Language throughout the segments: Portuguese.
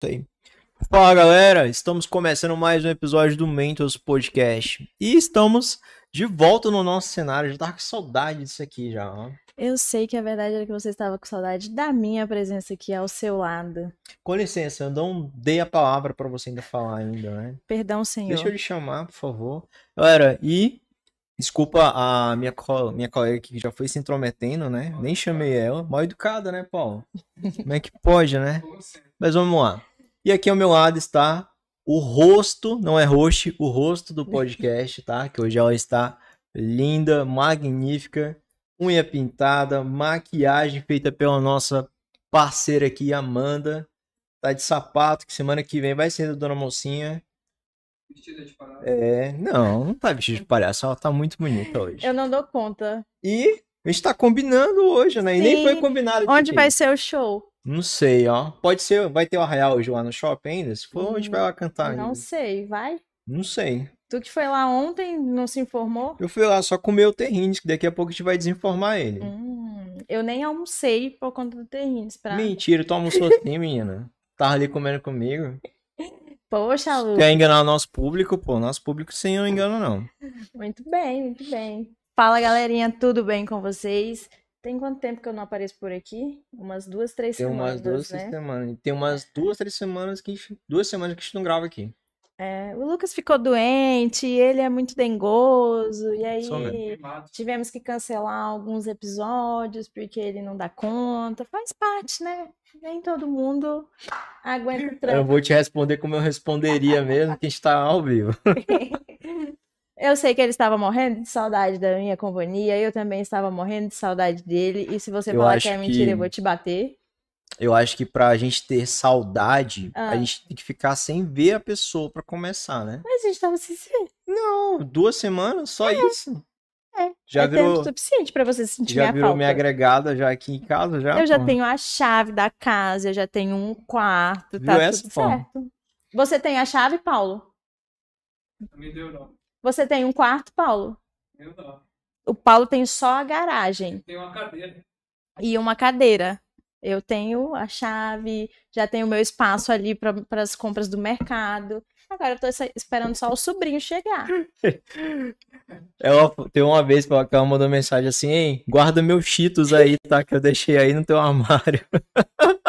Sei. Fala galera, estamos começando mais um episódio do Mentos Podcast e estamos de volta no nosso cenário. Já tava com saudade disso aqui já. Ó. Eu sei que a verdade era que você estava com saudade da minha presença aqui ao seu lado. Com licença, eu não dei a palavra para você ainda falar ainda, né? Perdão, senhor. Deixa eu lhe chamar, por favor. Galera, e desculpa a minha, co minha colega que já foi se intrometendo, né? Nem chamei ela. Mal educada, né, Paulo? Como é que pode, né? Mas vamos lá. E aqui ao meu lado está o rosto, não é host, o rosto do podcast, tá? Que hoje ela está linda, magnífica, unha pintada, maquiagem feita pela nossa parceira aqui, Amanda. Tá de sapato, que semana que vem vai ser da Dona Mocinha. Vestida de palhaço. É, não, não tá vestida de palhaço, ela tá muito bonita hoje. Eu não dou conta. E a gente tá combinando hoje, né? E nem Sim. foi combinado. Onde vai ser o show? Não sei, ó. Pode ser, vai ter o Arraial hoje lá no shopping ainda? Se for, a gente vai lá cantar não ainda. sei, vai? Não sei. Tu que foi lá ontem, não se informou? Eu fui lá só comer o terrines, que daqui a pouco a gente vai desinformar ele. Hum, eu nem almocei por conta do Terrines. Pra... Mentira, tu almoçou assim, menina. Tava ali comendo comigo. Poxa, Lu. Quer enganar o nosso público? Pô, nosso público sem eu engano, não. Muito bem, muito bem. Fala, galerinha, tudo bem com vocês? Tem quanto tempo que eu não apareço por aqui? Umas duas, três Tem semanas, umas duas né? semanas. Tem umas duas, três semanas que a gente- duas semanas que a gente não grava aqui. É, o Lucas ficou doente, ele é muito dengoso, e aí tivemos que cancelar alguns episódios porque ele não dá conta. Faz parte, né? Nem todo mundo aguenta o Eu trampo. vou te responder como eu responderia mesmo, que a gente tá ao vivo. Eu sei que ele estava morrendo de saudade da minha companhia, eu também estava morrendo de saudade dele, e se você Eu falar que é mentira, que- eu vou te bater. Eu acho que pra gente ter saudade, Ah. a gente tem que ficar sem ver a pessoa pra começar, né? Mas a gente tava se ver. Não, duas semanas, só isso. é. Já é virou, tempo suficiente pra você sentir já minha virou falta. minha agregada já aqui em casa, já. Eu já pô. tenho a chave da casa, eu já tenho um quarto, Viu tá essa, tudo Paulo? certo. Você tem a chave, Paulo? Não me deu, não. Você tem um quarto, Paulo? Eu não. O Paulo tem só a garagem Tem uma cadeira. e uma cadeira. Eu tenho a chave, já tenho o meu espaço ali para as compras do mercado. Agora eu tô esperando só o sobrinho chegar. Ela tem uma vez que ela mandou mensagem assim, hein, guarda meus cheetos aí, tá? Que eu deixei aí no teu armário.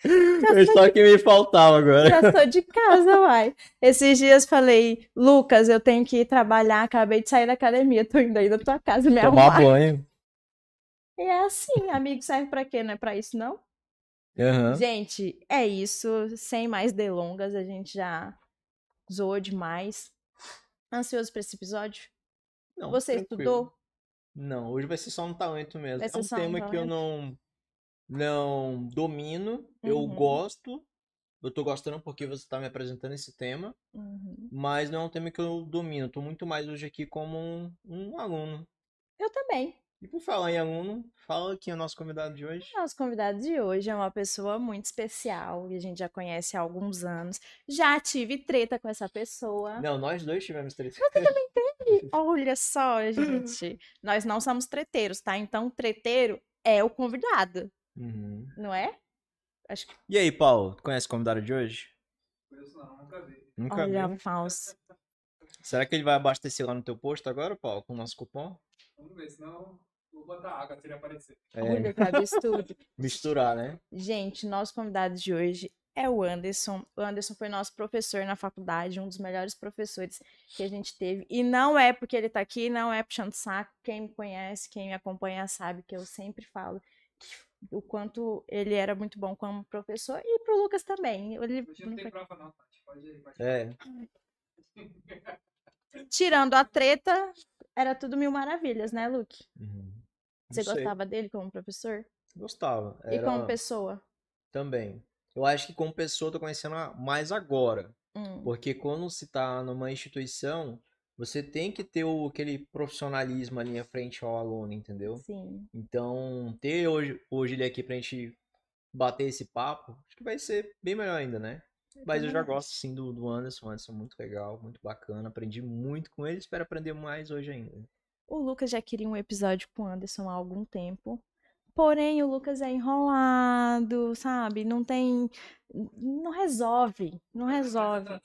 Foi só que me faltava agora. Já tô de casa, vai. Esses dias falei, Lucas, eu tenho que ir trabalhar, acabei de sair da academia, tô indo aí da tua casa me Tomar arrumar. banho. E é assim, amigo serve pra quê? Não é pra isso, não? Aham. Gente, é isso. Sem mais delongas, a gente já zoou demais. Ansioso pra esse episódio? Não, Você tranquilo. estudou? Não, hoje vai ser só um talento mesmo. Vai É um só um tema que eu não não domino, eu Uhum. gosto. Eu tô gostando porque você tá me apresentando esse tema, Uhum. mas não é um tema que eu domino. Eu tô muito mais hoje aqui como um, um aluno. Eu também. E por falar em aluno, fala quem é o nosso convidado de hoje. Nosso convidado de hoje é uma pessoa muito especial e a gente já conhece há alguns anos. Já tive treta com essa pessoa. Não, nós dois tivemos três. Olha só, gente. Nós não somos treteiros, tá? Então, treteiro é o convidado, Uhum. não é? Acho que. E aí, Paulo, tu conhece o convidado de hoje? Conheço não, nunca vi. Nunca Olha, vi. falso. Será que ele vai abastecer lá no teu posto agora, Paulo, com o nosso cupom? Vamos ver, senão vou botar água se ele aparecer. É, Olha, pra estúdio. misturar, né? Gente, nosso convidado de hoje é o Anderson. O Anderson foi nosso professor na faculdade, um dos melhores professores que a gente teve. E não é porque ele tá aqui, não é puxando saco. Quem me conhece, quem me acompanha sabe que eu sempre falo o quanto ele era muito bom como professor e pro Lucas também. Ele Hoje não não tem prova não, Tati. Pode ir, pode ir. É. Tirando a treta, era tudo mil maravilhas, né, Luke? Uhum. Você sei. gostava dele como professor? Gostava. E como Era- pessoa? Também. Eu acho que como pessoa eu tô conhecendo mais agora. Hum, Porque quando se tá numa instituição, você tem que ter o, aquele profissionalismo ali à frente ao aluno, entendeu? sim. Então, ter hoje, hoje ele aqui pra gente bater esse papo, acho que vai ser bem melhor ainda, né? Mas eu já gosto sim do, do Anderson. O Anderson é muito legal, muito bacana. Aprendi muito com ele, espero aprender mais hoje ainda. O Lucas já queria um episódio com o Anderson há algum tempo. Porém, o Lucas é enrolado, sabe? Não tem. Não resolve. Não resolve.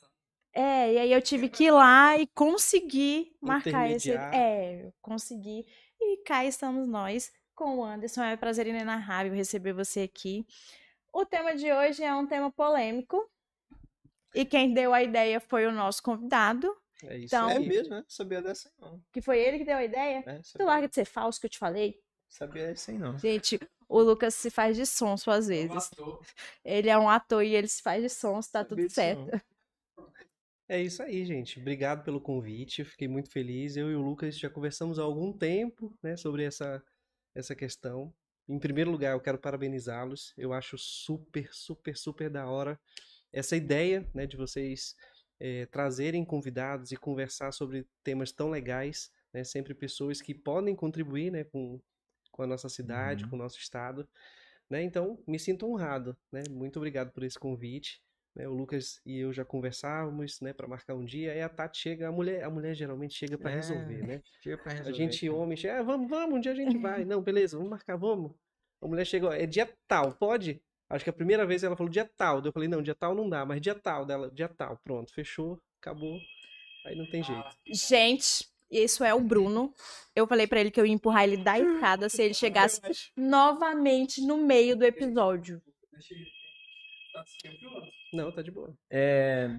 É, e aí eu tive que ir lá e conseguir marcar esse. É, eu consegui. E cá estamos nós com o Anderson. É um prazer inenarrável receber você aqui. O tema de hoje é um tema polêmico. E quem deu a ideia foi o nosso convidado, É isso Então- É mesmo, né? Sabia dessa aí não. que foi ele que deu a ideia. Né? Tu larga de ser falso que eu te falei. sabia dessa aí não. Gente, o Lucas se faz de sonso às vezes. Ele é um ator e ele se faz de sonso, tá Sabia tudo certo. não. É isso aí, gente. Obrigado pelo convite. Fiquei muito feliz. Eu e o Lucas já conversamos há algum tempo, né, sobre essa, essa questão. Em primeiro lugar, eu quero parabenizá-los. Eu acho super, super, super da hora essa ideia, né, de vocês eh, trazerem convidados e conversar sobre temas tão legais, né, sempre pessoas que podem contribuir, né, com, com a nossa cidade, Uhum. com o nosso estado, né? Então, me sinto honrado, né? Muito obrigado por esse convite né, o Lucas e eu já conversávamos, né, para marcar um dia, aí a Tati chega, a mulher, a mulher geralmente chega para É, resolver, né? Chega pra A resolver. gente homem chega, ah, vamos, vamos, um dia a gente vai. Não, beleza, vamos marcar, vamos. A mulher chegou, é dia tal, pode? Acho que a primeira vez ela falou dia tal, eu falei, não, dia tal não dá, mas dia tal dela, dia tal, pronto, fechou, acabou. Aí não tem jeito. Gente, isso é o Bruno. Eu falei pra ele que eu ia empurrar ele da escada se ele chegasse novamente no meio do episódio. Deixa ele. Tá. Não, tá de boa. É...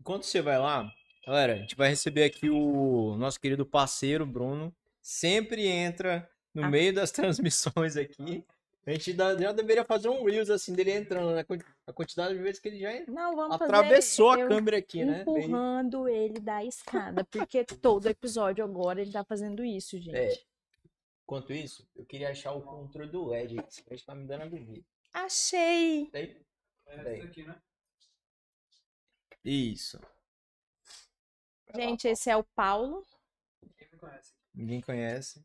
Enquanto você vai lá, galera, a gente vai receber aqui o nosso querido parceiro, Bruno. Sempre entra no Ah. meio das transmissões aqui. A gente dá- já deveria fazer um Reels assim dele entrando, né? A quantidade de vezes que ele já Não, vamos fazer atravessou a câmera aqui, né? Bem- empurrando ele da escada, porque todo episódio agora ele tá fazendo isso, gente. É. Enquanto isso, eu queria achar o controle do LED. que tá me dando agonia. Achei. Daí- É isso aqui, né? Isso. Gente, esse é o Paulo. Quem me conhece? Ninguém conhece.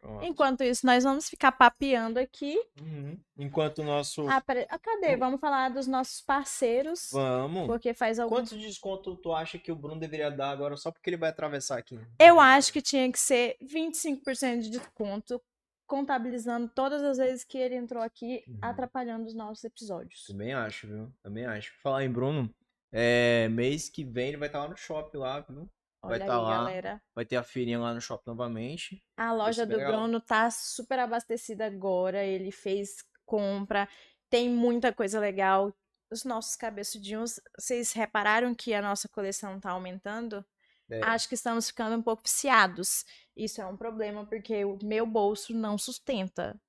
Pronto. Enquanto isso, nós vamos ficar papeando aqui. Uhum. Enquanto o nosso. Ah, pera- ah, cadê? Vamos falar dos nossos parceiros. Vamos. Porque faz algum Quantos desconto tu acha que o Bruno deveria dar agora só porque ele vai atravessar aqui? Eu acho que tinha que ser 25% de desconto, contabilizando todas as vezes que ele entrou aqui, Uhum. atrapalhando os nossos episódios. Também acho, viu? Também acho. Falar em Bruno, é, mês que vem ele vai estar lá no shopping lá, viu? Vai Olha tá lá. galera. Vai ter a feirinha lá no shopping novamente. A loja do legal. Bruno tá super abastecida agora. Ele fez compra, tem muita coisa legal. Os nossos cabeçudinhos, vocês repararam que a nossa coleção tá aumentando? É. Acho que estamos ficando um pouco viciados. Isso é um problema, porque o meu bolso não sustenta.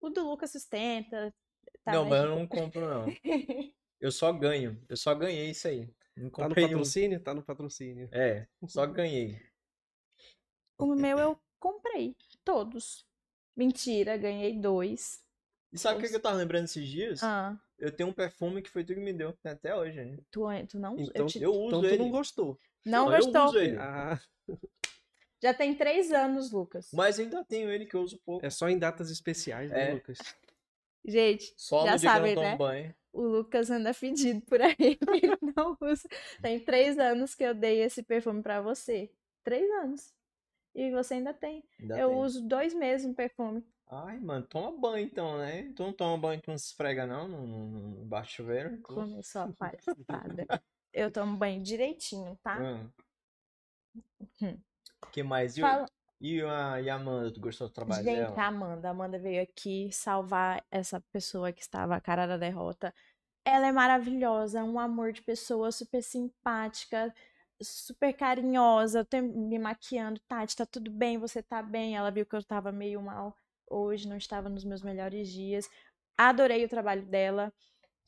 O do Lucas sustenta. tá não, mais mas eu não compro, não. Eu só ganho. Eu só ganhei isso aí. Não Tá no comprei um. patrocínio? Tá no patrocínio. É, só ganhei. O meu eu comprei. Todos. Mentira, ganhei dois. E sabe o que que eu tava lembrando esses dias? Ah, Eu tenho um perfume que foi tu que me deu. Tem até hoje, né? tu, tu não. Então, eu te- Eu uso Então tu ele. não gostou. Não Não, eu gostou. uso ele. Ah, Já tem três anos, Lucas. Mas ainda tenho ele que eu uso pouco. é só em datas especiais, né, É. Lucas? Gente, Só Já sabe, não né? banho. o Lucas anda fedido por aí. Ele não usa. Tem três anos que eu dei esse perfume pra você. Três anos. E você ainda tem. Ainda eu tenho. uso dois meses um perfume. Ai, mano, toma banho então, né? Tu não toma banho, tu não se esfrega não no, no, no baixo chuveiro. Começou a palhaçada. Eu tomo banho direitinho, tá? Ah. Hum. que mais? E, o- Fala- e a, e a Amanda, tu gostou do trabalho Gente, dela? a Amanda. A Amanda veio aqui salvar essa pessoa que estava a cara da derrota. Ela é maravilhosa, um amor de pessoa, super simpática, super carinhosa. Eu tô me maquiando. Tati, tá tudo bem? Você tá bem? Ela viu que eu tava meio mal hoje, não estava nos meus melhores dias. Adorei o trabalho dela.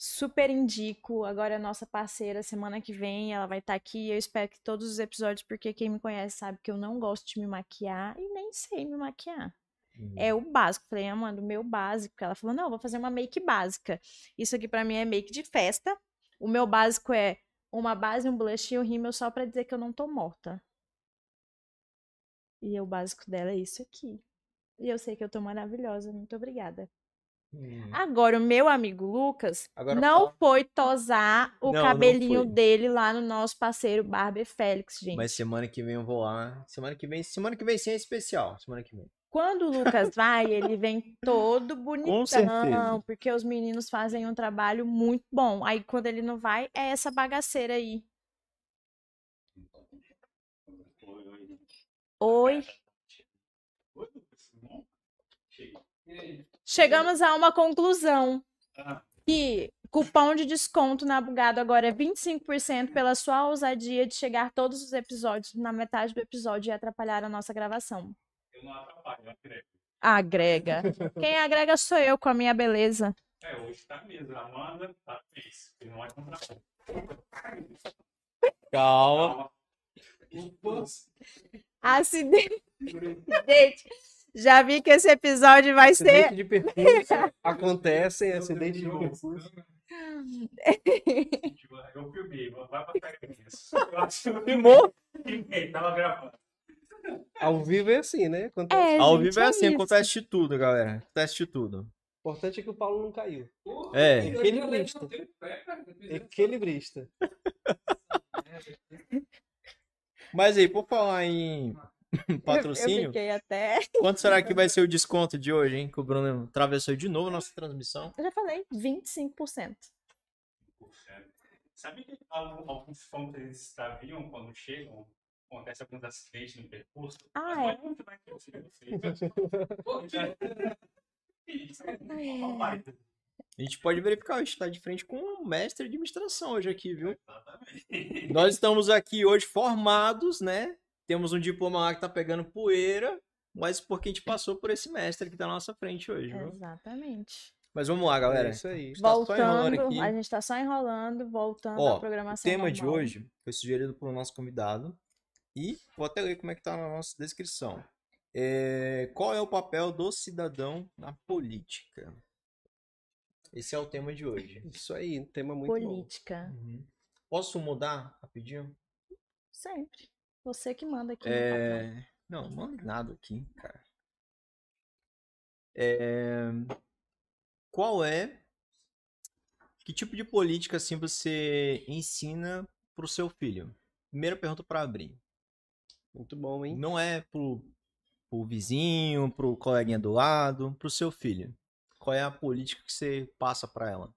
Super indico. Agora é nossa parceira. Semana que vem ela vai estar aqui. Eu espero que todos os episódios, porque quem me conhece sabe que eu não gosto de me maquiar e nem sei me maquiar. Hum. É o básico. Falei, Amanda, o meu básico. Ela falou, não, vou fazer uma make básica. Isso aqui pra mim é make de festa. O meu básico é uma base, um blush e um rímel só pra dizer que eu não tô morta. E o básico dela é isso aqui. E eu sei que eu tô maravilhosa. Muito obrigada. Hum. Agora, o meu amigo Lucas Agora não foi tosar o Não, não cabelinho foi. dele lá no nosso parceiro Barber Félix, gente. Mas semana que vem eu vou lá. Semana que vem, semana que vem sim é especial. Semana que vem. Quando o Lucas vai, ele vem todo bonitão, porque os meninos fazem um trabalho muito bom. Aí quando ele não vai, é essa bagaceira aí. Oi. Chegamos a uma conclusão. Que cupom de desconto na Bugado agora é 25% pela sua ousadia de chegar todos os episódios na metade do episódio e atrapalhar a nossa gravação. Eu não atrapalho, eu agrego. Agrega. Quem agrega sou eu com a minha beleza. É, hoje tá mesmo. A Amanda tá feliz. Ele não vai comprar. Calma. Acidente. Já vi que esse episódio vai ser. Acidente de percurso. Acontecem acidentes de percurso. Eu filmei, vai pra isso. Filmou? filmei, tava gravando. Ao vivo é assim, né? Acontece. É, Ao gente, vivo é assim, isso. acontece de tudo, galera. Acontece de tudo. O importante é que o Paulo não caiu. É. Equilibrista. Equilibrista. Mas aí, por falar em Eu patrocínio, fiquei até. quanto será que vai ser o desconto de hoje, hein? Que o Bruno atravessou de novo a nossa transmissão. Eu já falei, 25%. Sabe que alguns pontos eles extraviam quando chegam? Acontece alguns acidentes no percurso? Ah, Mas é? eu eu que- é baita. A gente pode verificar, a gente está de frente com um mestre de administração hoje aqui, viu? Exatamente. Nós estamos aqui hoje formados, né? Temos um diploma lá que tá pegando poeira, mas porque a gente passou por esse mestre que tá na nossa frente hoje, viu? Exatamente. Mas vamos lá, galera. É isso aí. A gente tá só enrolando Voltando, aqui. a gente tá só enrolando, voltando Ó, à programação. O tema de normal. hoje foi sugerido pelo nosso convidado e vou até ler como é que tá na nossa descrição. É, qual é o papel do cidadão na política? Esse é o tema de hoje. Isso aí, um tema muito bom. Política. Uhum. Posso mudar rapidinho? Sempre. Você que manda aqui. É... Não, não manda nada aqui, cara. É... Qual é... Que tipo de política, assim, você ensina pro seu filho? Primeira pergunta para abrir. Muito bom, hein? Não é pro, pro vizinho, pro coleguinha do lado, pro seu filho. Qual é a política que você passa para ela?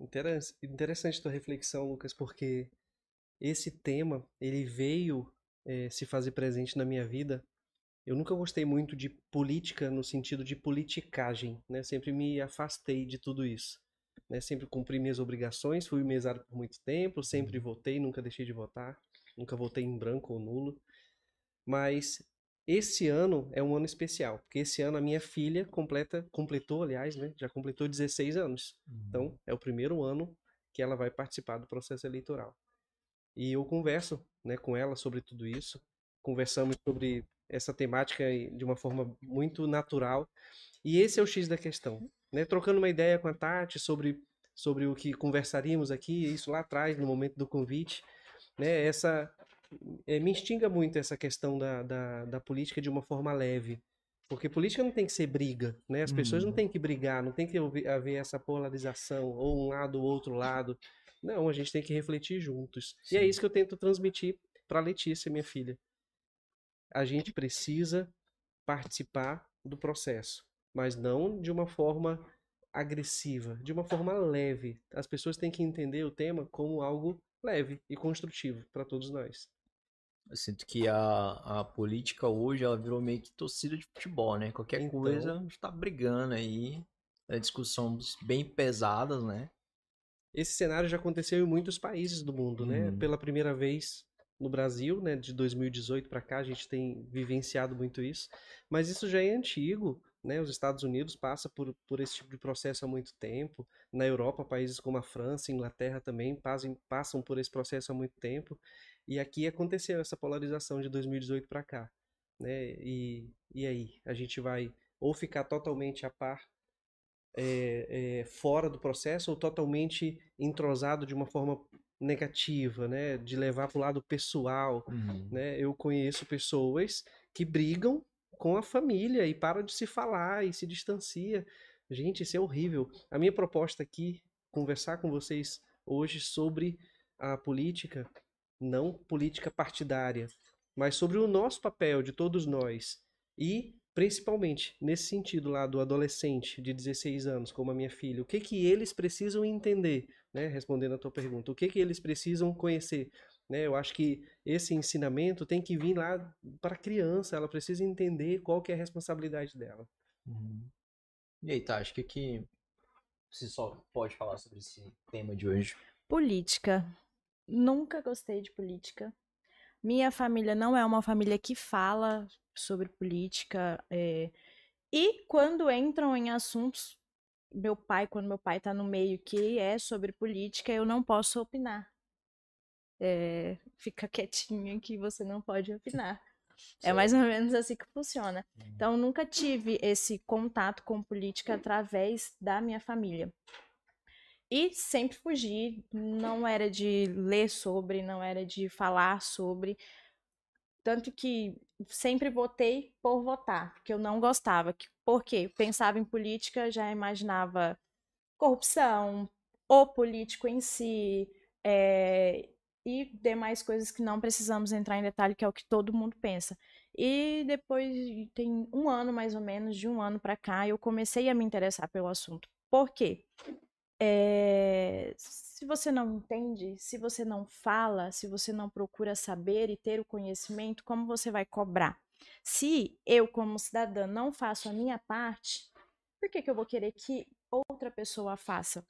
Interes- Interessante tua reflexão, Lucas, porque esse tema, ele veio eh, se fazer presente na minha vida. Eu nunca gostei muito de política no sentido de politicagem, né? Sempre me afastei de tudo isso, né? Sempre cumpri minhas obrigações, fui mesário por muito tempo, sempre votei, nunca deixei de votar, nunca votei em branco ou nulo. Mas esse ano é um ano especial, porque esse ano a minha filha completa, completou, aliás, né? Já completou 16 anos. Então, é o primeiro ano que ela vai participar do processo eleitoral. E eu converso né, com ela sobre tudo isso. Conversamos sobre essa temática de uma forma muito natural. E esse é o X da questão. Né? Trocando uma ideia com a Tati sobre, sobre o que conversaríamos aqui, isso lá atrás, no momento do convite. Né? Essa, eh, me instiga muito essa questão da, da, da política de uma forma leve. Porque política não tem que ser briga, né? As pessoas não Uhum. têm que brigar, não tem que haver essa polarização, ou um lado ou outro lado. Não, a gente tem que refletir juntos. E é Sim. isso que eu tento transmitir para Letícia, minha filha. A gente precisa participar do processo, mas não de uma forma agressiva, de uma forma leve. As pessoas têm que entender o tema como algo leve e construtivo para todos nós. Eu sinto que a, a política hoje ela virou meio que torcida de futebol, né? Qualquer Então. coisa a gente tá brigando aí. É discussões bem pesadas, né? Esse cenário já aconteceu em muitos países do mundo, né? Uhum. Pela primeira vez no Brasil, né, de 2018 para cá, a gente tem vivenciado muito isso. Mas isso já é antigo, né? Os Estados Unidos passam por, por esse tipo de processo há muito tempo. Na Europa, países como a França, Inglaterra também passam, passam por esse processo há muito tempo. E aqui aconteceu essa polarização de 2018 para cá, né? E, e aí, a gente vai ou ficar totalmente a par é, é, fora do processo ou totalmente entrosado de uma forma negativa, né? De levar para o lado pessoal, né? Eu conheço pessoas que brigam com a família e param de se falar e se distancia. Gente, isso é horrível. A minha proposta aqui, conversar com vocês hoje sobre a política, não política partidária, mas sobre o nosso papel de todos nós e principalmente nesse sentido lá do adolescente de 16 anos, como a minha filha, o que que eles precisam entender, né? Respondendo a tua pergunta, o que que eles precisam conhecer, né? Eu acho que esse ensinamento tem que vir lá para a criança, ela precisa entender qual que é a responsabilidade dela. Uhum. E aí, Tati, o que que você só pode falar sobre esse tema de hoje? Política. Nunca gostei de política. Minha família não é uma família que fala sobre política. é, E quando entram em assuntos, meu pai, quando meu pai tá no meio que é sobre política, eu não posso opinar. É, Fica quietinha que você não pode opinar. É mais ou menos assim que funciona. Então, nunca tive esse contato com política através da minha família. E sempre fugi, não era de ler sobre, não era de falar sobre. Tanto que sempre votei por votar, porque eu não gostava. Por quê? Pensava em política, já imaginava corrupção, o político em si, é, e demais coisas que não precisamos entrar em detalhe, que é o que todo mundo pensa. E depois, tem um ano mais ou menos, de um ano pra cá, eu comecei a me interessar pelo assunto. Por quê? É, se você não entende, se você não fala, se você não procura saber e ter o conhecimento, como você vai cobrar? Se eu, como cidadã, não faço a minha parte, por que, que eu vou querer que outra pessoa faça?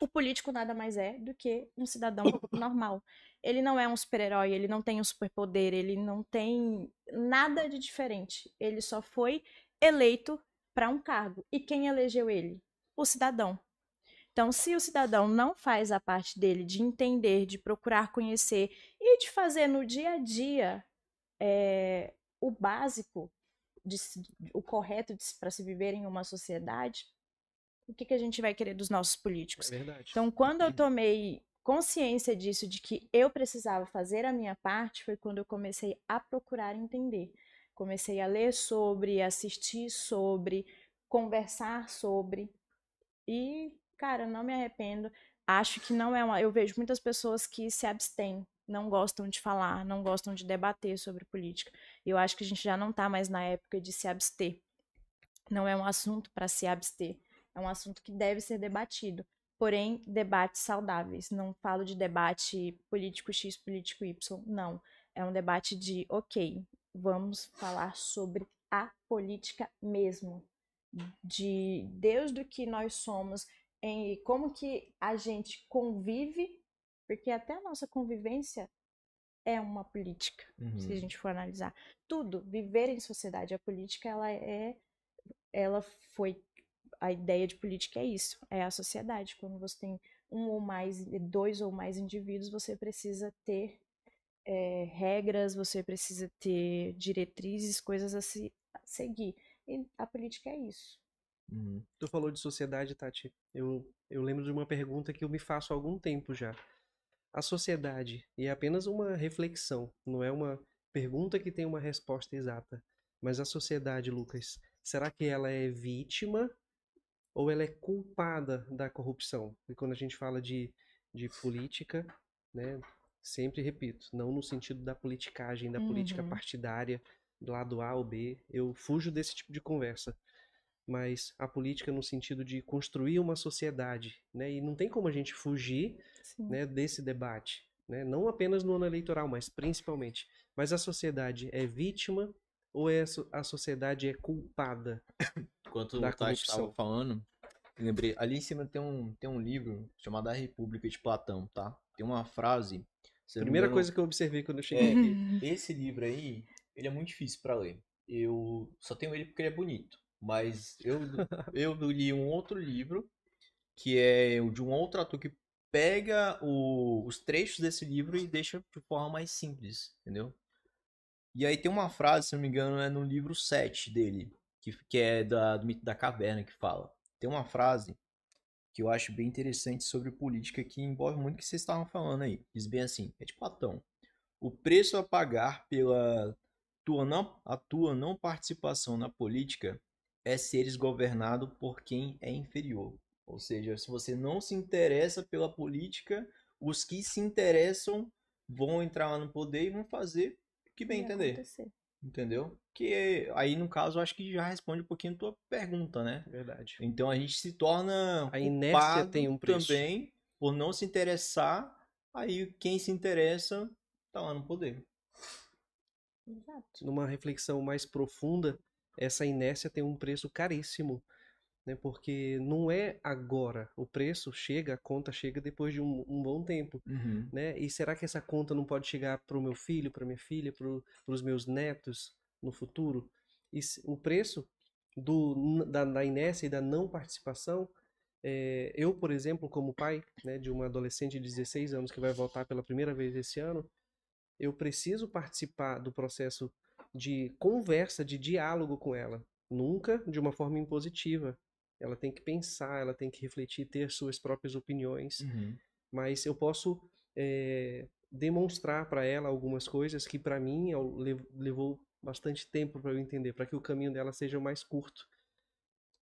O político nada mais é do que um cidadão normal. Ele não é um super-herói, ele não tem um superpoder, ele não tem nada de diferente. Ele só foi eleito para um cargo. E quem elegeu ele? O cidadão. Então, se o cidadão não faz a parte dele de entender, de procurar conhecer e de fazer no dia a dia é, o básico, de o correto para se viver em uma sociedade, o que, que a gente vai querer dos nossos políticos? É. Então, quando eu tomei consciência disso, de que eu precisava fazer a minha parte, foi quando eu comecei a procurar entender. Comecei a ler sobre, assistir sobre, conversar sobre. E, cara, não me arrependo. Acho que não é uma. Eu vejo muitas pessoas que se abstêm, não gostam de falar, não gostam de debater sobre política. Eu acho que a gente já não tá mais na época de se abster. Não é um assunto para se abster. É um assunto que deve ser debatido. Porém, debates saudáveis. Não falo de debate político X, político Y. Não. É um debate de, ok, vamos falar sobre a política mesmo. De Deus do que nós somos, em como que a gente convive, porque até a nossa convivência é uma política, Uhum. se a gente for analisar. Tudo, viver em sociedade, a política, ela é, ela foi, a ideia de política é isso, é a sociedade. Quando você tem um ou mais, dois ou mais indivíduos, você precisa ter é, regras, você precisa ter diretrizes, coisas a, se, a seguir. E a política é isso. Uhum. Tu falou de sociedade, Tati. Eu, eu lembro de uma pergunta que eu me faço há algum tempo já. A sociedade, e é apenas uma reflexão, não é uma pergunta que tem uma resposta exata. Mas a sociedade, Lucas, será que ela é vítima ou ela é culpada da corrupção? E quando a gente fala de, de política, né, sempre repito, não no sentido da politicagem, da política Uhum. partidária, do lado A ou B, eu fujo desse tipo de conversa mas a política no sentido de construir uma sociedade, né? E não tem como a gente fugir, Sim. né, desse debate, né? Não apenas no ano eleitoral, mas principalmente. Mas a sociedade é vítima ou é a so- a sociedade é culpada? Enquanto Da o Tati estava falando, lembrei, ali em cima tem um, tem um livro chamado A República de Platão, tá? Tem uma frase. Primeira engano, coisa que eu observei quando eu cheguei É, aqui. esse livro aí, ele é muito difícil pra ler. Eu só tenho ele porque ele é bonito. Mas eu, eu li um outro livro, que é o de um outro autor que pega o- os trechos desse livro e deixa de forma mais simples, entendeu? E aí tem uma frase, se não me engano, é no livro 7 dele, que, que é da, do mito da caverna que fala. Tem uma frase que eu acho bem interessante sobre política que envolve muito o que vocês estavam falando aí. Diz bem assim, é de Platão. O preço a pagar pela tua não, a tua não participação na política é seres governado por quem é inferior. Ou seja, se você não se interessa pela política, os que se interessam vão entrar lá no poder e vão fazer o que bem entender. acontecer. Entendeu? Que aí, no caso, eu acho que já responde um pouquinho a tua pergunta, né? Verdade. Então a gente se torna A inércia tem um preço. também por não se interessar. Aí quem se interessa tá lá no poder. Exato. numa reflexão mais profunda, essa inércia tem um preço caríssimo, né? Porque não é agora. O preço chega, a conta chega depois de um, um bom tempo, né? E será que essa conta não pode chegar para o meu filho, para minha filha, para os meus netos no futuro? E o preço do, da, da inércia e da não participação, é, eu, por exemplo, como pai né, de uma adolescente de 16 anos que vai votar pela primeira vez esse ano, eu preciso participar do processo de conversa, de diálogo com ela, nunca de uma forma impositiva. Ela tem que pensar, ela tem que refletir, ter suas próprias opiniões Uhum. mas eu posso eh, demonstrar para ela algumas coisas que para mim lev- levou bastante tempo para eu entender, para que o caminho dela seja mais curto.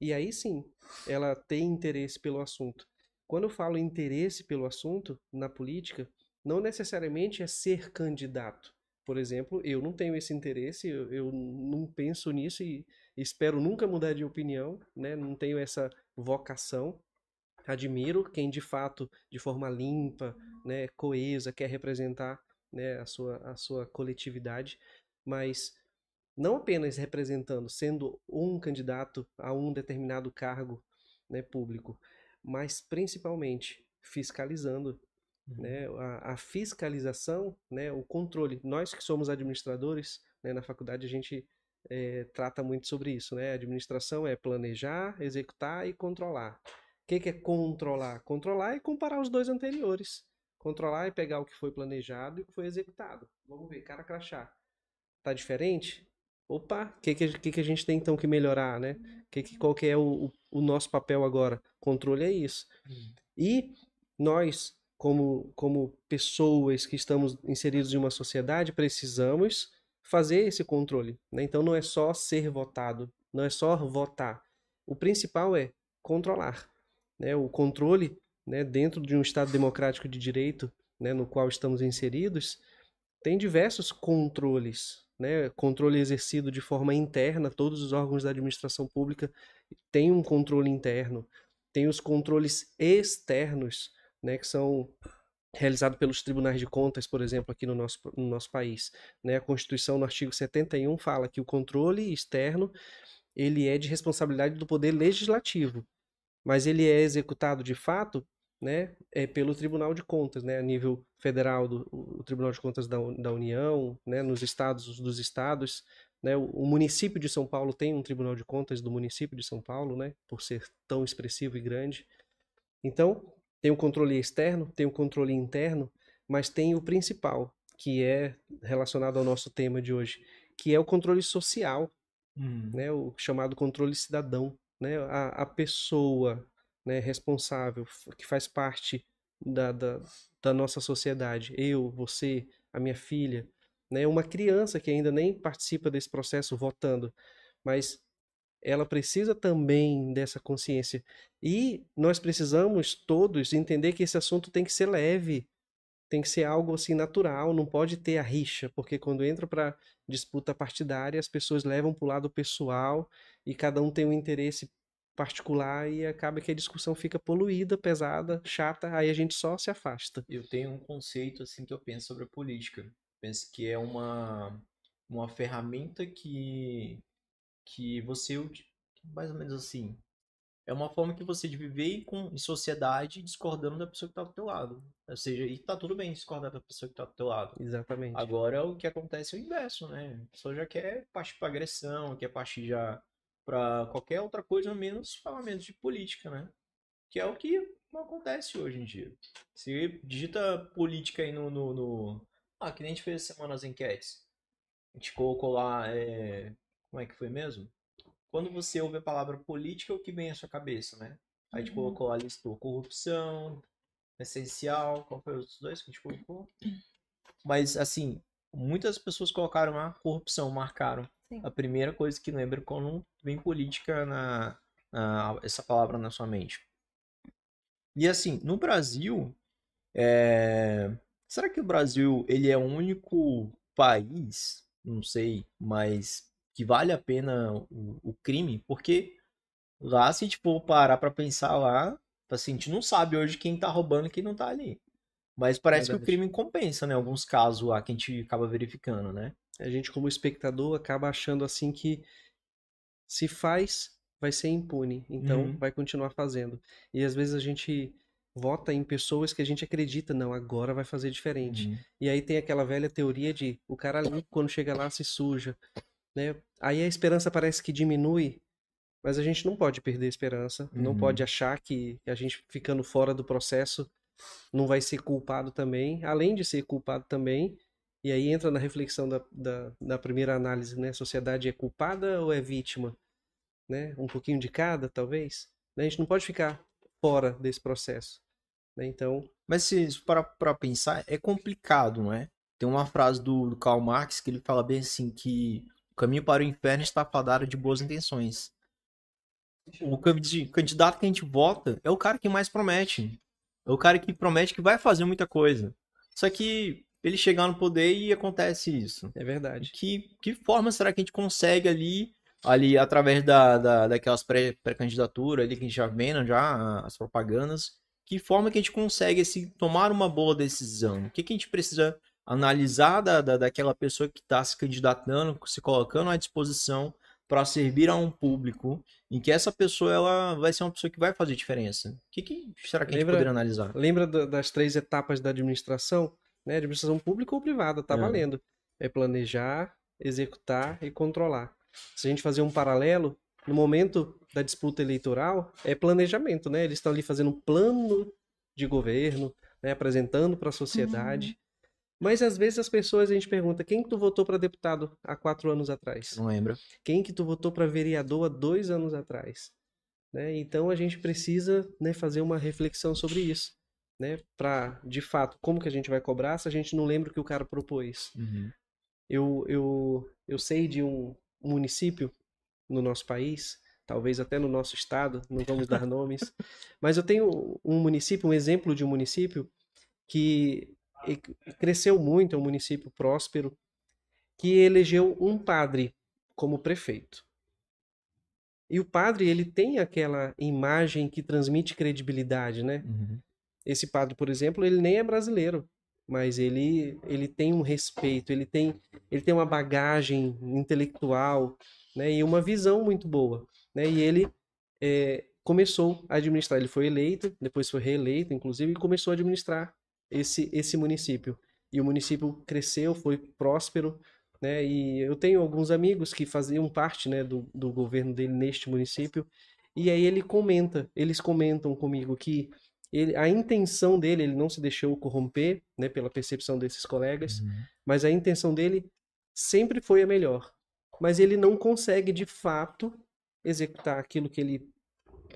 E aí sim, ela tem interesse pelo assunto. Quando eu falo interesse pelo assunto na política, não necessariamente é ser candidato. Por exemplo, eu não tenho esse interesse, eu, eu não penso nisso e espero nunca mudar de opinião, né? Não tenho essa vocação. Admiro quem de fato, de forma limpa, né, coesa, quer representar, né, a sua, a sua coletividade, mas não apenas representando, sendo um candidato a um determinado cargo, né, público, mas principalmente fiscalizando, né, a, a fiscalização, né, o controle. Nós que somos administradores, né, na faculdade a gente eh, trata muito sobre isso, né? A administração é planejar, executar e controlar. O que, que é controlar? Controlar é comparar os dois anteriores. Controlar é pegar o que foi planejado e o que foi executado. Vamos ver, cara crachá. Tá diferente? Opa, o que, que, que, que a gente tem então que melhorar, né? Que, que, qual que é o, o, o nosso papel agora? Controle é isso. E nós, como, como pessoas que estamos inseridos em uma sociedade, precisamos fazer esse controle. Né? Então não é só ser votado, não é só votar. O principal é controlar. Né? O controle, né, dentro de um Estado democrático de direito, né, no qual estamos inseridos, tem diversos controles. Né? Controle exercido de forma interna, todos os órgãos da administração pública têm um controle interno. Tem os controles externos, né, que são realizados pelos tribunais de contas, por exemplo, aqui no nosso, no nosso país. Né? A Constituição, no artigo 71, fala que o controle externo ele é de responsabilidade do poder legislativo, mas ele é executado de fato né, é pelo Tribunal de Contas, né, a nível federal, do, o Tribunal de Contas da, da União, né, nos estados dos estados. Né, o, o município de São Paulo tem um Tribunal de Contas do município de São Paulo, né, por ser tão expressivo e grande. Então, tem o controle externo, tem o controle interno, mas tem o principal, que é relacionado ao nosso tema de hoje, que é o controle social, Uhum. né, o chamado controle cidadão, né, a, a pessoa né, responsável, que faz parte da, da, da nossa sociedade, eu, você, a minha filha, né, uma criança que ainda nem participa desse processo votando, mas ela precisa também dessa consciência. E nós precisamos todos entender que esse assunto tem que ser leve, tem que ser algo assim natural, não pode ter a rixa, porque quando entra para disputa partidária, as pessoas levam para o lado pessoal e cada um tem um interesse particular e acaba que a discussão fica poluída, pesada, chata, aí a gente só se afasta. Eu tenho um conceito assim que eu penso sobre a política. Penso que é uma, uma ferramenta que, que você, mais ou menos assim, é uma forma que você de viver em, com, em sociedade discordando da pessoa que tá do teu lado. Ou seja, e tá tudo bem discordar da pessoa que tá do teu lado. Exatamente. Agora o que acontece é o inverso, né? A pessoa já quer partir para agressão, quer partir já para qualquer outra coisa menos falamento de política, né? Que é o que não acontece hoje em dia. Se digita política aí no, no, no- Ah, que nem a gente fez essa semana as enquetes. A gente colocou lá. é, Como é que foi mesmo? Quando você ouve a palavra política, o que vem à sua cabeça, né? Aí a gente Uhum. colocou lá, listou corrupção, essencial, qual foi os dois que a gente colocou? Mas, assim, muitas pessoas colocaram a corrupção, marcaram. Sim. A primeira coisa que lembra quando vem política na, na- essa palavra na sua mente. E assim, no Brasil, é, será que o Brasil ele é o único país não sei, mas que vale a pena o, o crime, porque lá, se a gente for parar pra pensar lá, assim, a gente não sabe hoje quem tá roubando e quem não tá ali. Mas parece que o crime compensa, né? Alguns casos lá que a gente acaba verificando, né? A gente, como espectador, acaba achando assim que se faz, vai ser impune. Então, Uhum. vai continuar fazendo. E às vezes a gente vota em pessoas que a gente acredita, não, agora vai fazer diferente. Uhum. E aí tem aquela velha teoria de o cara ali, quando chega lá, se suja. Né? Aí a esperança parece que diminui, mas a gente não pode perder a esperança. Não Uhum. pode achar que a gente ficando fora do processo não vai ser culpado também, além de ser culpado também. E aí entra na reflexão da, da, da primeira análise, né? A sociedade é culpada ou é vítima? Né? Um pouquinho de cada, talvez. Né? A gente não pode ficar fora desse processo. Né? Então, Mas se parar pra pensar, é complicado, não é? Tem uma frase do, do Karl Marx que ele fala bem assim que caminho para o inferno está fadado de boas intenções. O candi- candidato que a gente vota é o cara que mais promete. É o cara que promete que vai fazer muita coisa. Só que ele chegar no poder e acontece isso. é verdade. Que, que forma será que a gente consegue ali, ali através da, da, daquelas pré- pré-candidaturas ali que a gente já vendo já, as propagandas, que forma que a gente consegue assim, tomar uma boa decisão? O que, que a gente precisa analisar da, da, daquela pessoa que está se candidatando, se colocando à disposição para servir a um público em que essa pessoa ela vai ser uma pessoa que vai fazer diferença? O que, que será que a gente Lembra- poderia analisar? Lembra da- das três etapas da administração? Né? Administração pública ou privada, tá É. valendo. É planejar, executar e controlar. Se a gente fazer um paralelo, no momento da disputa eleitoral, é planejamento, né? Eles estão ali fazendo um plano de governo, né? apresentando para a sociedade. Mas às vezes as pessoas a gente pergunta: quem que tu votou para deputado há quatro anos atrás? Não lembra? Quem que tu votou para vereador há dois anos atrás? Né? Então a gente precisa né, fazer uma reflexão sobre isso, né? Para, de fato, como que a gente vai cobrar se a gente não lembra o que o cara propôs? Uhum. Eu, eu, eu sei de um município no nosso país, talvez até no nosso estado, não vamos dar nomes, mas eu tenho um município, um exemplo de um município que e- cresceu muito, é um município próspero, que elegeu um padre como prefeito. E o padre, ele tem aquela imagem que transmite credibilidade, né? Uhum. Esse padre, por exemplo, ele nem é brasileiro, mas ele, ele tem um respeito, ele tem, ele tem uma bagagem intelectual, né, e uma visão muito boa, né, e ele é, começou a administrar, ele foi eleito, depois foi reeleito, inclusive, e começou a administrar esse, esse município. E o município cresceu, foi próspero, né, e eu tenho alguns amigos que faziam parte, né, do, do governo dele neste município, e aí ele comenta, eles comentam comigo que ele, a intenção dele, ele não se deixou corromper, né, pela percepção desses colegas, Uhum. mas a intenção dele sempre foi a melhor. Mas ele não consegue, de fato, executar aquilo que ele,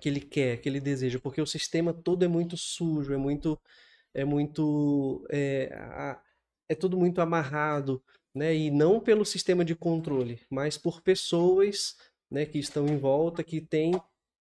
que ele quer, que ele deseja, porque o sistema todo é muito sujo, é muito, é muito, é, é tudo muito amarrado, né? E não pelo sistema de controle, mas por pessoas, né, que estão em volta, que têm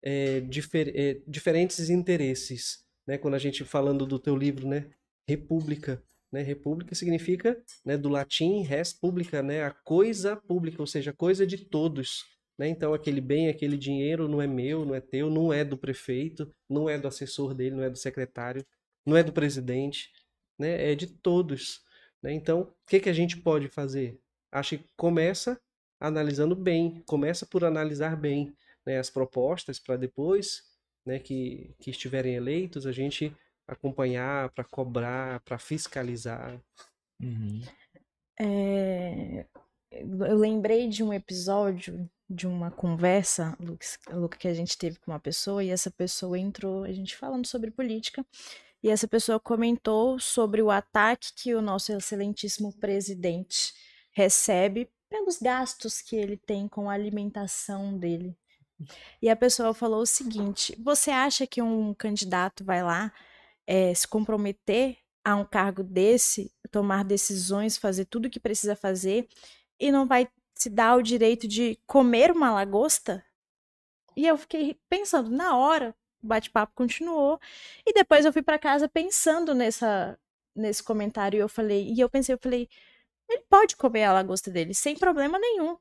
é, difer- é, diferentes interesses, né? Quando a gente falando do teu livro, né, República, né? República significa, né, do latim res publica, né, a coisa pública, ou seja, a coisa de todos, né? Então aquele bem, aquele dinheiro não é meu, não é teu, não é do prefeito, não é do assessor dele, não é do secretário, não é do presidente, né? É de todos, né? Então, o que que a gente pode fazer? Acho que começa analisando bem, começa por analisar bem, né, as propostas para depois, né, que, que estiverem eleitos, a gente acompanhar, para cobrar, para fiscalizar. Uhum. É, eu lembrei de um episódio de uma conversa, Lucas, Luca, que a gente teve com uma pessoa, e essa pessoa entrou, a gente falando sobre política, e essa pessoa comentou sobre o ataque que o nosso excelentíssimo presidente recebe pelos gastos que ele tem com a alimentação dele. E a pessoa falou o seguinte: você acha que um candidato vai lá eh, se comprometer a um cargo desse, tomar decisões, fazer tudo o que precisa fazer e não vai se dar o direito de comer uma lagosta? E eu fiquei pensando, na hora, o bate-papo continuou. E depois eu fui para casa pensando nessa, nesse comentário e eu falei, e eu pensei, eu falei, Ele pode comer a lagosta dele sem problema nenhum.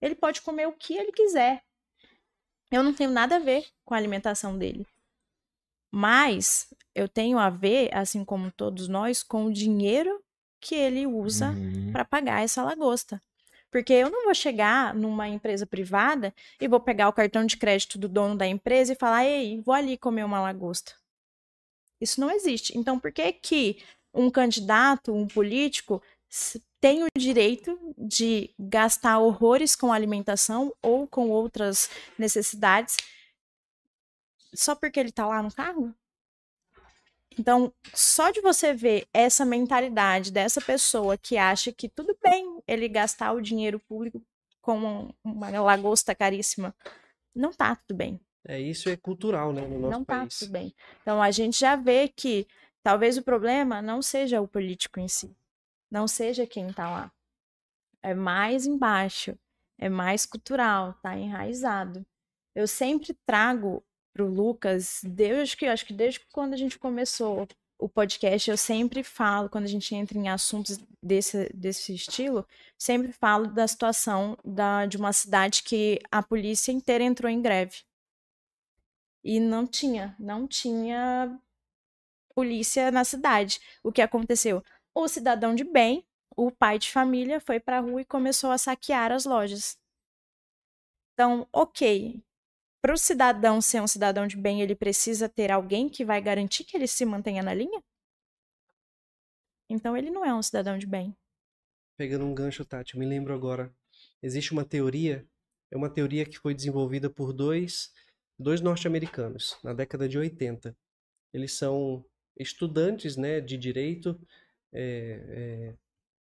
Ele pode comer o que ele quiser. Eu não tenho nada a ver com a alimentação dele. Mas eu tenho a ver, assim como todos nós, com o dinheiro que ele usa Uhum. para pagar essa lagosta. Porque eu não vou chegar numa empresa privada e vou pegar o cartão de crédito do dono da empresa e falar: "Ei, vou ali comer uma lagosta". Isso não existe. Então, por que que um candidato, um político tem o direito de gastar horrores com alimentação ou com outras necessidades só porque ele tá lá no cargo? Então, só de você ver essa mentalidade dessa pessoa que acha que tudo bem ele gastar o dinheiro público com uma lagosta caríssima, não tá tudo bem. É, isso é cultural, né, no nosso Não tá país. tudo bem. Então, a gente já vê que talvez o problema não seja o político em si, não seja quem tá lá. É mais embaixo, é mais cultural, tá enraizado. Eu sempre trago pro Lucas, desde que acho que desde quando a gente começou o podcast, eu sempre falo, quando a gente entra em assuntos desse, desse estilo, sempre falo da situação da, de uma cidade que a polícia inteira entrou em greve. E não tinha, não tinha polícia na cidade. O que aconteceu? O cidadão de bem, o pai de família, foi para a rua e começou a saquear as lojas. Então, ok. Para o cidadão ser um cidadão de bem, ele precisa ter alguém que vai garantir que ele se mantenha na linha? Então, ele não é um cidadão de bem. Pegando um gancho, Tati, eu me lembro agora. Existe uma teoria, é uma teoria que foi desenvolvida por dois, dois norte-americanos na década de 80. Eles são estudantes, né, de direito, é, é,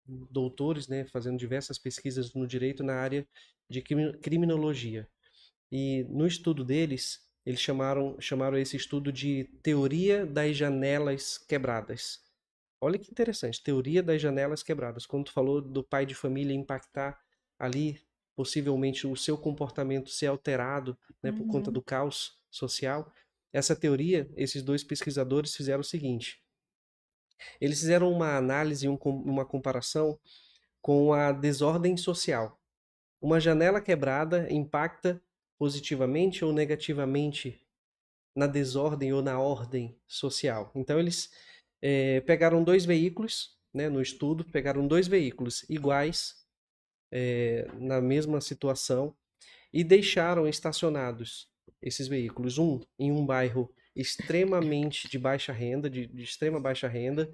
doutores, né, fazendo diversas pesquisas no direito na área de crimi- criminologia. E no estudo deles, eles chamaram, chamaram esse estudo de teoria das janelas quebradas. Olha que interessante, teoria das janelas quebradas. Quando tu falou do pai de família impactar ali, possivelmente o seu comportamento ser alterado, né, por conta Uhum. do caos social, essa teoria, esses dois pesquisadores fizeram o seguinte: eles fizeram uma análise, um uma comparação com a desordem social. Uma janela quebrada impacta positivamente ou negativamente na desordem ou na ordem social. Então eles eh, pegaram dois veículos, né, no estudo, pegaram dois veículos iguais eh, na mesma situação e deixaram estacionados esses veículos, um em um bairro extremamente de baixa renda, de, de extrema baixa renda,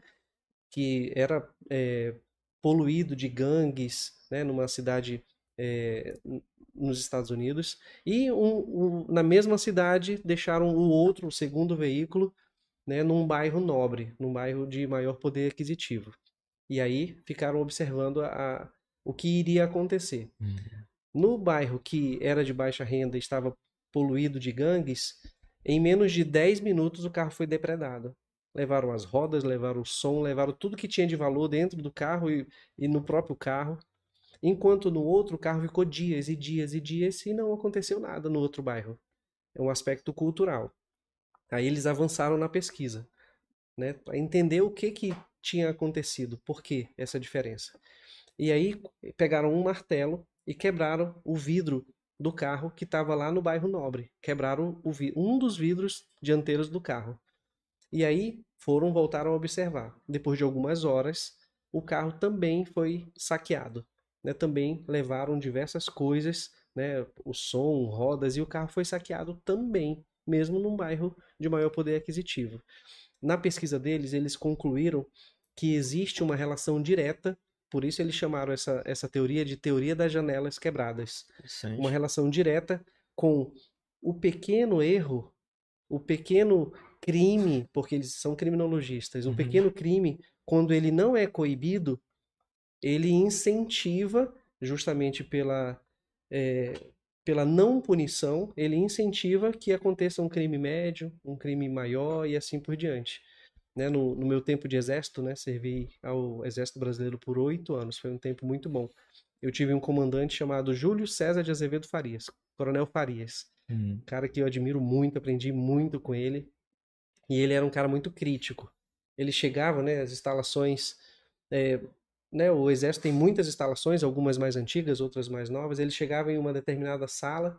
que era eh, poluído de gangues, né, numa cidade n- nos Estados Unidos, e um- um- na mesma cidade deixaram o outro, o segundo veículo, né, num bairro nobre, num bairro de maior poder aquisitivo. E aí ficaram observando a, a- o que iria acontecer. No bairro que era de baixa renda e estava poluído de gangues, em menos de 10 minutos o carro foi depredado. Levaram as rodas, levaram o som, levaram tudo que tinha de valor dentro do carro e, e no próprio carro. Enquanto no outro o carro ficou dias e dias e dias e não aconteceu nada no outro bairro. É um aspecto cultural. Aí eles avançaram na pesquisa, né, para entender o que que tinha acontecido, por que essa diferença. E aí pegaram um martelo e quebraram o vidro do carro que estava lá no bairro Nobre. Quebraram um dos vidros dianteiros do carro. E aí foram, voltaram a observar. Depois de algumas horas, o carro também foi saqueado. Né? Também levaram diversas coisas, né? o som, rodas, e o carro foi saqueado também, mesmo num bairro de maior poder aquisitivo. Na pesquisa deles, eles concluíram que existe uma relação direta, por isso eles chamaram essa, essa teoria de teoria das janelas quebradas uma relação direta com o pequeno erro, o pequeno crime, porque eles são criminologistas, um Uhum. pequeno crime, quando ele não é coibido, ele incentiva, justamente pela, é, pela não punição, ele incentiva que aconteça um crime médio, um crime maior e assim por diante. Né, no, no meu tempo de exército, né, servi ao exército brasileiro por oito anos, foi um tempo muito bom eu tive um comandante chamado Júlio César de Azevedo Farias, Coronel Farias. Hum. Um cara que eu admiro muito, aprendi muito com ele. E ele era um cara muito crítico. Ele chegava, né, as instalações, é, né, o exército tem muitas instalações, algumas mais antigas, outras mais novas. Ele chegava em uma determinada sala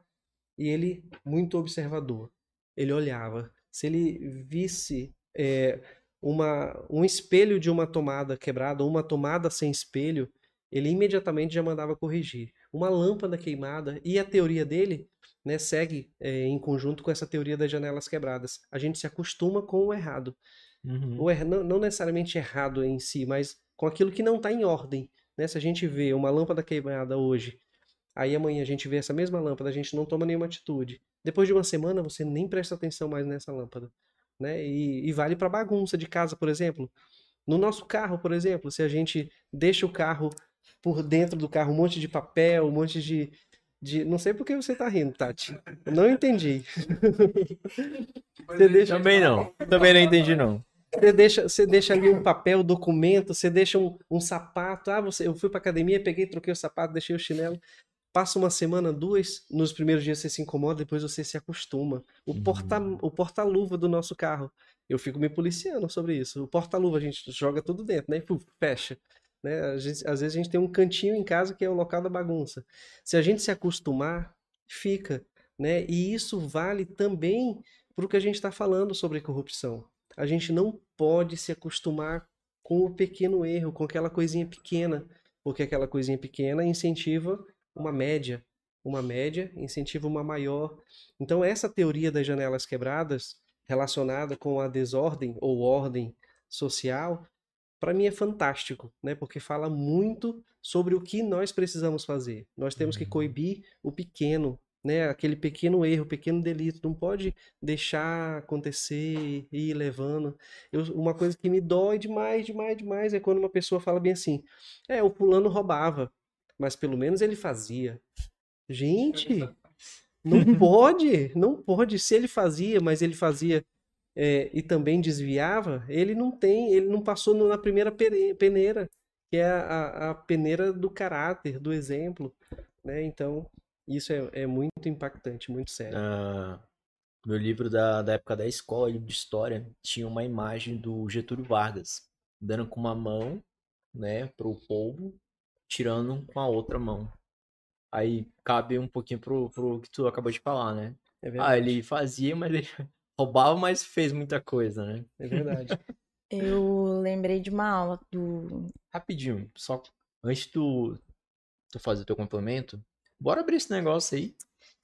e ele, muito observador, ele olhava. Se ele visse é, uma, um espelho de uma tomada quebrada, uma tomada sem espelho, ele imediatamente já mandava corrigir. Uma lâmpada queimada, e a teoria dele né, segue é, em conjunto com essa teoria das janelas quebradas. A gente se acostuma com o errado. Uhum. O er, não, não necessariamente errado em si, mas com aquilo que não está em ordem. Né? Se a gente vê uma lâmpada queimada hoje, aí amanhã a gente vê essa mesma lâmpada, a gente não toma nenhuma atitude. Depois de uma semana, você nem presta atenção mais nessa lâmpada. Né? E, e vale para bagunça de casa, por exemplo. No nosso carro, por exemplo, se a gente deixa o carro por dentro do carro, um monte de papel, um monte de. de... Não sei por que você tá rindo, Tati. Eu não entendi. Você deixa... Também não. Também não entendi, não. Você deixa, você deixa ali um papel, documento, você deixa um, um sapato. Ah, você, eu fui pra academia, peguei, troquei o sapato, deixei o chinelo. Passa uma semana, duas, nos primeiros dias você se incomoda, depois você se acostuma. O Uhum. porta o porta-luva do nosso carro. Eu fico me policiando sobre isso. O porta-luva a gente joga tudo dentro, né? E puf, fecha. Né? A gente- às vezes a gente tem um cantinho em casa que é o local da bagunça. Se a gente se acostumar, fica. Né? E isso vale também para o que a gente está falando sobre corrupção. A gente não pode se acostumar com o pequeno erro, com aquela coisinha pequena, porque aquela coisinha pequena incentiva uma média. Uma média incentiva uma maior. Então, essa teoria das janelas quebradas, relacionada com a desordem ou ordem social, para mim é fantástico, né? Porque fala muito sobre o que nós precisamos fazer. Nós temos que coibir o pequeno, né? Aquele pequeno erro, pequeno delito, não pode deixar acontecer e ir levando. Eu- uma coisa que me dói demais, demais, demais é quando uma pessoa fala bem assim: "É, o fulano roubava, mas pelo menos ele fazia". Gente, não pode, não pode. Se ele fazia, mas ele fazia é, e também desviava, ele não tem, ele não passou na primeira peneira, que é a, a- a peneira do caráter, do exemplo, né? Então, isso é, é muito impactante, muito sério. Ah, meu livro da, da época da escola, livro de história, tinha uma imagem do Getúlio Vargas dando com uma mão, né, pro povo, tirando com a outra mão. Aí cabe um pouquinho pro, pro que tu acabou de falar, né? É Ah, ele fazia, mas ele roubava, mas fez muita coisa, né? é verdade. Eu lembrei de uma aula do. Rapidinho, só antes do tu fazer teu complemento, bora abrir esse negócio aí.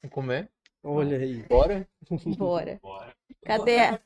Vamos comer? Olha aí. Bora. Bora. Bora. Cadê? a-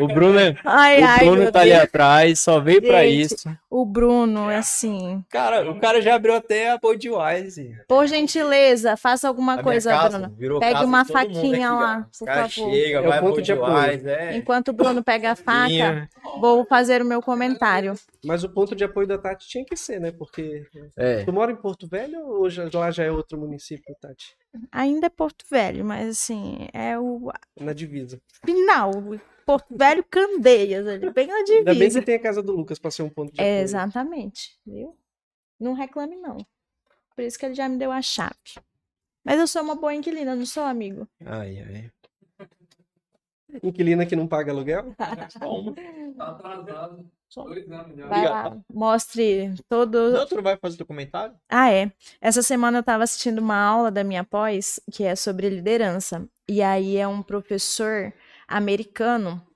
O Bruno, é- Ai, o ai, Bruno tá ali Deus. atrás, só veio pra Gente. isso. O Bruno, assim. Cara, o cara já abriu até a Budweiser. Por gentileza, faça alguma A coisa, casa Bruno. Pegue uma faquinha aqui, lá, por favor. chegam, É o vai ponto de apoio. Budweiser, é. Enquanto o Bruno pega a faca, vou fazer o meu comentário. Mas o ponto de apoio da Tati tinha que ser, né? Porque É. tu mora em Porto Velho ou já- lá já é outro município, Tati? Ainda é Porto Velho, mas assim, é o Na divisa. Final. Porto Velho Candeias, ali, bem na Ainda bem divisa. que tem a casa do Lucas pra ser um ponto de É, apoio. exatamente, viu? Não reclame, não. Por isso que ele já me deu a chave. Mas eu sou uma boa inquilina, não sou amigo. Ai, ai. Inquilina que não paga aluguel? Toma. Tá atrasado. Já. Vai lá, mostre todo. Não, tu não vai fazer teu comentário? Ah, é. Essa semana eu estava assistindo uma aula da minha pós, que é sobre liderança. E aí é um professor americano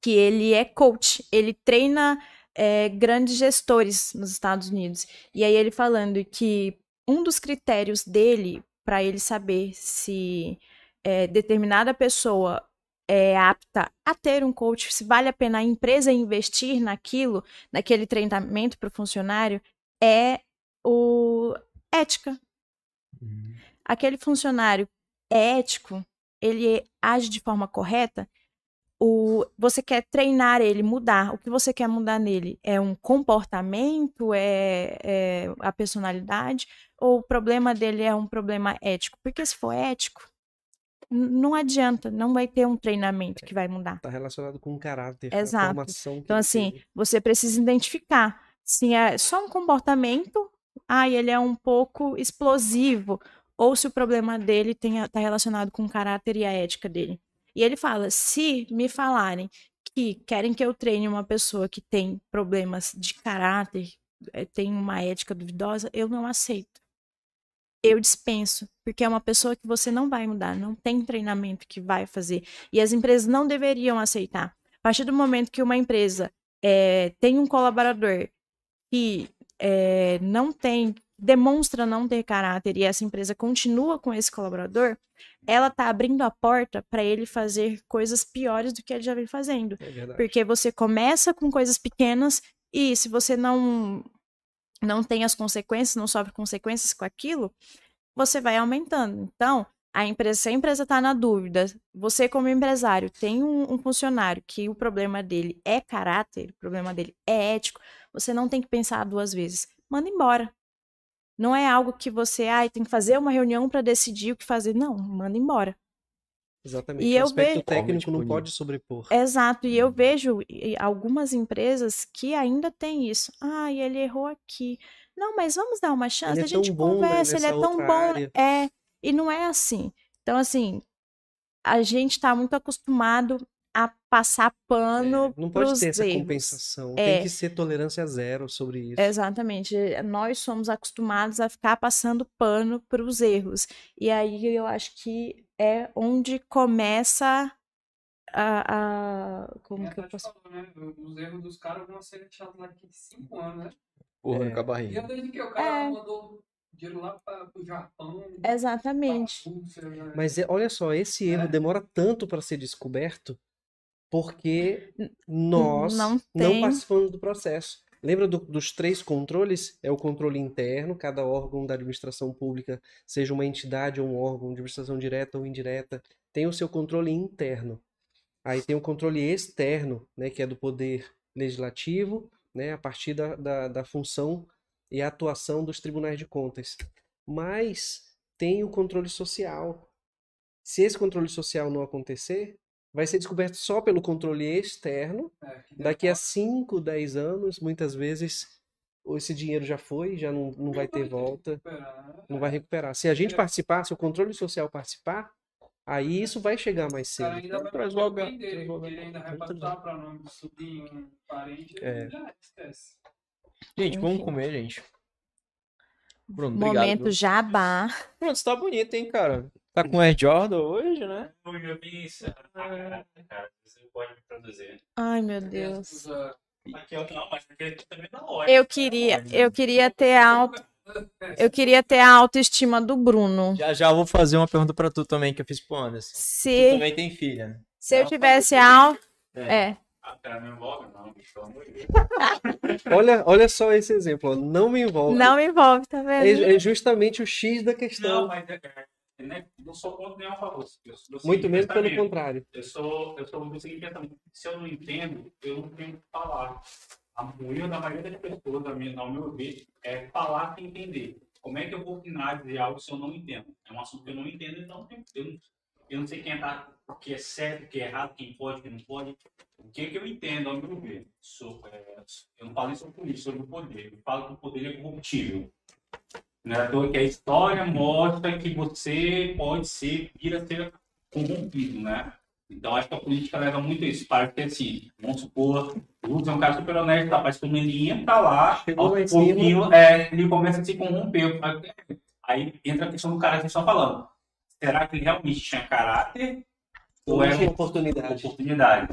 que ele é coach. Ele treina é, grandes gestores nos Estados Unidos. E aí ele falando que um dos critérios dele para ele saber se é, determinada pessoa é apta a ter um coach, se vale a pena a empresa investir naquilo, naquele treinamento para o funcionário, é o ética. Aquele funcionário é ético, ele age de forma correta, o, você quer treinar ele, mudar. O que você quer mudar nele? É um comportamento? É, é a personalidade? Ou o problema dele é um problema ético? Porque se for ético, não adianta, não vai ter um treinamento que vai mudar. Tá relacionado com o caráter, com a Exato. formação Então, assim, teve. você precisa identificar se é só um comportamento, ah, ele é um pouco explosivo, ou se o problema dele está relacionado com o caráter e a ética dele. E ele fala: se me falarem que querem que eu treine uma pessoa que tem problemas de caráter, eh, tem uma ética duvidosa, eu não aceito. Eu dispenso, porque é uma pessoa que você não vai mudar, não tem treinamento que vai fazer. E as empresas não deveriam aceitar. A partir do momento que uma empresa eh, tem um colaborador que eh, não tem, demonstra não ter caráter e essa empresa continua com esse colaborador, ela está abrindo a porta para ele fazer coisas piores do que ele já vem fazendo. É. Porque você começa com coisas pequenas e se você não não tem as consequências, não sofre consequências com aquilo, você vai aumentando. Então, a empresa, se a empresa está na dúvida, você como empresário tem um, um funcionário que o problema dele é caráter, o problema dele é ético, você não tem que pensar duas vezes. Manda embora. Não é algo que você, ai, tem que fazer uma reunião para decidir o que fazer. Não, manda embora. Exatamente. E o eu aspecto vejo- técnico não pode sobrepor. Exato, e eu Uhum. vejo algumas empresas que ainda têm isso. Ah, ele errou aqui. Não, mas vamos dar uma chance, Ele é a gente conversa, ele é tão bom. área. É, e não é assim. Então, assim, a gente tá muito acostumado a passar pano É, não pode ter essa erros. compensação. É. Tem que ser tolerância zero sobre isso. Exatamente. Nós somos acostumados a ficar passando pano para os erros. E aí eu acho que é onde começa a. a- como É, que eu posso. falando, né? Os erros dos caras vão ser deixados lá daqui 5 anos, né? Porra, É. com a E barriga. desde que o cara É. mandou dinheiro lá para o Japão, Exatamente. pra Rússia, né? Mas é- olha só, esse erro É. demora tanto para ser descoberto porque nós não não, tem- participamos do processo. Lembra do- dos três controles? É o controle interno, cada órgão da administração pública, seja uma entidade ou um órgão de administração direta ou indireta, tem o seu controle interno. Aí tem o controle externo, né, que é do poder legislativo, né, a partir da, da, da função e atuação dos tribunais de contas. Mas tem o controle social. Se esse controle social não acontecer, vai ser descoberto só pelo controle externo. É, Daqui a demora. 5, 10 anos, muitas vezes, esse dinheiro já foi, já não, não vai ter volta, recuperar, não vai recuperar. Se a gente É. participar, se o controle social participar, aí isso vai chegar mais cara cedo. ainda vai Traz pagar o logo a- bem dele, ele ainda vai para nome do sobrinho, parente, É. já esquece. Gente, vamos comer, gente. Bruno, obrigado. Momento Bruno. jabá. Bruno, você tá bonito, hein, cara? Tá com Air Jordan hoje, né? Pode me produzir. Ai, meu Deus. Eu não, mas aqui aqui também ótimo. Eu queria, eu queria ter a auto, eu queria ter a autoestima do Bruno. Já já eu vou fazer uma pergunta pra tu também, que eu fiz pro Anderson. Tu Se, também tem filha, né? se eu tivesse a é, Ah, cara, não envolve, não, bicho. Olha, olha só esse exemplo, ó, não me envolve. não me envolve, tá vendo? É, é justamente o X da Não, questão. mas é, é, né, não sou contra nenhum favor. Muito menos pelo contrário. Eu sou, eu sou do seguinte pensamento. Se eu não entendo, eu não tenho que falar. A- O erro da maioria das pessoas, a minha- ao meu ver, é falar sem entender. Como é que eu vou opinar de algo se eu não entendo? É um assunto que eu não entendo, então eu não, eu não sei quem tá, o que é certo, o que é errado, quem pode, quem não pode. O que é que eu entendo, ao meu ver? Sou, é, eu não falo nem sobre política, sobre o poder. Eu falo que o poder é corruptível. Não é à toa que a história mostra que você pode ser, vir a ser corrompido, né? Então acho que a política leva muito isso. Para que assim, vamos supor, o Lula é um cara super honesto, tá, mas quando ele entra lá, em aos pouquinho, é, ele começa a se corromper. Aí entra a questão do cara que vocês estão falando. Será que ele realmente tinha caráter? Ou Ou é tinha oportunidade. oportunidade.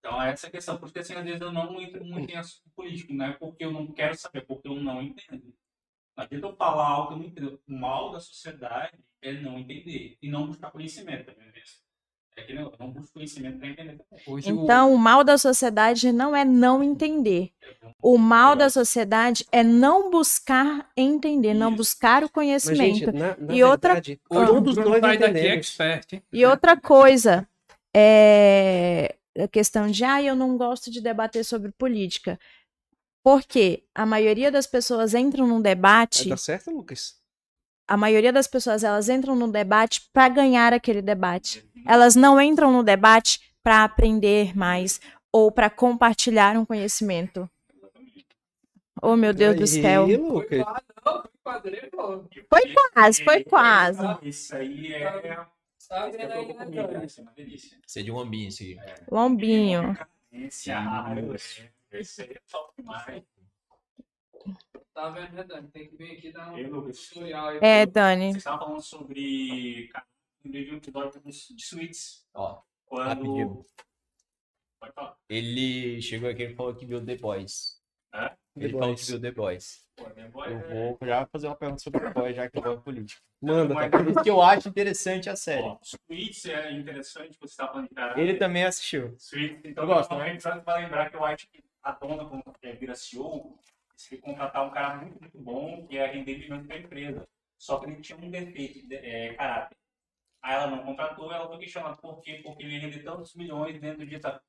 Então, é essa a questão. Porque, assim, às vezes eu não entro muito em assunto político, não é porque eu não quero saber, é porque eu não entendo. Não adianta eu falar algo que eu não entendo. O mal da sociedade é não entender e não buscar conhecimento. Tá vendo isso? É que não, não busco conhecimento para entender. Hoje o- Então, o mal da sociedade não é não entender. O mal da sociedade é não buscar entender, não buscar o Mas, conhecimento. gente, na, na E outra- verdade, hoje o todos Bruno nós sai daqui entendemos. expert, hein? E outra coisa, é a questão de, ah, eu não gosto de debater sobre política. Porque a maioria das pessoas entram num debate, dar certo, Lucas? A maioria das pessoas elas entram no debate para ganhar aquele debate. Elas não entram no debate para aprender mais ou para compartilhar um conhecimento. Oh, meu Deus do Aí, céu. Foi Lucas. foi quase, foi quase. Isso aí é. Tá Isso é né, isso é. Isso é de um ambiente aqui. Lombinho. Esse, ah, é top demais. Tá vendo, né, Dani? Tem que vir aqui dar um Lucas. tutorial aí. É, Dani. Vocês estavam falando sobre. Cara, um review episódio de suítes. Ó, Quando. rapidinho. Pode falar. Ele chegou aqui e falou que viu The Boys. Hã? Ele The falou Boys. que viu The Boys. Pô, Eu é- vou já fazer uma pergunta sobre The Boys, já que eu gosto de política. Manda. Mas- Por isso que eu acho interessante a série. Ó, Suítes é interessante, você tá falando de cara. Ele também assistiu. Suítes, então Eu gosto, normalmente só pra lembrar que eu acho que a dona, quando é, vira CEO, se contratar um cara muito, muito bom, que é render milhões para a empresa. Só que ele tinha um defeito, de é, caráter. Aí ela não contratou, ela foi questionada por quê? Porque ele ia render tantos milhões dentro do dia. Tá,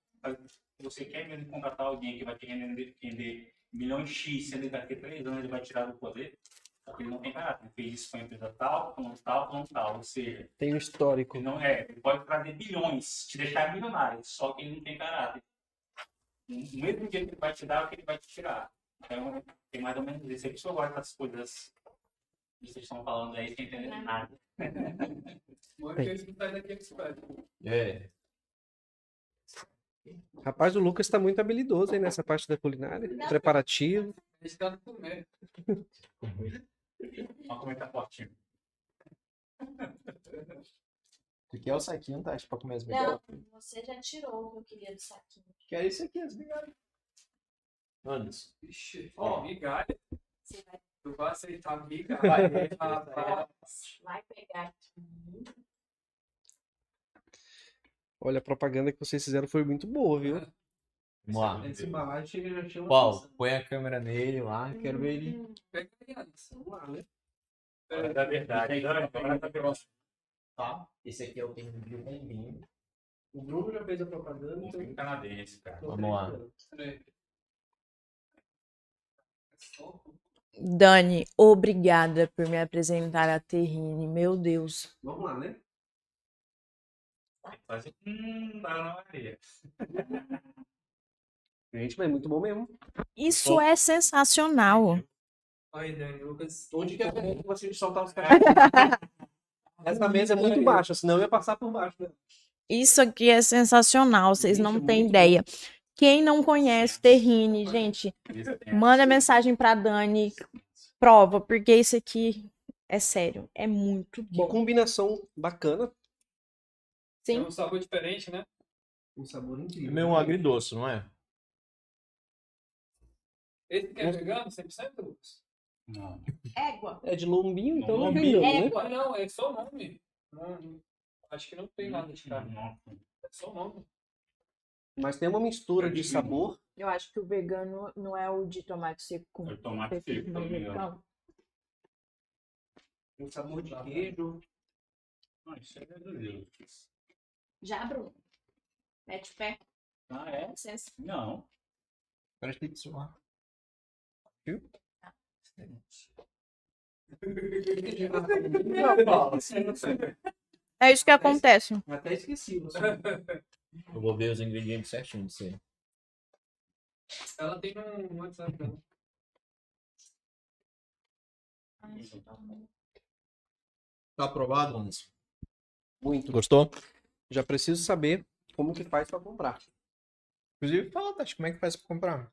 você quer mesmo contratar alguém que vai te render, render milhões X, sendo que daqui a três anos ele vai tirar do poder? Porque ele não tem caráter. Ele fez isso com a empresa tal, com tal, com tal. Ou seja, Tem um histórico. ele não é, ele pode trazer bilhões, te deixar milionário, só que ele não tem caráter. No mesmo dia que ele vai te dar, é o que ele vai te tirar. Então, tem mais ou menos isso. É isso que eu gosto das coisas que vocês estão falando aí, sem entender nada. Que não daqui eles pedem. É. Rapaz, o Lucas tá muito habilidoso aí nessa parte da culinária. Preparativo. Eles estão comer. Olha como é que tá fortinho. Tu quer o saquinho, tá? Pra comer as Não, você já tirou o que eu queria do saquinho. Quer isso aqui, as migalhas. Anderson. Ixi, Ó. migalha. Você vai, Tu vai aceitar migalha. Rapaz. vai pegar aqui. Olha, a propaganda que vocês fizeram foi muito boa, viu? Vamos lá. Esse embalagem já tinha uma Paulo, põe a câmera nele lá, quero ver ele. Pega aí, Alisson. Vamos lá, né? Agora da verdade. Agora da verdade. Tá? Esse aqui é o termo de um vinho. O Bruno já fez a propaganda, Um então. canadense, cara. Vamos lá. Dani, obrigada por me apresentar a Terrine. Meu Deus. Vamos lá, né? Fazer. Hum, dá na areia. Gente, mas é muito bom mesmo. Isso é sensacional. Aí, Dani, Lucas. Onde que é bom você soltar os caras? Essa mesa é muito baixa, senão eu ia passar por baixo. Né? Isso aqui é sensacional. Vocês Gente, não é têm ideia. Quem não conhece Terrine, gente, é manda mensagem pra Dani. Prova, porque isso aqui é sério. É muito Que bom. combinação bacana. Sim. um sabor diferente, né? Um sabor É incrível. meio um agridoce, não é? Esse que é vegano, 100%, Lucas? Não. Égua. É de lombinho, então não Lombinho. vendeu, né? Égua. Ah, não, é só o nome. Não, acho que não tem nada de carne. Não. É só o nome. Mas tem uma mistura de sabor. Eu acho que o vegano não é o de tomate seco com Eu tomate seco, não vegano. Um sabor de queijo. Não, isso é verdadeiro. Já, Bruno? Mete o pé. Ah, é? Licença. Não. Lá. Não, Paulo, você não sei. É isso que acontece. Até esqueci. Você. Eu vou ver os ingredientes certinho disso aí. Ela tem um WhatsApp dela. Tá aprovado, Anderson? Muito. Gostou? Já preciso saber como que faz pra comprar. Inclusive, fala, Tati, como é que faz pra comprar?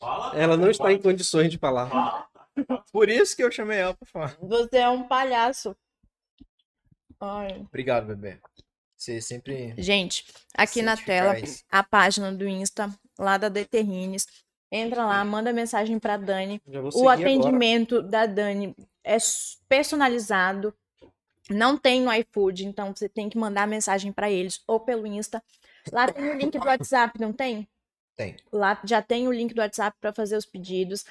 Fala. Ela não está em condições de falar. Fala. Por isso que eu chamei ela pra falar. Você é um palhaço. Ai. Obrigado, bebê. Você sempre. Gente, aqui na tela, a página do Insta, lá da Deterrines. Entra lá, manda mensagem pra Dani. O seguir agora. atendimento da Dani é personalizado. Não tem no iFood, então você tem que mandar mensagem pra eles ou pelo Insta. Lá tem o link do WhatsApp, não tem? Tem. Lá já tem o link do WhatsApp para fazer os pedidos.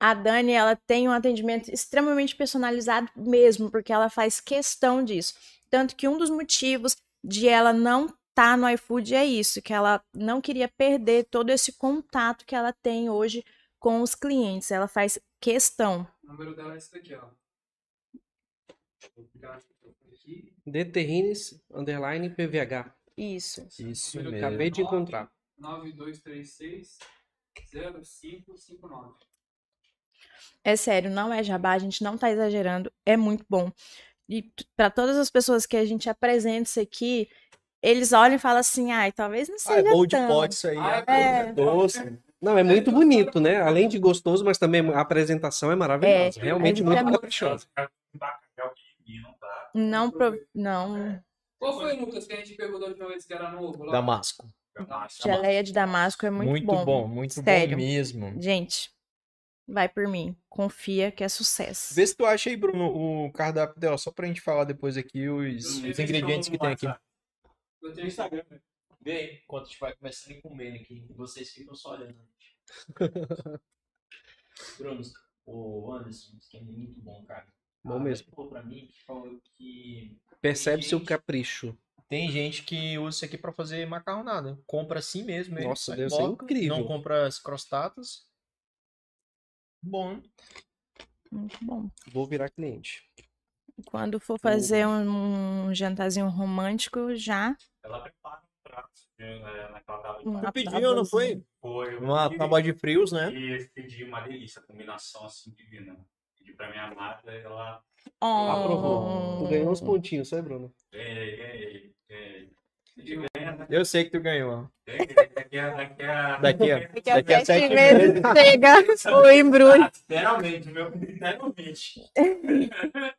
A Dani, ela tem um atendimento extremamente personalizado mesmo, porque ela faz questão disso. Tanto que um dos motivos de ela não estar no iFood é isso, que ela não queria perder todo esse contato que ela tem hoje com os clientes. Ela faz questão. O número dela é esse daqui, ó. Vou pegar aqui. Deterrines, underline, PVH. Isso. Isso mesmo. Acabei de encontrar. 9236 0559. É sério, não é jabá, a gente não tá exagerando, é muito bom. E para todas as pessoas que a gente apresenta isso aqui, eles olham e falam assim, ai, talvez não Ah, é seja bom de pote isso aí. Ah, é é. doce. Não, é muito bonito, né? Além de gostoso, mas também a apresentação é maravilhosa. É, Realmente a muito é caprichosa. E não pro- não. Qual foi, Lucas, que a gente pegou da última vez que era novo? Lá? Damasco. Geleia de Damasco é muito, Muito, bom. bom, muito Sério. bom mesmo. Gente, vai por mim. Confia que é sucesso. Vê se tu acha aí, Bruno, o cardápio dela, só pra gente falar depois aqui os, os ingredientes que tem aqui. Eu tenho Instagram. Vê aí, enquanto a gente vai começando e comendo aqui. Vocês ficam só olhando. Bruno, o Anderson, isso aqui é muito bom, cara. Bom A mesmo. Falou pra mim que falou que Percebe seu Gente. capricho. tem gente que usa isso aqui pra fazer macarronada. Compra assim mesmo. Nossa, deve ser incrível. Não compra as crostatas. Bom. Muito bom. Vou virar cliente. Quando for fazer um, um jantarzinho romântico, já. Ela prepara um prato né, naquela tábua de Uma pediu, não foi? Foi. eu Uma pedi. tábua de frios, né? E pedi uma delícia, combinação assim divina. Pedi pra minha amada, ela Oh. Aprovou. Tu ganhou uns pontinhos, sabe, Bruno? ganhei, ganhei, ganhei. Né? Eu sei que tu ganhou. Daqui a. Daqui a. Daqui a- Daqui a Daqui a sete sete meses chega o embrulho. Literalmente, meu. Literalmente.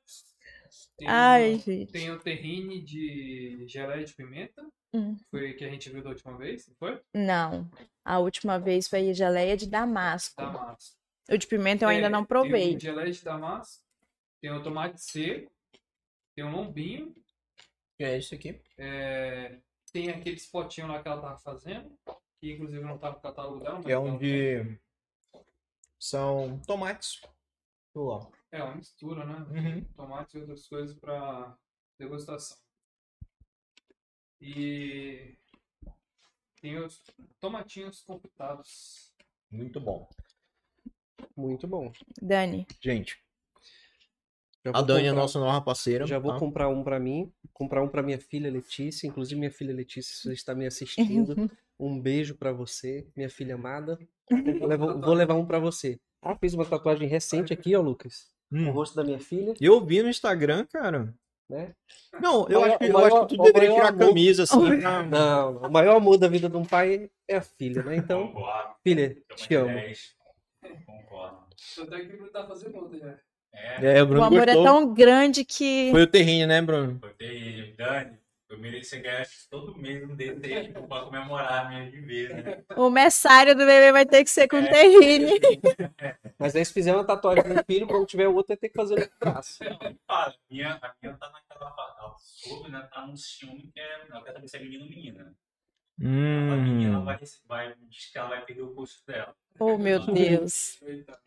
Tem, Ai, gente. tem o terrine de geleia de pimenta. Hum. Foi que a gente viu da última vez, não foi? Não. A última vez foi geleia de damasco. Damasco. O de pimenta eu ainda É, não Tem provei. o geleia de damasco. Tem o tomate seco. Tem o lombinho. Que é isso aqui? é, tem aqueles potinhos lá que ela tava fazendo. Que inclusive não tá no catálogo dela. mas Que é onde são tomates. É uma mistura, né? Uhum. Tomates e outras coisas para degustação. E tem os tomatinhos confitados. Muito bom. Muito bom. Dani, Gente, a Dani é comprar- nossa nova parceira. Já vou tá? comprar um pra mim, comprar um pra minha filha Letícia. Inclusive, minha filha Letícia, se você está me assistindo, um beijo pra você, minha filha amada. Vou levar, vou levar um pra você. Ah, fiz uma tatuagem recente aqui, ó, Lucas. O Hum. rosto da minha filha, Eu vi no Instagram, cara. né? Não, eu, Maior- acho, que, o eu maior- acho que tu o deveria maior tirar a amor- camisa assim. pra- Não, não, o maior amor da vida de um pai é a filha, né? Então, Concordo. filha, te amo. de 10. Concordo. Até que ele tá fazendo outra já. É, É, o o amor gostou. é tão grande que. Foi o terreno, né, Bruno? foi terrível. Dani, eu merecia ganhar todo mês um desse aí pra comemorar a minha de vez, né? O messário do bebê vai ter que ser com É. terrine. Mas aí se fizer uma tatuagem no filho, quando tiver outro, vai ter que fazer no braço. A minha, a minha tá naquela. Ela soube, né? Tá num ciúme que é. Ela quer saber se é menino ou menina. A menina ela Hum. vai, vai, diz que ela vai perder o curso dela. Oh, meu Deus. Eita.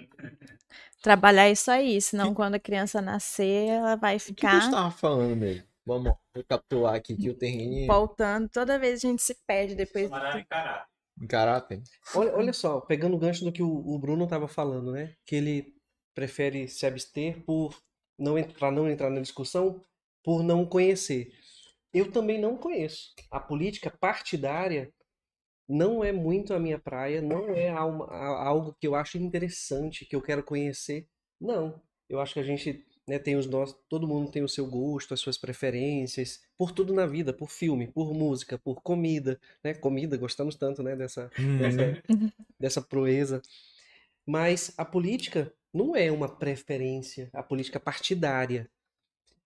Trabalhar isso aí, senão quando a criança nascer, ela vai O que, que ficar a gente tava falando mesmo? Vamos recapitular aqui que o terreno voltando. Toda vez a gente se perde depois. Em caráter. em caráter. Olha, olha só, pegando o gancho do que o, o Bruno estava falando, né? Que ele prefere se abster por não para não entrar na discussão, por não conhecer. Eu também não conheço. A política partidária não é muito a minha praia, não é algo que eu acho interessante, que eu quero conhecer. Não. Eu acho que a gente né, tem os nossos, todo mundo tem o seu gosto, as suas preferências, por tudo na vida, por filme, por música, por comida, né? Comida, gostamos tanto, né, dessa dessa, dessa proeza. Mas a política não é uma preferência, a política partidária.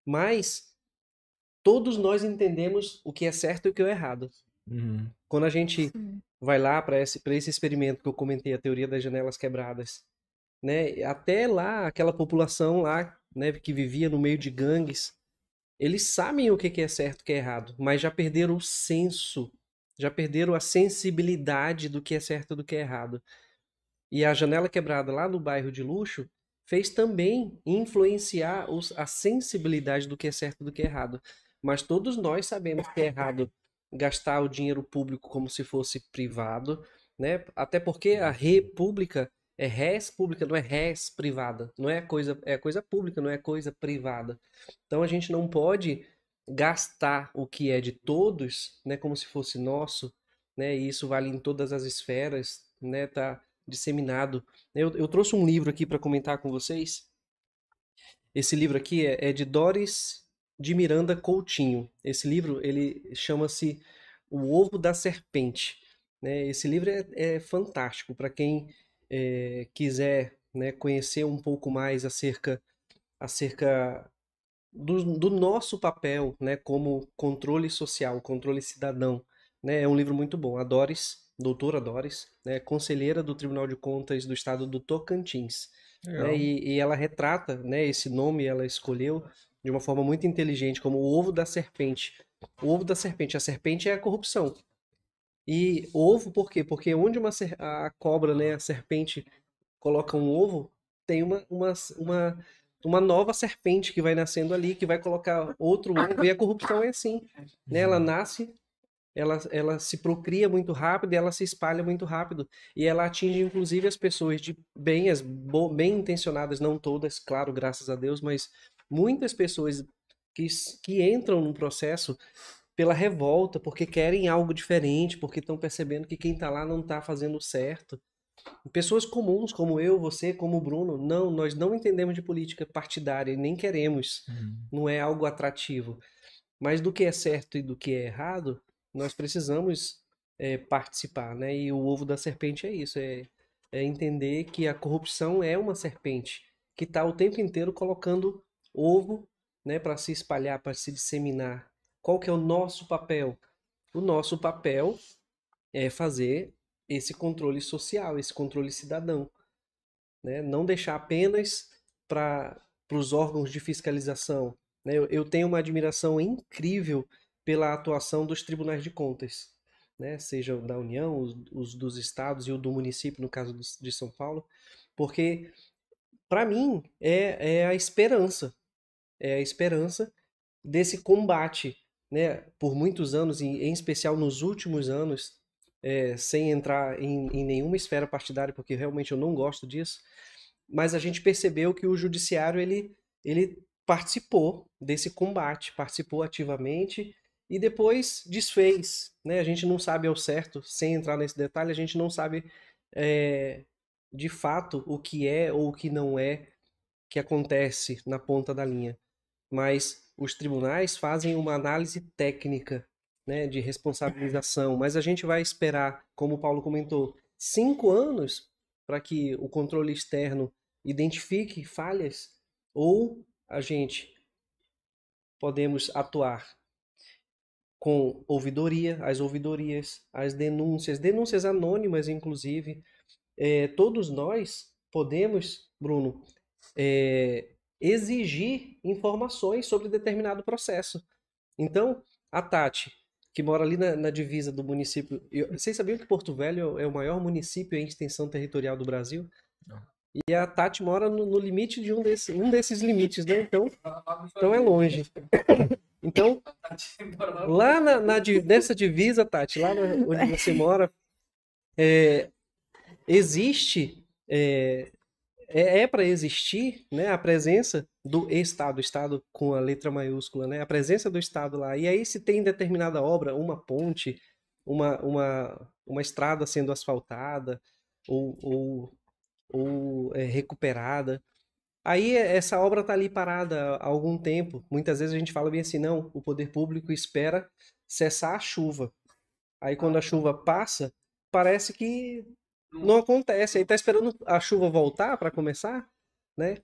Mas todos nós entendemos o que é certo e o que é errado. Uhum. Quando a gente Sim. vai lá para esse, pra esse experimento que eu comentei, a teoria das janelas quebradas, né? Até lá, aquela população lá, né, que vivia no meio de gangues, eles sabem o que que é certo e o que é errado, mas já perderam o senso, já perderam a sensibilidade do que é certo e do que é errado. E a janela quebrada lá no bairro de luxo fez também influenciar os- a sensibilidade do que é certo e do que é errado. Mas todos nós sabemos que é errado gastar o dinheiro público como se fosse privado, né? Até porque a república é res pública, não é res privada, não é coisa é coisa pública, não é coisa privada. Então a gente não pode gastar o que é de todos, né, como se fosse nosso, né? E isso vale em todas as esferas, né? Tá disseminado. Eu, eu trouxe um livro aqui para comentar com vocês. Esse livro aqui é, é de Doris de Miranda Coutinho. Esse livro ele chama-se O Ovo da Serpente. Né? Esse livro é, é fantástico para quem é, quiser né, conhecer um pouco mais acerca, acerca do, do, nosso papel né, como controle social, controle cidadão. Né? É um livro muito bom. A Doris, doutora Doris, né, conselheira do Tribunal de Contas do Estado do Tocantins. Né? E, e, ela retrata né, esse nome, ela escolheu de uma forma muito inteligente, como o ovo da serpente. O ovo da serpente. A serpente é a corrupção. E ovo, por quê? Porque onde uma, a cobra, né, a serpente, coloca um ovo, tem uma, uma, uma, uma nova serpente que vai nascendo ali, que vai colocar outro ovo. E a corrupção é assim. Né? Ela nasce, ela, ela se procria muito rápido e ela se espalha muito rápido. E ela atinge, inclusive, as pessoas de bem, as bem intencionadas, não todas, claro, graças a Deus, mas muitas pessoas que, que entram num processo pela revolta, porque querem algo diferente, porque estão percebendo que quem está lá não está fazendo certo. Pessoas comuns, como eu, você, como o Bruno, não, nós não entendemos de política partidária e nem queremos. Uhum. Não é algo atrativo. Mas do que é certo e do que é errado, nós precisamos é, participar, né? E o ovo da serpente é isso, é, é entender que a corrupção é uma serpente que está o tempo inteiro colocando ovo, né, para se espalhar, para se disseminar. Qual que é o nosso papel? O nosso papel é fazer esse controle social, esse controle cidadão. Né? Não deixar apenas para os órgãos de fiscalização. Né? Eu, eu, tenho uma admiração incrível pela atuação dos tribunais de contas, né? seja da União, os, os dos estados e o do município, no caso de São Paulo, porque, para mim, é, é a esperança. É esperança desse combate né, por muitos anos, e em especial nos últimos anos, é, sem entrar em, em, nenhuma esfera partidária, porque realmente eu não gosto disso, mas a gente percebeu que o judiciário ele, ele participou desse combate, participou ativamente e depois desfez. Né? A gente não sabe ao certo, sem entrar nesse detalhe, a gente não sabe é, de fato o que é ou o que não é que acontece na ponta da linha. Mas os tribunais fazem uma análise técnica né, de responsabilização, mas a gente vai esperar, como o Paulo comentou, cinco anos para que o controle externo identifique falhas ou a gente podemos atuar com ouvidoria, as ouvidorias, as denúncias, denúncias anônimas, inclusive. É, todos nós podemos, Bruno, é, exigir informações sobre determinado processo. Então, a Tati, que mora ali na, na divisa do município. Eu, vocês sabiam que Porto Velho é o maior município em extensão territorial do Brasil? Não. E a Tati mora no, no limite de um, desse, um desses limites, né? Então, então é longe. Então, lá na, na, nessa divisa, Tati, lá onde você mora, é, existe é, é, é para existir né, a presença do Estado, Estado com a letra maiúscula, né, a presença do Estado lá. E aí, se tem determinada obra, uma ponte, uma, uma, uma estrada sendo asfaltada ou, ou, ou é, recuperada, aí essa obra está ali parada há algum tempo. Muitas vezes a gente fala bem assim: não, o poder público espera cessar a chuva. Aí, quando a chuva passa, parece que não acontece. Aí tá esperando a chuva voltar para começar, né?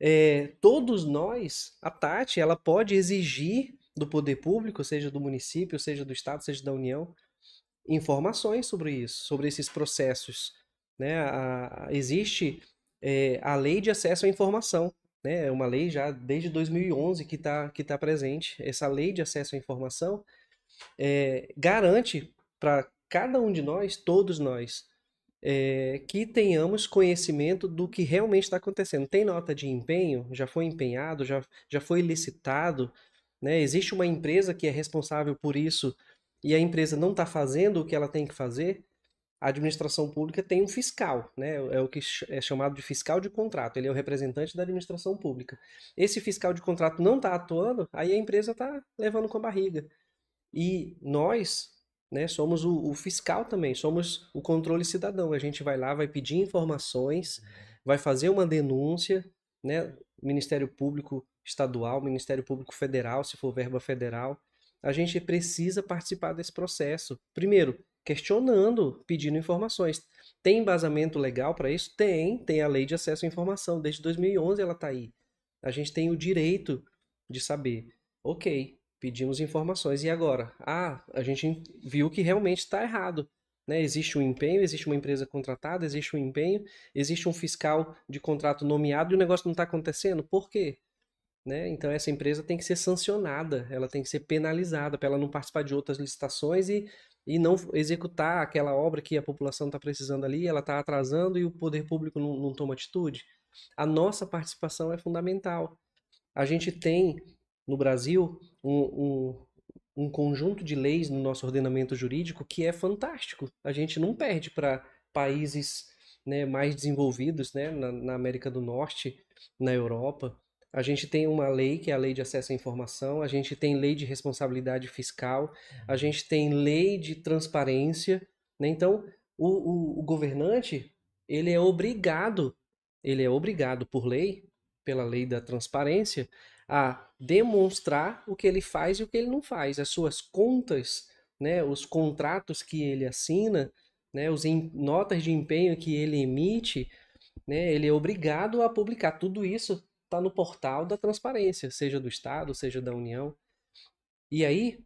É, todos nós, a Tati, ela pode exigir do poder público, seja do município, seja do estado, seja da União, informações sobre isso, sobre esses processos. Né? A, existe é, a lei de acesso à informação, né? É uma lei já desde 2011 que está que tá presente. Essa lei de acesso à informação é, garante para cada um de nós, todos nós, é, que tenhamos conhecimento do que realmente está acontecendo. Tem nota de empenho? Já foi empenhado? Já, já foi licitado? Né? Existe uma empresa que é responsável por isso e a empresa não está fazendo o que ela tem que fazer? A administração pública tem um fiscal, né? é o que é chamado de fiscal de contrato, ele é o representante da administração pública. Esse fiscal de contrato não está atuando, aí a empresa está levando com a barriga. E nós, né? Somos o, o, fiscal também, somos o controle cidadão. A gente vai lá, vai pedir informações, vai fazer uma denúncia, né? Ministério Público Estadual, Ministério Público Federal, se for verba federal. A gente precisa participar desse processo. Primeiro, questionando, pedindo informações. Tem embasamento legal para isso? Tem, tem a lei de acesso à informação. Desde 2011 ela está aí. A gente tem o direito de saber. Ok, pedimos informações. E agora? Ah, a gente viu que realmente está errado. Né? Existe um empenho, existe uma empresa contratada, existe um empenho, existe um fiscal de contrato nomeado e o negócio não está acontecendo. Por quê? Né? Então essa empresa tem que ser sancionada, ela tem que ser penalizada para ela não participar de outras licitações e, e não executar aquela obra que a população está precisando ali, ela está atrasando e o poder público não, não toma atitude. A nossa participação é fundamental. A gente tem no Brasil um, um, um conjunto de leis no nosso ordenamento jurídico que é fantástico. A gente não perde para países né, mais desenvolvidos né, na, na, América do Norte, na Europa. A gente tem uma lei, que é a Lei de Acesso à Informação, a gente tem lei de responsabilidade fiscal, a gente tem lei de transparência. Né? Então, o, o, o governante, ele é obrigado, ele é obrigado por lei, pela lei da transparência, a demonstrar o que ele faz e o que ele não faz, as suas contas, né, os contratos que ele assina, né, os notas de empenho que ele emite, né, ele é obrigado a publicar. Tudo isso está no portal da transparência, seja do Estado, seja da União. E aí,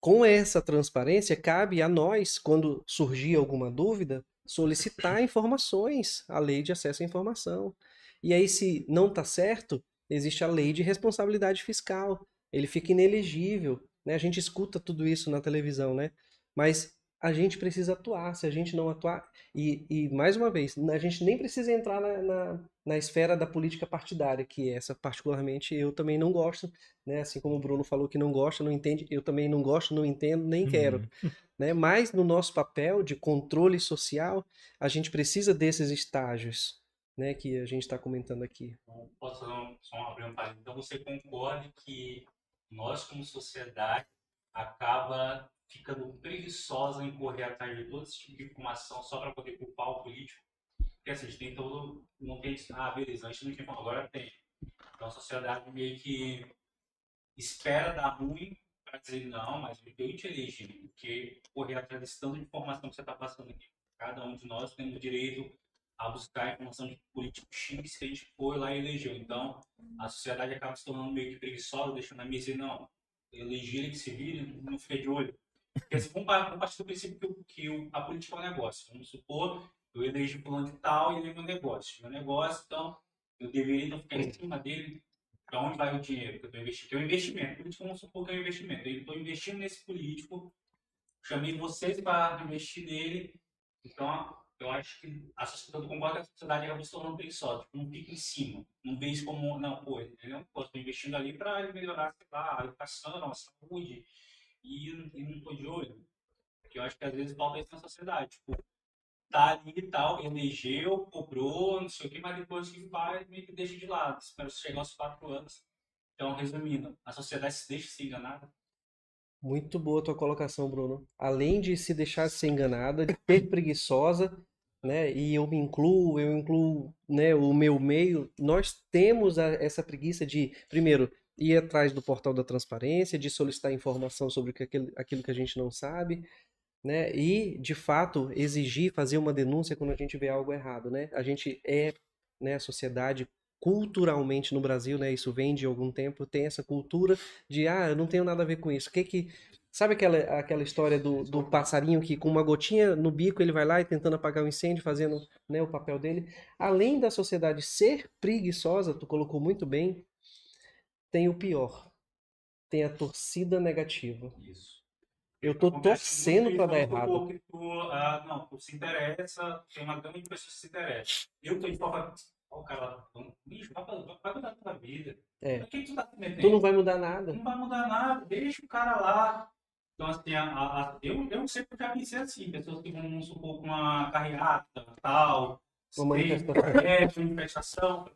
com essa transparência, cabe a nós, quando surgir alguma dúvida, solicitar informações, a lei de acesso à informação. E aí, se não está certo, existe a lei de responsabilidade fiscal. Ele fica inelegível. Né? A gente escuta tudo isso na televisão, né? Mas a gente precisa atuar. Se a gente não atuar. E, e mais uma vez, a gente nem precisa entrar na, na, na, esfera da política partidária, que essa, particularmente, eu também não gosto. Né? Assim como o Bruno falou que não gosta, não entende, eu também não gosto, não entendo, nem quero. Uhum. Né? Mas no nosso papel de controle social, a gente precisa desses estágios né, que a gente está comentando aqui. Então, posso só uma pergunta? Então você concorda que nós como sociedade acaba ficando preguiçosa em correr atrás de todo esse tipo de informação só para poder culpar o político? Porque assim, a gente tem todo. Não tem. Ah, beleza, antes não tinha agora tem. Então a sociedade meio que espera dar ruim para dizer não, mas eu te elegi, porque correr atrás de informação que você está passando aqui. Cada um de nós tem o direito a buscar a informação de político X que a gente foi lá e elegeu. Então, a sociedade acaba se tornando meio que preguiçosa, deixando a mesa não, eleger ele que se vire, não fica de olho. Porque assim, vamos, partir do princípio que, que a política é um negócio. Vamos supor, eu elegi plano de tal e ele é meu negócio. Meu negócio, então, eu deveria então, ficar em cima dele. Para onde vai o dinheiro que eu estou investindo? Que é um investimento. Político, vamos supor que é um investimento. Eu estou investindo nesse político, chamei vocês para investir nele. Então, eu acho que a sociedade, eu concordo que a sociedade acaba se tornando preguiçosa, tipo, não fica em cima, não vê isso como, não, pô, entendeu? Pô, estou investindo ali para melhorar, sei lá, a educação, a saúde, e, e não estou de olho. Porque eu acho que às vezes falta isso na sociedade, tipo, tá ali e tal, elegeu, cobrou, não sei o que, mas depois que vai, meio que deixa de lado, espera chegar aos quatro anos. Então, resumindo, a sociedade se deixa ser enganada. Muito boa a tua colocação, Bruno. Além de se deixar ser enganada, de ser preguiçosa, né? E eu me incluo, eu incluo, né, o meu meio. Nós temos a, essa preguiça de, primeiro, ir atrás do portal da transparência, de solicitar informação sobre aquilo, que a gente não sabe, né? E, de fato, exigir, fazer uma denúncia quando a gente vê algo errado, né? A gente é, né, a sociedade culturalmente no Brasil, né, isso vem de algum tempo, tem essa cultura de, ah, eu não tenho nada a ver com isso. O que que Sabe aquela, aquela história do, do passarinho que com uma gotinha no bico ele vai lá e tentando apagar o incêndio, fazendo né, o papel dele? Além da sociedade ser preguiçosa, tu colocou muito bem, tem o pior. Tem a torcida negativa. Isso. Eu tô torcendo para dar errado. Tu, tu, ah, não, tu se interessa, tem uma gama de pessoas que se interessam. Eu tô de forma. O cara, bicho, vai mudar a tua vida. É. Tu, tá tu não vai mudar nada. Não vai mudar nada, deixa o cara lá. Então, assim, a, a, eu, eu sempre já pensei assim, pessoas que vão, vamos supor, com uma carreata, tal, uma manifestação.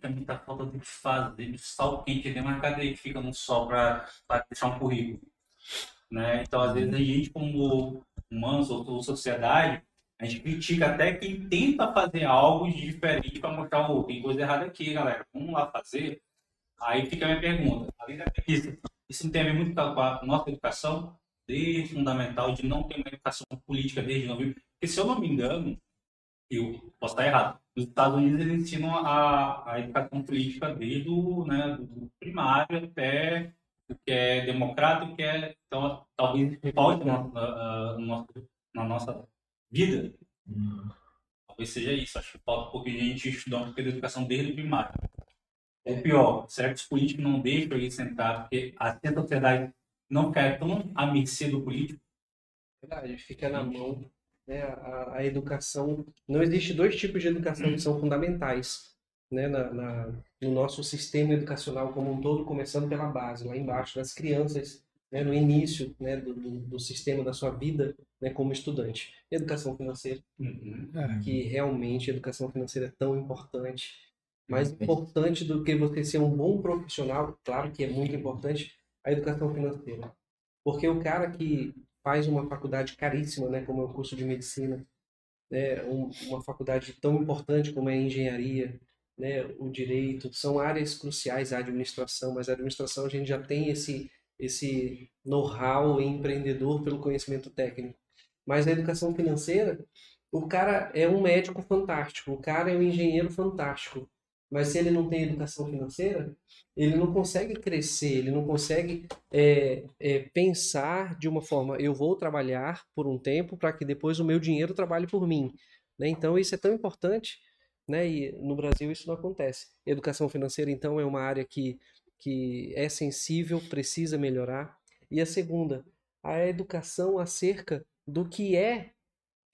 Também tá faltando de fazer, de sol quente, tem uma cadeia que fica no sol para deixar um currículo. Né? Então, às vezes, a gente, como humanos ou sociedade, a gente critica até quem tenta fazer algo de diferente para mostrar, oh, tem coisa errada aqui, galera, vamos lá fazer. Aí fica a minha pergunta, além da preguiça, isso tem a ver muito com a nossa educação, desde fundamental, de não ter uma educação política desde novinho. Porque, se eu não me engano, eu posso estar errado, nos Estados Unidos eles ensinam a, a educação política desde o né, do primário até o que é democrático, que é. Então, talvez falte na, na, na, na nossa vida. Talvez seja isso. Acho que falta um pouquinho de gente de educação desde o primário. Ou pior, será que os políticos não deixam ele sentar? Porque a sociedade não cai tão à mercê do político. Verdade, fica na mão. Né? A, a educação. Não existe dois tipos de educação que são fundamentais né? na, na, no nosso sistema educacional como um todo, começando pela base, lá embaixo, das crianças, né? no início né? do, do, do sistema da sua vida né? como estudante. Educação financeira, que realmente a educação financeira é tão importante. Mais importante do que você ser um bom profissional, claro que é muito importante, a educação financeira. Porque o cara que faz uma faculdade caríssima, né, como é o curso de medicina, né, um, uma faculdade tão importante como é a engenharia, né, o direito, são áreas cruciais a administração, mas a administração a gente já tem esse esse know-how empreendedor pelo conhecimento técnico. Mas a educação financeira, o cara é um médico fantástico, o cara é um engenheiro fantástico, mas se ele não tem educação financeira, ele não consegue crescer, ele não consegue é, é, pensar de uma forma, eu vou trabalhar por um tempo para que depois o meu dinheiro trabalhe por mim. Né? Então isso é tão importante, né? e no Brasil isso não acontece. Educação financeira, então, é uma área que, que é sensível, precisa melhorar. E a segunda, a educação acerca do que é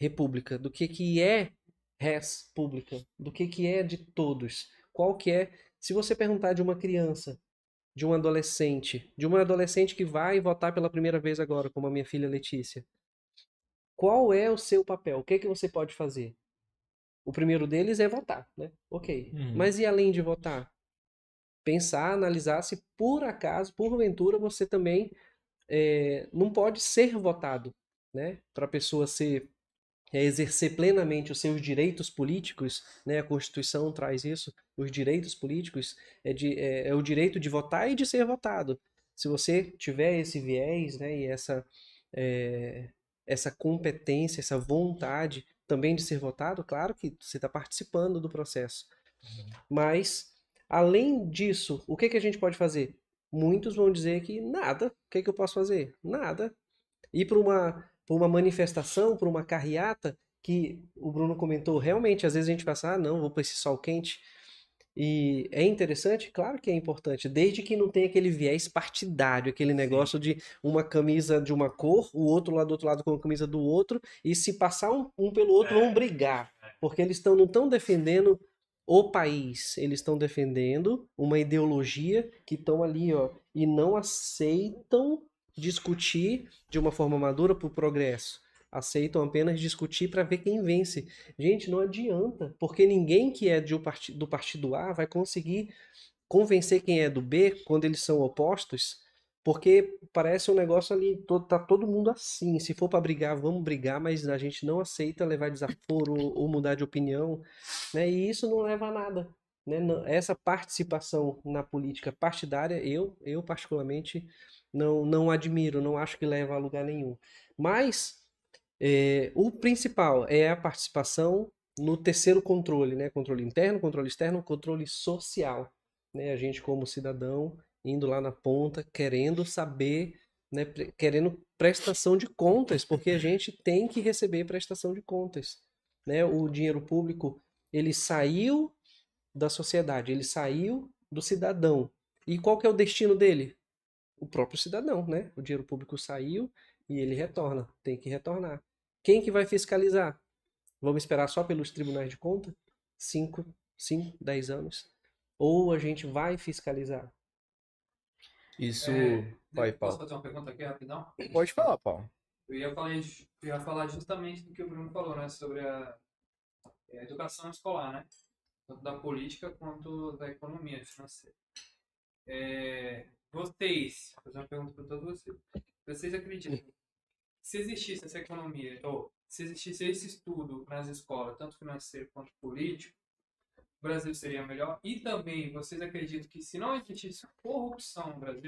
república, do que, que é res pública, do que, que é de todos qual que é. Se você perguntar de uma criança, de um adolescente, de uma adolescente que vai votar pela primeira vez agora, como a minha filha Letícia, qual é o seu papel? O que é que você pode fazer? O primeiro deles é votar, né? Ok. Uhum. Mas e além de votar? Pensar, analisar se por acaso, porventura, você também é, não pode ser votado, né? Para a pessoa ser é exercer plenamente os seus direitos políticos, né? A Constituição traz isso. Os direitos políticos é, de, é, é, o direito de votar e de ser votado. Se você tiver esse viés, né? E essa é, essa competência, essa vontade também de ser votado, claro que você está participando do processo. Uhum. Mas além disso, o que que a gente pode fazer? Muitos vão dizer que nada. O que que eu posso fazer? Nada. Ir para uma por uma manifestação, por uma carreata, que o Bruno comentou, realmente, às vezes a gente pensa, ah, não, vou para esse sol quente. E é interessante? Claro que é importante, desde que não tenha aquele viés partidário, aquele negócio de uma camisa de uma cor, o outro lá do outro lado com a camisa do outro, e se passar um, um pelo outro, é. vão brigar. É. Porque eles tão, não estão defendendo o país, eles estão defendendo uma ideologia que estão ali, ó, e não aceitam discutir de uma forma madura para o progresso. Aceitam apenas discutir para ver quem vence. Gente, não adianta, porque ninguém que é do partido, do partido A vai conseguir convencer quem é do B quando eles são opostos, porque parece um negócio ali, tá todo mundo assim. Se for para brigar, vamos brigar, mas a gente não aceita levar desaforo ou, ou mudar de opinião, né? E isso não leva a nada. Né? Essa participação na política partidária, eu, eu particularmente não, não admiro, não acho que leva a lugar nenhum. Mas é, o principal é a participação no terceiro controle, né? Controle interno, controle externo, controle social. Né? A gente, como cidadão, indo lá na ponta, querendo saber, né? querendo prestação de contas, porque a gente tem que receber prestação de contas. Né? O dinheiro público ele saiu da sociedade, ele saiu do cidadão. E qual que é o destino dele? O próprio cidadão, né? O dinheiro público saiu e ele retorna, tem que retornar. Quem que vai fiscalizar? Vamos esperar só pelos tribunais de conta? 5, 5, 10 anos? Ou a gente vai fiscalizar? Isso. É, vai, posso Paulo. fazer uma pergunta aqui rapidão? Pode falar, Paulo. Eu ia falar, eu ia falar justamente do que o Bruno falou, né? Sobre a, a educação escolar, né? Tanto da política quanto da economia financeira. É, vocês, vou fazer uma pergunta para todos vocês. Vocês acreditam que se existisse essa economia, ou se existisse esse estudo nas escolas, tanto financeiro quanto político, o Brasil seria melhor? E também, vocês acreditam que se não existisse corrupção no Brasil,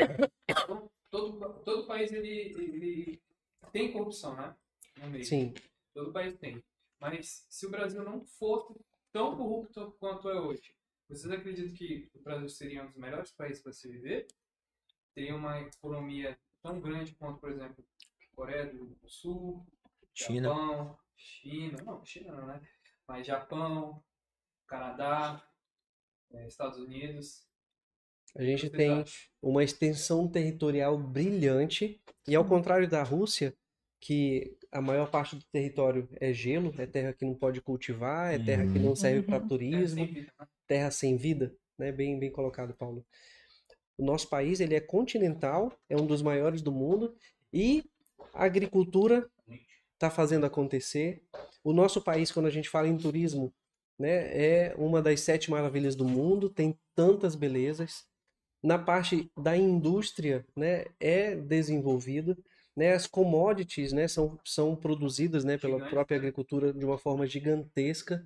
então, todo, todo país ele, ele tem corrupção, né? No meio. Sim. Todo país tem. Mas se o Brasil não fosse tão corrupto quanto é hoje, vocês acreditam que o Brasil seria um dos melhores países para se viver? Teria uma economia tão grande quanto, por exemplo, Coreia do Sul, China. Japão, China, não, China não, né? Mas Japão, Canadá, eh, Estados Unidos. A gente Vocês tem uma extensão territorial brilhante, e ao contrário da Rússia, que a maior parte do território é gelo, é terra que não pode cultivar, é terra que não serve para Uhum. turismo, né? terra sem vida, né? Bem, bem colocado, Paulo. O nosso país, ele é continental, é um dos maiores do mundo, e a agricultura está fazendo acontecer. O nosso país, quando a gente fala em turismo, né, é uma das sete maravilhas do mundo, tem tantas belezas. Na parte da indústria, né, é desenvolvida, né, as commodities, né, são, são produzidas, né, pela Gigante, própria né? agricultura de uma forma gigantesca.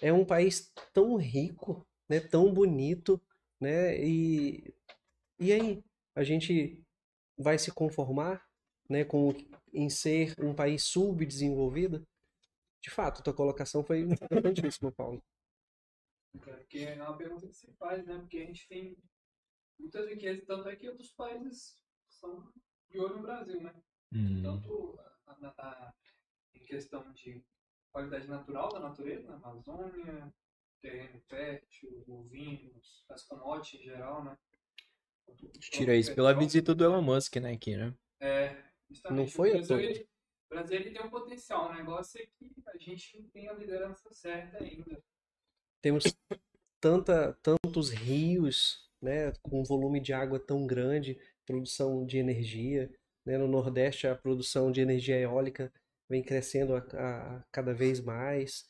É um país tão rico, né, tão bonito, né, e, e aí, a gente vai se conformar, né, com em ser um país subdesenvolvido? De fato, tua colocação foi importantíssima, Paulo. Porque é uma pergunta que se faz, né? Porque a gente tem muitas riquezas, tanto é que outros países são de olho no Brasil, né? Hum. Tanto a- a- a- em questão de qualidade natural da natureza, na Amazônia, terreno fértil, ovinos, as commodities em geral, né? Tira isso pela visita do Elon Musk, né, aqui, né? É, justamente. Não foi o Brasil, ele, o Brasil ele tem um potencial, o negócio é que a gente não tem a liderança certa ainda. Temos tanta, tantos rios, né, com volume de água tão grande, produção de energia, né? No Nordeste a produção de energia eólica vem crescendo a, a- a cada vez mais,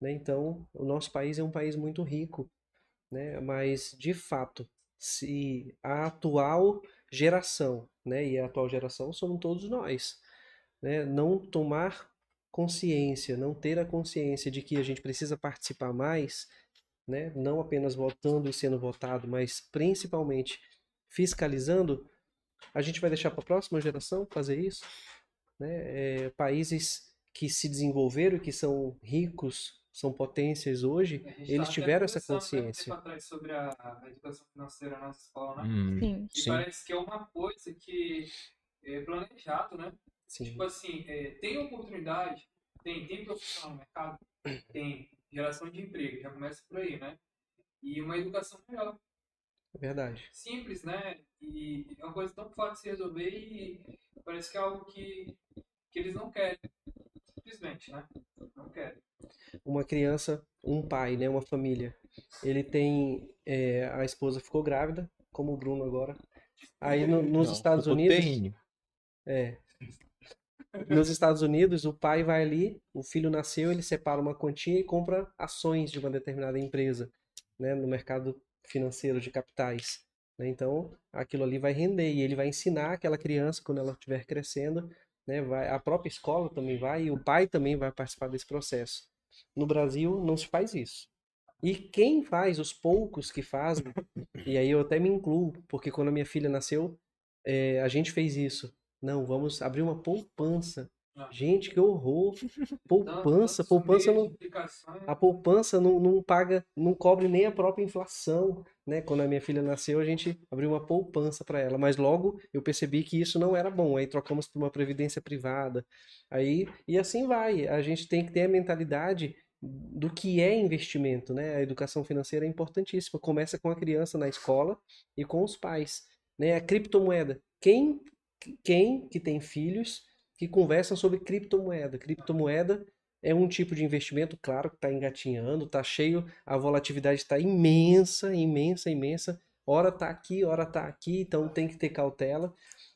né? Então, o nosso país é um país muito rico, né? Mas de fato, se a atual geração, né, e a atual geração somos todos nós, né, não tomar consciência, não ter a consciência de que a gente precisa participar mais, né, não apenas votando e sendo votado, mas principalmente fiscalizando, a gente vai deixar para a próxima geração fazer isso, né? É, países que se desenvolveram e que são ricos, são potências hoje, eles até tiveram essa né, um consciência. tempo atrás sobre a, a educação financeira na nossa escola, né? Hum, Sim. E sim. parece que é uma coisa que é planejado, né? Sim. Tipo assim, é, tem oportunidade, tem, tem profissional no mercado, tem geração de emprego, já começa por aí, né? E uma educação melhor, É verdade. simples, né? E é uma coisa tão fácil de se resolver e parece que é algo que, que eles não querem, simplesmente, né? Não querem. Uma criança, um pai, né, uma família. Ele tem, é, a esposa ficou grávida, como o Bruno agora. Aí no- nos Não, Estados Unidos, terreno. é, nos Estados Unidos, o pai vai ali, o filho nasceu, ele separa uma quantia e compra ações de uma determinada empresa, né, no mercado financeiro de capitais. né? Então, aquilo ali vai render e ele vai ensinar aquela criança quando ela estiver crescendo, né, vai, a própria escola também vai e o pai também vai participar desse processo. No Brasil não se faz isso. E quem faz, os poucos que fazem, e aí eu até me incluo, porque quando a minha filha nasceu, é, a gente fez isso. Não, vamos abrir uma poupança. Ah. Gente, que horror! Poupança, poupança não, a poupança não, não paga, não cobre nem a própria inflação, né? Quando a minha filha nasceu, a gente abriu uma poupança para ela, mas logo eu percebi que isso não era bom. Aí trocamos por uma previdência privada. Aí e assim vai. A gente tem que ter a mentalidade do que é investimento, né? A educação financeira é importantíssima. Começa com a criança na escola e com os pais, né? A criptomoeda. Quem quem que tem filhos que conversam sobre criptomoeda? Criptomoeda é um tipo de investimento, claro, que está engatinhando, está cheio, a volatilidade está imensa, imensa, imensa. Hora está aqui, hora está aqui, então tem que ter cautela.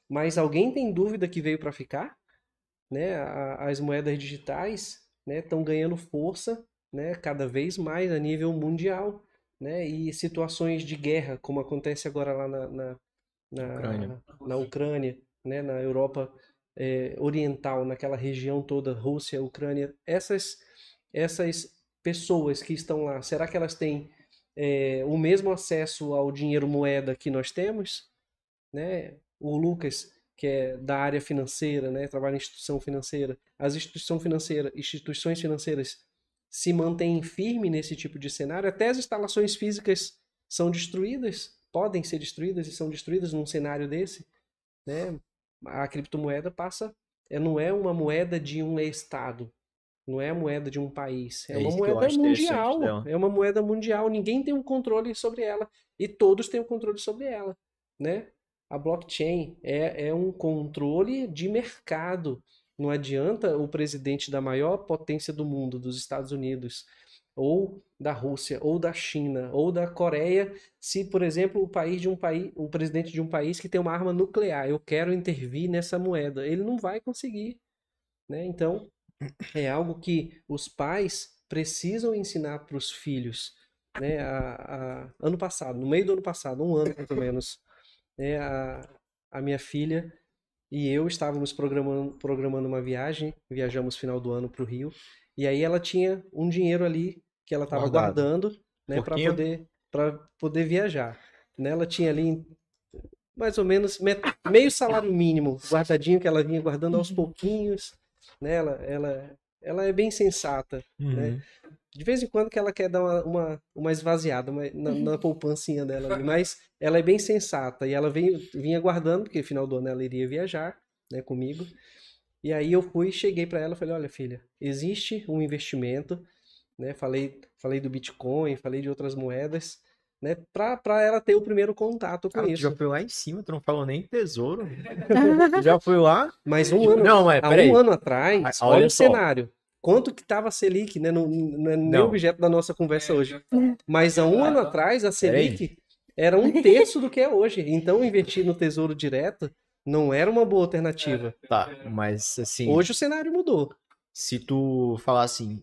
Mas alguém tem dúvida que veio para ficar? Né? A- As moedas digitais né, estão ganhando força né, cada vez mais a nível mundial. Né? E situações de guerra, como acontece agora lá na, na, na, Ucrânia. na Ucrânia, né, na Europa eh, Oriental, naquela região toda, Rússia, Ucrânia, essas, essas pessoas que estão lá, será que elas têm eh, o mesmo acesso ao dinheiro moeda que nós temos? Né? O Lucas, que é da área financeira, né, trabalha em instituição financeira, as instituição financeira, instituições financeiras se mantêm firmes nesse tipo de cenário, até as instalações físicas são destruídas, podem ser destruídas e são destruídas num cenário desse, né? A criptomoeda passa, é, não é uma moeda de um estado, não é a moeda de um país, é, É uma moeda mundial, dela. é uma moeda mundial, ninguém tem um controle sobre ela e todos têm um controle sobre ela, né? A blockchain é, é um controle de mercado. Não adianta o presidente da maior potência do mundo, dos Estados Unidos, ou da Rússia, ou da China, ou da Coreia, se, por exemplo, o país de um país, o presidente de um país que tem uma arma nuclear, eu quero intervir nessa moeda, ele não vai conseguir, né? Então, é algo que os pais precisam ensinar para os filhos, né? A, a- ano passado, no meio do ano passado, um ano mais ou menos, né? A, a minha filha e eu estávamos programando, programando uma viagem, viajamos final do ano para o Rio, e aí ela tinha um dinheiro ali que ela estava guardando, né, para poder para poder viajar. Né? Ela tinha ali mais ou menos met- meio salário mínimo guardadinho que ela vinha guardando aos pouquinhos, né? Ela, ela, ela é bem sensata, né? Uhum. De vez em quando que ela quer dar uma, uma, uma esvaziada uma- na, na poupancinha dela ali, mas ela é bem sensata e ela vem, vinha guardando, porque final do ano ela iria viajar, né, comigo. E aí eu fui, cheguei para ela, falei, olha filha, existe um investimento, né, falei, falei do Bitcoin, falei de outras moedas, né, para para ela ter o primeiro contato com tu isso. já foi lá em cima, tu não falou nem tesouro. Já foi lá? Mas um ano, Não, mas há um ano atrás, Ah, olha, olha o só. cenário. Quanto que tava a Selic, né? Não, não é nem Não. objeto da nossa conversa É, hoje. Mas há um ano atrás, a. Selic era um terço do que é hoje. Então, investir no Tesouro Direto não era uma boa alternativa. Tá, mas assim, Hoje o cenário mudou. se tu falar assim,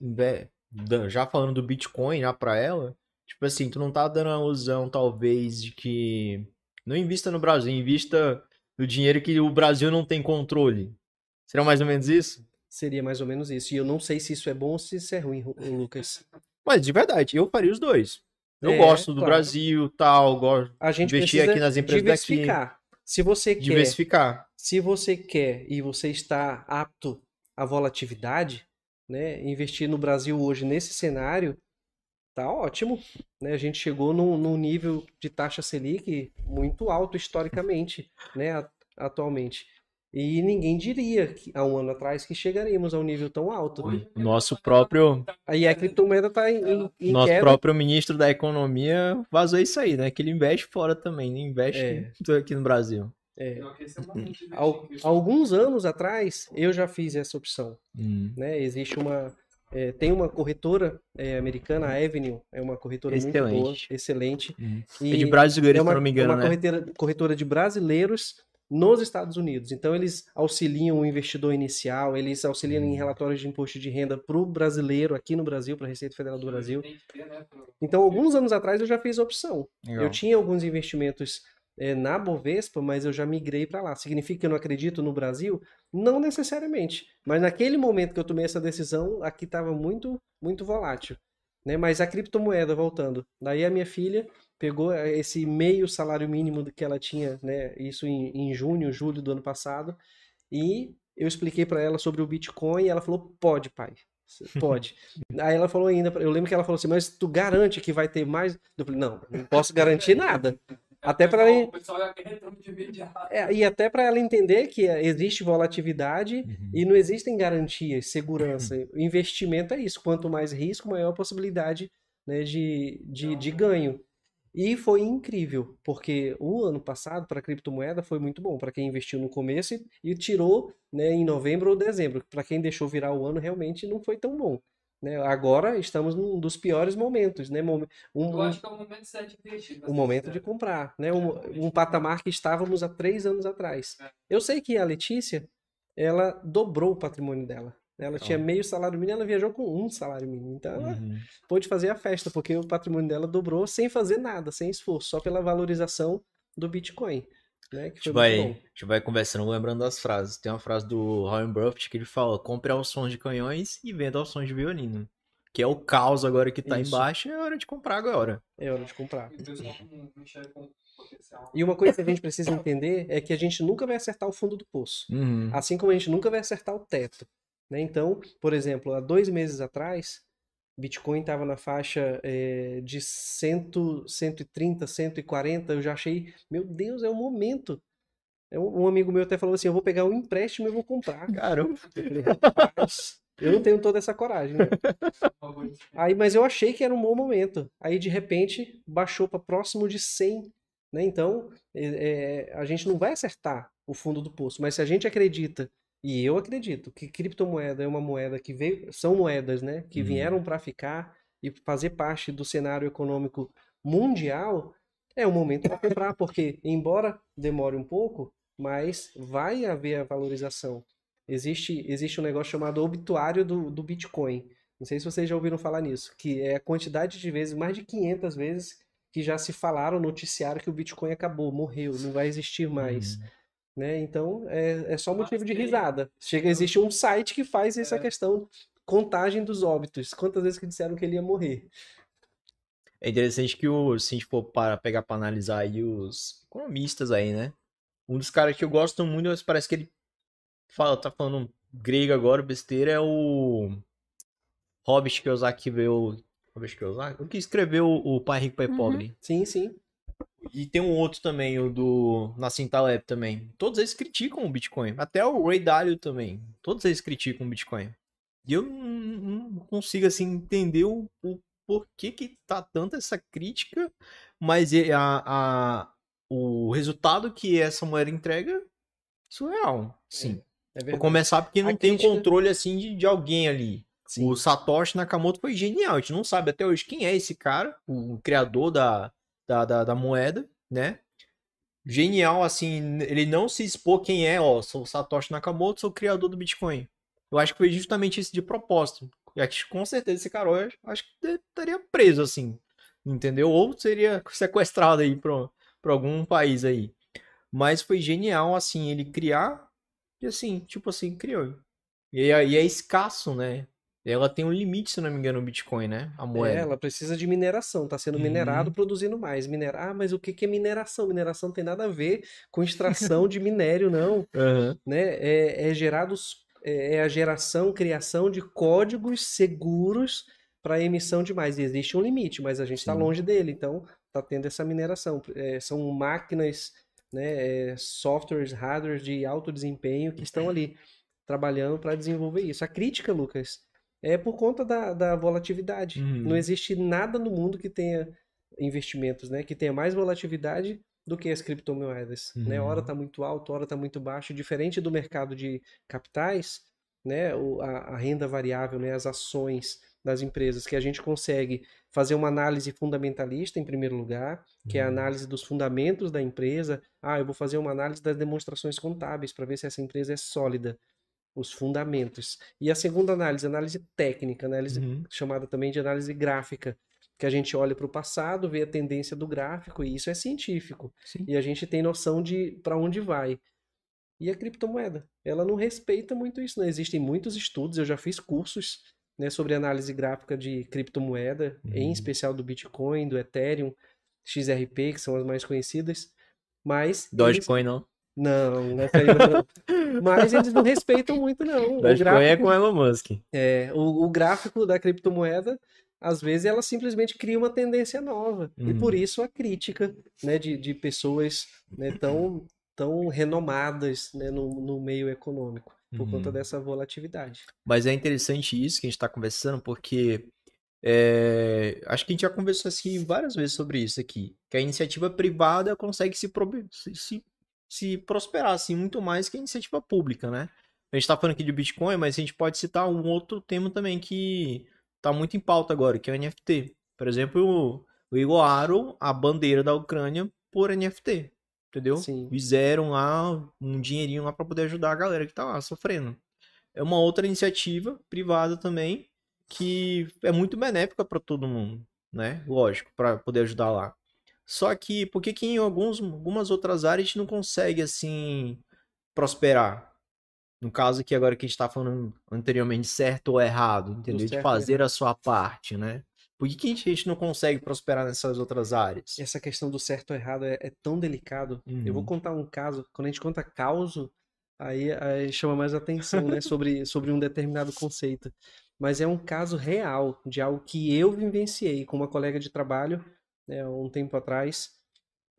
já falando do Bitcoin já pra ela, tipo assim, tu não tá dando a ilusão, talvez, de que não invista no Brasil, invista no dinheiro que o Brasil não tem controle. Será mais ou menos isso? Seria mais ou menos isso. E eu não sei se isso é bom ou se isso é ruim, Ru- Lucas. Mas de verdade, eu faria os dois. Eu É, gosto do claro. Brasil, tal, gosto A gente Investir aqui nas empresas daqui. diversificar. Se você quer diversificar. se você quer e você está apto à volatilidade, né, investir no Brasil hoje nesse cenário, tá ótimo. Né? A gente chegou num, num nível de taxa Selic muito alto historicamente, né, atualmente. E ninguém diria que, há um ano atrás que chegaríamos a um nível tão alto. Hoje, Nosso próprio, Aí a criptomoeda está em, em, nosso queda. próprio ministro da economia vazou isso aí, né? Que ele investe fora também, não investe É. aqui no Brasil. É, é o investir. alguns anos atrás eu já fiz essa opção. Hum. né? Existe uma é, tem uma corretora é, americana, a Avenue, é uma corretora muito boa, Excelente. excelente. Hum. E É de brasileiro, é se uma, eu não me é engano, uma né? corretora, corretora de brasileiros nos Estados Unidos. Então eles auxiliam o investidor inicial, eles auxiliam Hum. em relatórios de imposto de renda para o brasileiro aqui no Brasil, para a Receita Federal do Brasil. Né, Então alguns anos atrás eu já fiz a opção. Legal. Eu tinha alguns investimentos eh, na Bovespa, mas eu já migrei para lá. Significa que eu não acredito no Brasil? Não necessariamente. Mas naquele momento que eu tomei essa decisão, aqui estava muito, muito volátil. Né? Mas a criptomoeda, voltando. Daí a minha filha pegou eh, esse meio salário mínimo que ela tinha, né? Isso em, em junho, julho do ano passado, e eu expliquei para ela sobre o Bitcoin e ela falou: pode, pai. Pode. Aí ela falou ainda, eu lembro que ela falou assim, mas tu garante que vai ter mais? Eu falei, não, não posso garantir nada. Até para imediato. é, e até para ela entender que existe volatilidade Uhum. e não existem garantias, segurança. O investimento é isso. Quanto mais risco, maior a possibilidade né, de, de, de ganho. E foi incrível, porque o ano passado para criptomoeda foi muito bom para quem investiu no começo e, tirou né, em novembro ou dezembro. Para quem deixou virar o ano, realmente não foi tão bom. Né? Agora estamos num dos piores momentos, né? Um, Eu um- acho que é o momento certo de investir. o momento de comprar, né? Um, um patamar que estávamos há três anos atrás. É. Eu sei que a Letícia, ela dobrou o patrimônio dela. Ela tinha meio salário mínimo, ela viajou com um salário mínimo. Então ela Uhum. pôde fazer a festa, porque o patrimônio dela dobrou sem fazer nada, sem esforço, só pela valorização do Bitcoin. Né? Que A gente, foi vai, a gente vai conversando, lembrando das frases. Tem uma frase do Warren Buffett que ele fala: compre aos sons de canhões e venda aos sons de violino. que é o caos agora que tá Isso. embaixo, é hora de comprar agora. É hora de comprar. E. E uma coisa que a gente precisa entender é que a gente nunca vai acertar o fundo do poço. Assim como a gente nunca vai acertar o teto. Né? Então, por exemplo, há dois meses atrás, Bitcoin estava na faixa eh, de 100, 130, 140. Eu já achei, meu Deus, é o momento. É Um amigo meu até falou assim: eu vou pegar um empréstimo e vou comprar. Caramba. Eu falei, rapaz, eu não tenho toda essa coragem. Né? Aí, mas eu achei que era um bom momento. Aí, de repente, baixou para próximo de 100. Né? Então, é, é, a gente não vai acertar o fundo do poço. Mas se a gente acredita, e eu acredito, que criptomoeda é uma moeda que veio, são moedas, né? Que Uhum. vieram para ficar e fazer parte do cenário econômico mundial, é o momento para comprar, porque embora demore um pouco, mas vai haver a valorização. Existe, existe um negócio chamado obituário do, do Bitcoin. Não sei se vocês já ouviram falar nisso, que é a quantidade de vezes, mais de 500 vezes, que já se falaram no noticiário que o Bitcoin acabou, morreu, não vai existir mais. Né? Então, é, é só motivo de risada. Chega, existe um site que faz essa questão, contagem dos óbitos. Quantas vezes que disseram que ele ia morrer? É interessante que o, se a gente for para pegar para analisar aí os economistas aí, né? Um dos caras que eu gosto muito, mas parece que ele fala, tá falando grego agora, besteira, é o Robert Kiyosaki, que veio... Robert Kiyosaki? O que escreveu o Pai Rico, Pai Uhum. Pobre. Sim, sim. E tem um outro também, o do Nassim Taleb também. Todos eles criticam o Bitcoin. Até o Ray Dalio também. Todos eles criticam o Bitcoin. E eu não, consigo, assim, entender o, o porquê que tá tanta essa crítica, mas a, a, o resultado que essa moeda entrega é surreal. Sim. É Vou verdade. começar porque A não tem um crítica- controle, assim, de, de alguém ali. Sim. O Satoshi Nakamoto foi genial. A gente não sabe até hoje quem é esse cara, o criador da, da, da, da moeda, né? Genial, assim, ele não se expor quem é, ó, sou Satoshi Nakamoto, sou o criador do Bitcoin. Eu acho que foi justamente isso de propósito. E que com certeza esse cara, eu acho que estaria preso, assim, entendeu? Ou seria sequestrado aí pra algum país aí. Mas foi genial, assim, ele criar, e assim, tipo assim, criou. E é, é escasso, né? Ela tem um limite, se não me engano, o Bitcoin, né? A É, moeda. ela precisa de mineração, está sendo minerado, produzindo mais. Minerar, ah, mas o que é mineração? Mineração não tem nada a ver com extração de minério, não. Aham. Né? É, é gerados, é, é a geração, criação de códigos seguros para emissão de mais. E existe um limite, mas a gente está longe dele, então está tendo essa mineração. É, são máquinas, né, é, softwares, hardwares de alto desempenho que estão ali trabalhando para desenvolver isso. A crítica, Lucas, é por conta da, da volatilidade. Uhum. Não existe nada no mundo que tenha investimentos, né, que tenha mais volatilidade do que as criptomoedas, né? Uhum. Hora está muito alto, hora está muito baixo, diferente do mercado de capitais, né? O, a, a renda variável, né? As ações das empresas que a gente consegue fazer uma análise fundamentalista em primeiro lugar, que é a Uhum. análise dos fundamentos da empresa. Ah, eu vou fazer uma análise das demonstrações contábeis para ver se essa empresa é sólida, os fundamentos. E a segunda análise, análise técnica, análise Uhum. chamada também de análise gráfica, que a gente olha para o passado, vê a tendência do gráfico, e isso é científico. Sim. E a gente tem noção de para onde vai. E a criptomoeda, ela não respeita muito isso, né? Existem muitos estudos, eu já fiz cursos, né, sobre análise gráfica de criptomoeda, em Uhum. especial do Bitcoin, do Ethereum, XRP, que são as mais conhecidas, mas eles- Dogecoin não. Não, essa aí não. mas eles não respeitam muito não. O Dogecoin é gráfico- com Elon Musk. é, o, o gráfico da criptomoeda, às vezes, ela simplesmente cria uma tendência nova. E Uhum. por isso a crítica né, de, de pessoas né, tão, tão renomadas né, no, no meio econômico, por conta Uhum. dessa volatilidade. Mas é interessante isso que a gente está conversando, porque é, acho que a gente já conversou assim várias vezes sobre isso aqui, que a iniciativa privada consegue se, se, se- prosperar assim muito mais que a iniciativa pública, né? A gente está falando aqui de Bitcoin, mas a gente pode citar um outro tema também que está muito em pauta agora, que é o NFT. Por exemplo, o, o igualaram a bandeira da Ucrânia por NFT, entendeu? Sim. Fizeram lá um dinheirinho lá para poder ajudar a galera que tá lá sofrendo é uma outra iniciativa privada também que é muito benéfica para todo mundo, né? Lógico, para poder ajudar lá. Só que por que que em alguns, algumas outras áreas a gente não consegue assim prosperar? No caso aqui agora que a gente tá falando anteriormente, certo ou errado, entendeu? De fazer a sua parte, né? Por que, que a gente não consegue prosperar nessas outras áreas? Essa questão do certo ou errado é, é tão delicado. Eu vou Uhum. contar um caso. Quando a gente conta causo, aí, aí chama mais atenção, né? Sobre, sobre um determinado conceito. Mas é um caso real de algo que eu vivenciei com uma colega de trabalho, né, um tempo atrás.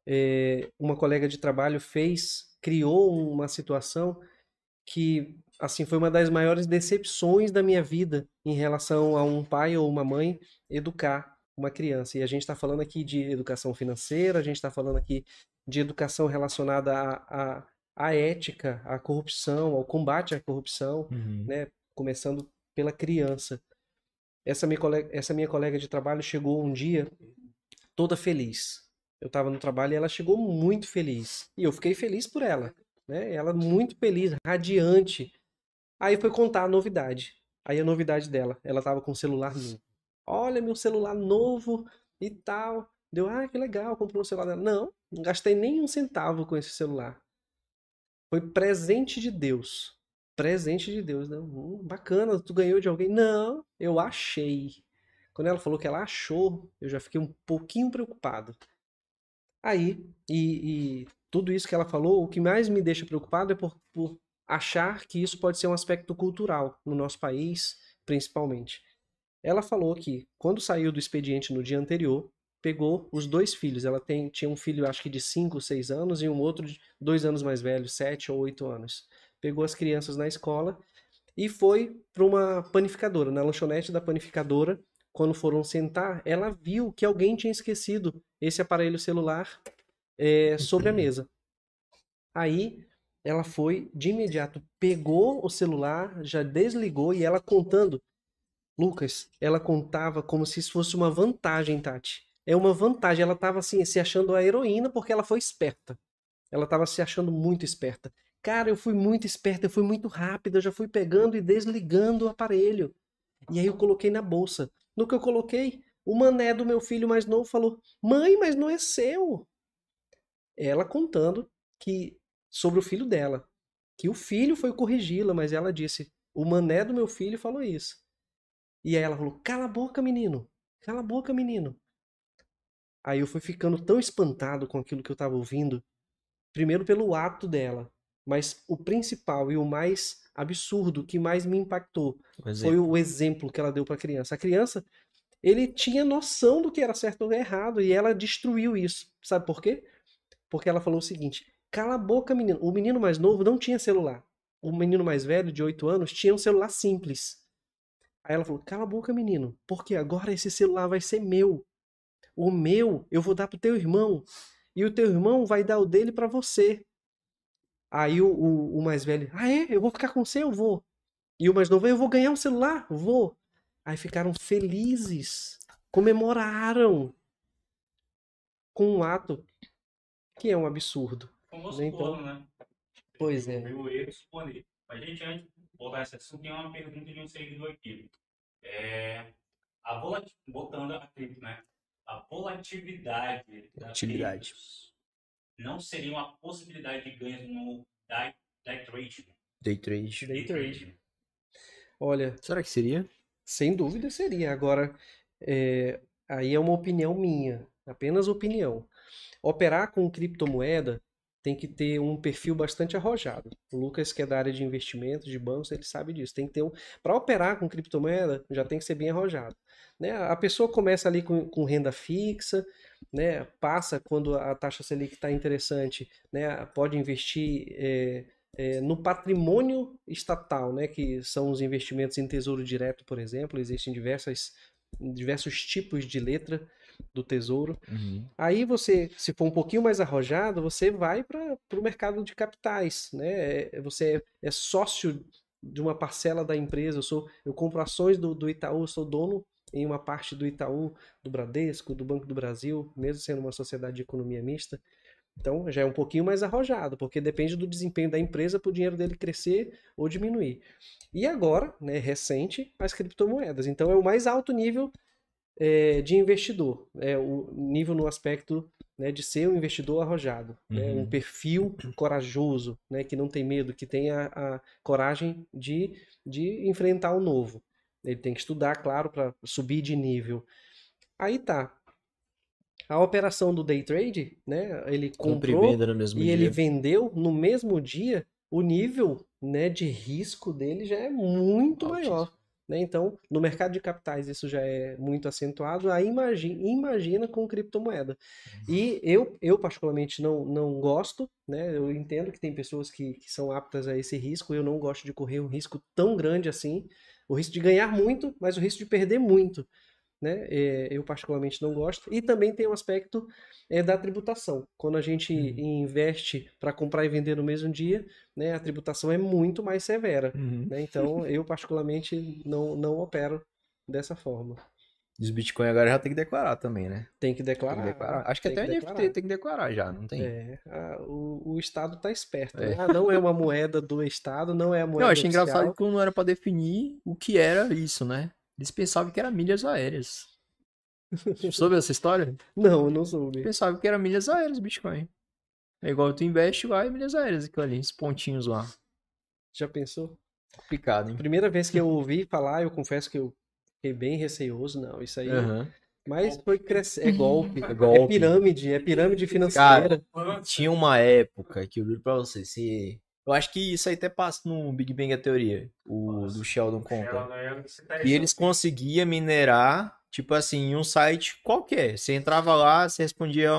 É, uma colega de trabalho fez, criou uma situação que, assim, foi uma das maiores decepções da minha vida em relação a um pai ou uma mãe educar uma criança. E a gente está falando aqui de educação financeira, a gente está falando aqui de educação relacionada à, à, à ética, à corrupção, ao combate à corrupção, Uhum. né? Começando pela criança. Essa minha colega, essa minha colega de trabalho chegou um dia toda feliz. Eu estava no trabalho e ela chegou muito feliz. E eu fiquei feliz por ela, né? Ela muito feliz, radiante. Aí foi contar a novidade. Aí a novidade dela, ela estava com o celular novo. Olha meu celular novo e tal. Deu, ah, que legal, comprou um celular dela. Não, não gastei nem um centavo com esse celular. Foi presente de Deus. Presente de Deus, né? Hum, bacana, tu ganhou de alguém? Não, eu achei. Quando ela falou que ela achou, eu já fiquei um pouquinho preocupado. Aí, e, e tudo isso que ela falou, o que mais me deixa preocupado é por, por achar que isso pode ser um aspecto cultural no nosso país, principalmente. Ela falou que quando saiu do expediente no dia anterior, pegou os dois filhos. Ela tem, tinha um filho, acho que de 5, 6 anos, e um outro de dois anos mais velho, 7 ou 8 anos. Pegou as crianças na escola e foi para uma panificadora, na lanchonete da panificadora. Quando foram sentar, ela viu que alguém tinha esquecido esse aparelho celular eh, sobre a mesa. Aí ela foi de imediato, pegou o celular, já desligou e ela contando. Lucas, ela contava como se isso fosse uma vantagem, Tati. É uma vantagem. Ela estava assim, se achando a heroína porque ela foi esperta. Ela estava se achando muito esperta. Cara, eu fui muito esperta, eu fui muito rápida, eu já fui pegando e desligando o aparelho. E aí eu coloquei na bolsa. No que eu coloquei, o mané do meu filho mais novo falou: Mãe, mas não é seu. Ela contando que sobre o filho dela, que o filho foi corrigi-la, mas ela disse: O mané do meu filho falou isso. E aí ela falou: Cala a boca, menino. Cala a boca, menino. Aí eu fui ficando tão espantado com aquilo que eu estava ouvindo, primeiro pelo ato dela, mas o principal e o mais absurdo que mais me impactou foi o exemplo que ela deu para a criança. A criança, ele tinha noção do que era certo ou errado e ela destruiu isso. Sabe por quê? Porque ela falou o seguinte: cala a boca, menino. O menino mais novo não tinha celular. O menino mais velho, de 8 anos, tinha um celular simples. Aí ela falou: cala a boca, menino, porque agora esse celular vai ser meu. O meu eu vou dar pro teu irmão. E o teu irmão vai dar o dele para você. Aí o, o, o mais velho, ah é? Eu vou ficar com você? Eu vou. E o mais novo, eu vou ganhar um celular? Vou. Aí ficaram felizes, comemoraram com um ato que é um absurdo. Famoso Então, plano, né? Pois é. Eu. Mas, gente, antes de voltar esse assunto, tem uma pergunta de um seguidor aqui. É, a volat... Botando a cripto, né? A volatilidade da Volatilidade. Não seria uma possibilidade de ganhos no day, day trading? Day trade. Day trade. Olha, Será que seria? sem dúvida seria. Agora, é, aí é uma opinião minha, apenas opinião. Operar com criptomoeda tem que ter um perfil bastante arrojado. O Lucas, que é da área de investimentos, de bancos, ele sabe disso. Tem que ter um. Para operar com criptomoeda, já tem que ser bem arrojado. Né? A pessoa começa ali com, com renda fixa, né? Passa quando a taxa Selic está interessante, né? Pode investir é, é, no patrimônio estatal, né? Que são os investimentos em tesouro direto, por exemplo. Existem diversas, diversos tipos de letra do tesouro. Uhum. Aí você, se for um pouquinho mais arrojado, você vai para o mercado de capitais, né? É- Você é, é sócio de uma parcela da empresa. Eu sou, eu compro ações do, do Itaú, eu sou dono em uma parte do Itaú, do Bradesco, do Banco do Brasil, mesmo sendo uma sociedade de economia mista. Então já é um pouquinho mais arrojado, porque depende do desempenho da empresa para o dinheiro dele crescer ou diminuir. E agora, né, recente, as criptomoedas. Então é o mais alto nível é, de investidor, é, o nível no aspecto né, de ser um investidor arrojado, né, um Uhum. perfil corajoso, né, que não tem medo, que tem a, a coragem de, de enfrentar o novo. Ele tem que estudar, claro, para subir de nível. Aí tá. A operação do day trade, né, ele e comprou no mesmo e ele vendeu no mesmo dia, o nível, né, de risco dele já é muito Altíssimo. maior. Né? Então, no mercado de capitais isso já é muito acentuado. Aí imagina, imagina com criptomoeda. E eu, eu particularmente não, não gosto, né? Eu entendo que tem pessoas que, que são aptas a esse risco. Eu não gosto de correr um risco tão grande assim. O risco de ganhar muito, mas o risco de perder muito. Né? É, eu particularmente não gosto. E também tem o aspecto é, da tributação. Quando a gente investe para comprar e vender no mesmo dia, né, a tributação é muito mais severa. Uhum. né? Então, eu particularmente não, não opero dessa forma. E os Bitcoin agora já tem que declarar também, né? Tem que Tem declarar. que declarar. Acho que tem até o NFT tem que declarar já, não tem? É, a- o, o Estado está esperto. É. né? Ah, não é uma moeda do Estado, não é a moeda Eu achei oficial. engraçado que não era pra definir o que era isso, né? Eles pensavam que era milhas aéreas. Soube essa história? Não, eu não soube. Pensavam que era milhas aéreas Bitcoin. É igual tu investe lá e milhas aéreas, aquilo ali, esses pontinhos lá. Já pensou? Complicado, hein? Primeira vez que eu ouvi falar, eu confesso que eu fiquei bem receoso. Não, isso aí. Aham. Mas foi crescer. É golpe. É golpe. É pirâmide. É pirâmide financeira. Tinha uma época que eu juro pra você, se... Eu acho que isso aí até passa no Big Bang a teoria, o do Sheldon conta. É- tá E eles conseguiam minerar, tipo assim, em um site qualquer. Você entrava lá, você respondia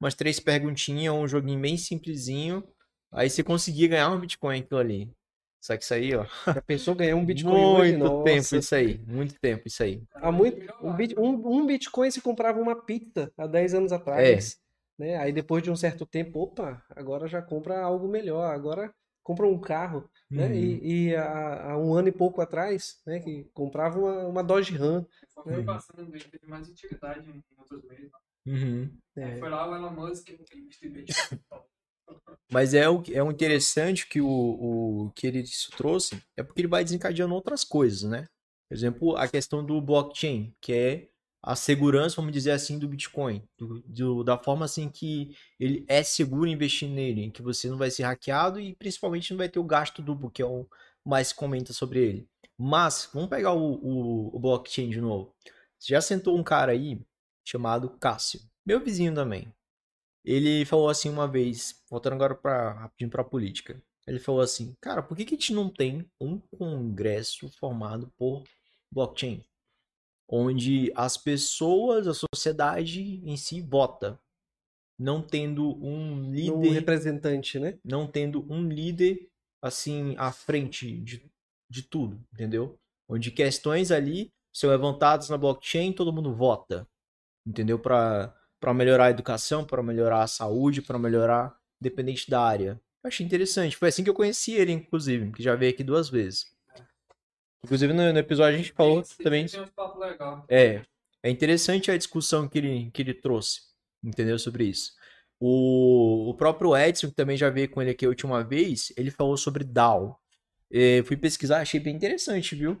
umas três perguntinhas, um joguinho bem simplesinho. Aí você conseguia ganhar um Bitcoin aquilo ali. Só que isso aí, ó. Já pensou ganhar um Bitcoin hoje? muito Nossa. tempo isso aí. Muito tempo isso aí. Há muito, um, um- um Bitcoin se comprava uma pizza há 10 anos atrás. É. Né? Aí depois de um certo tempo, opa, agora já compra algo melhor. Agora compra um carro. Né? Uhum. E, e há, há um ano e pouco atrás, né, que comprava uma, uma Dodge Ram. Foi Uhum. passando, ele teve mais utilidade em outros meios. Uhum. É. Foi lá o Elon Musk que investiu em Bitcoin. Mas é o, é o interessante que o, o que ele trouxe é porque ele vai desencadeando outras coisas, né? Por exemplo, a questão do blockchain, que é a segurança, vamos dizer assim, do Bitcoin, do, do- da forma assim que ele é seguro investir nele, em que você não vai ser hackeado e principalmente não vai ter o gasto duplo, que é o mais comenta sobre ele. Mas, vamos pegar o, o, o blockchain de novo. Já sentou um cara aí chamado Cássio, meu vizinho também. Ele falou assim uma vez, voltando agora para rapidinho para política. Ele falou assim: "Cara, por que que a gente não tem um congresso formado por blockchain, onde as pessoas, a sociedade em si vota, não tendo um líder, representante, né? não tendo um líder assim à frente de, de tudo, entendeu? Onde questões ali são levantadas na blockchain, todo mundo vota, entendeu? Para para melhorar a educação, para melhorar a saúde, para melhorar independente da área. Eu achei interessante. Foi assim que eu conheci ele, inclusive, que já veio aqui duas vezes. Inclusive no, no episódio a gente falou Esse- também. esse. É, é interessante a discussão que ele, que ele trouxe, entendeu? Sobre isso. O, o próprio Edson, que também já veio com ele aqui a última vez, ele falou sobre DAO. É, fui pesquisar, achei bem interessante, viu?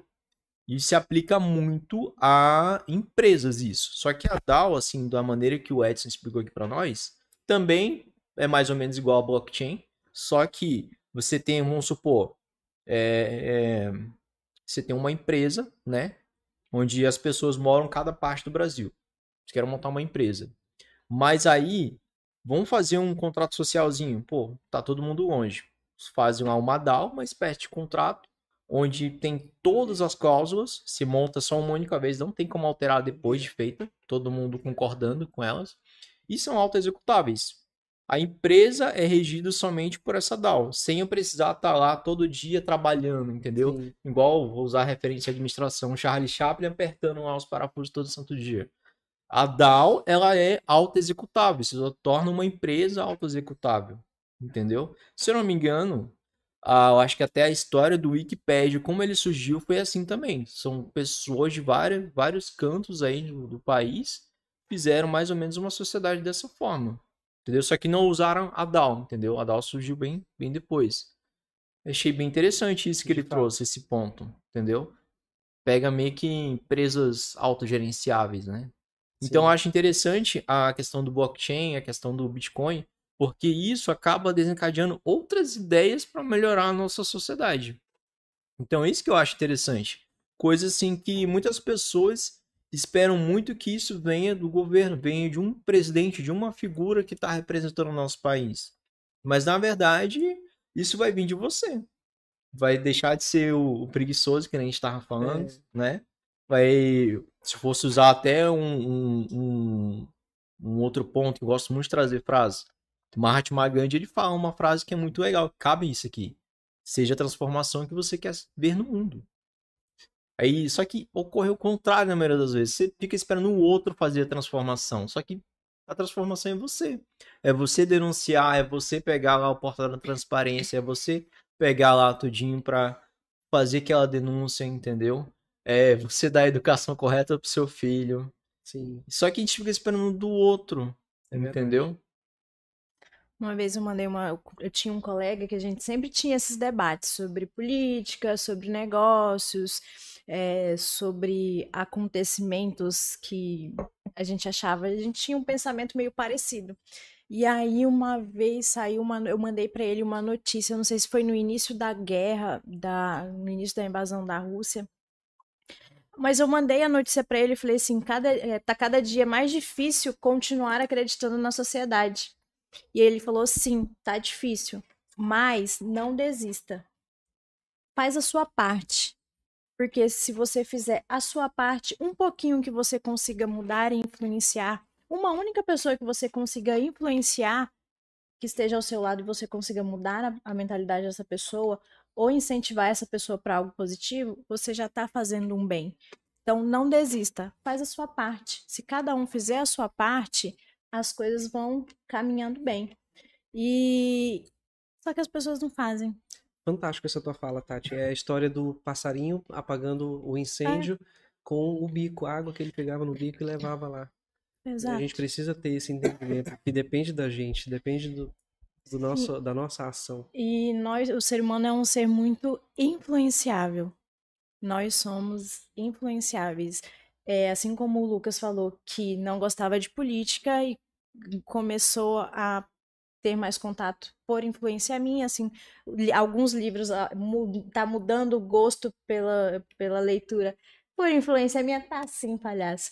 E se aplica muito a empresas isso. Só que a DAO, assim, da maneira que o Edson explicou aqui para nós, também é mais ou menos igual a blockchain, só que você tem, vamos supor, é, é, você tem uma empresa, né? Onde as pessoas moram em cada parte do Brasil. Você quer montar uma empresa. Mas aí, vamos fazer um contrato socialzinho. Pô, tá todo mundo longe. Fazem lá uma DAO, uma espécie de contrato, onde tem todas as cláusulas, se monta só uma única vez, não tem como alterar depois de feita, todo mundo concordando com elas, e são auto-executáveis. A empresa é regida somente por essa DAO, sem eu precisar estar lá todo dia trabalhando, entendeu? Sim. Igual, vou usar a referência de administração, Charlie Chaplin apertando lá os parafusos todo santo dia. A DAO, ela é auto-executável, isso torna uma empresa auto-executável, entendeu? Se eu não me engano, ah, eu acho que até a história do Wikipedia, como ele surgiu, foi assim também. São pessoas de vários, vários cantos aí do, do país fizeram mais ou menos uma sociedade dessa forma, entendeu? Só que não usaram a DAO, entendeu? A DAO surgiu bem, bem depois. Achei bem interessante isso que ele trouxe, esse ponto, entendeu? pega meio que empresas autogerenciáveis, né? Então eu acho interessante a questão do blockchain, a questão do Bitcoin, porque isso acaba desencadeando outras ideias para melhorar a nossa sociedade. Então é isso que eu acho interessante. Coisa assim que muitas pessoas esperam muito que isso venha do governo, venha de um presidente, de uma figura que está representando o nosso país. Mas na verdade, isso vai vir de você. Vai deixar de ser o, o preguiçoso que a gente estava falando, né? Vai, se fosse usar até um, um, um, um outro ponto que eu gosto muito de trazer frase. O Mahatma Gandhi ele fala uma frase que é muito legal. Cabe isso aqui. Seja a transformação que você quer ver no mundo. Aí, só que ocorre o contrário na maioria das vezes. Você fica esperando o outro fazer a transformação. Só que a transformação é você. É você denunciar, é você pegar lá o portal da transparência, é você pegar lá tudinho pra fazer aquela denúncia, entendeu? É você dar a educação correta pro seu filho. Sim. Só que a gente fica esperando do outro, É verdade. Uma vez eu mandei uma. Eu tinha um colega que a gente sempre tinha esses debates sobre política, sobre negócios, eh, sobre acontecimentos que a gente achava. A gente tinha um pensamento meio parecido. E aí, uma vez saiu uma. Eu mandei para ele uma notícia, não sei se foi no início da guerra, da, no início da invasão da Rússia. Mas eu mandei a notícia para ele e falei assim: cada, eh, tá cada dia mais difícil continuar acreditando na sociedade. E ele falou: sim, tá difícil, mas não desista. Faz a sua parte. Porque se você fizer a sua parte, um pouquinho que você consiga mudar e influenciar, uma única pessoa que você consiga influenciar, que esteja ao seu lado e você consiga mudar a, a mentalidade dessa pessoa, ou incentivar essa pessoa para algo positivo, você já está fazendo um bem. Então não desista, faz a sua parte. Se cada um fizer a sua parte, as coisas vão caminhando bem. E só que as pessoas não fazem. Fantástico essa tua fala, Tati. É a história do passarinho apagando o incêndio com o bico, a água que ele pegava no bico e levava lá. A Exato. gente precisa ter esse entendimento que depende da gente, depende do, do nosso, da nossa ação. E nós, o ser humano é um ser muito influenciável. Nós somos influenciáveis. É, assim como o Lucas falou que não gostava de política e começou a ter mais contato por influência minha, assim, li- alguns livros ah, tá mudando o gosto pela, pela leitura por influência minha, tá assim, palhaço.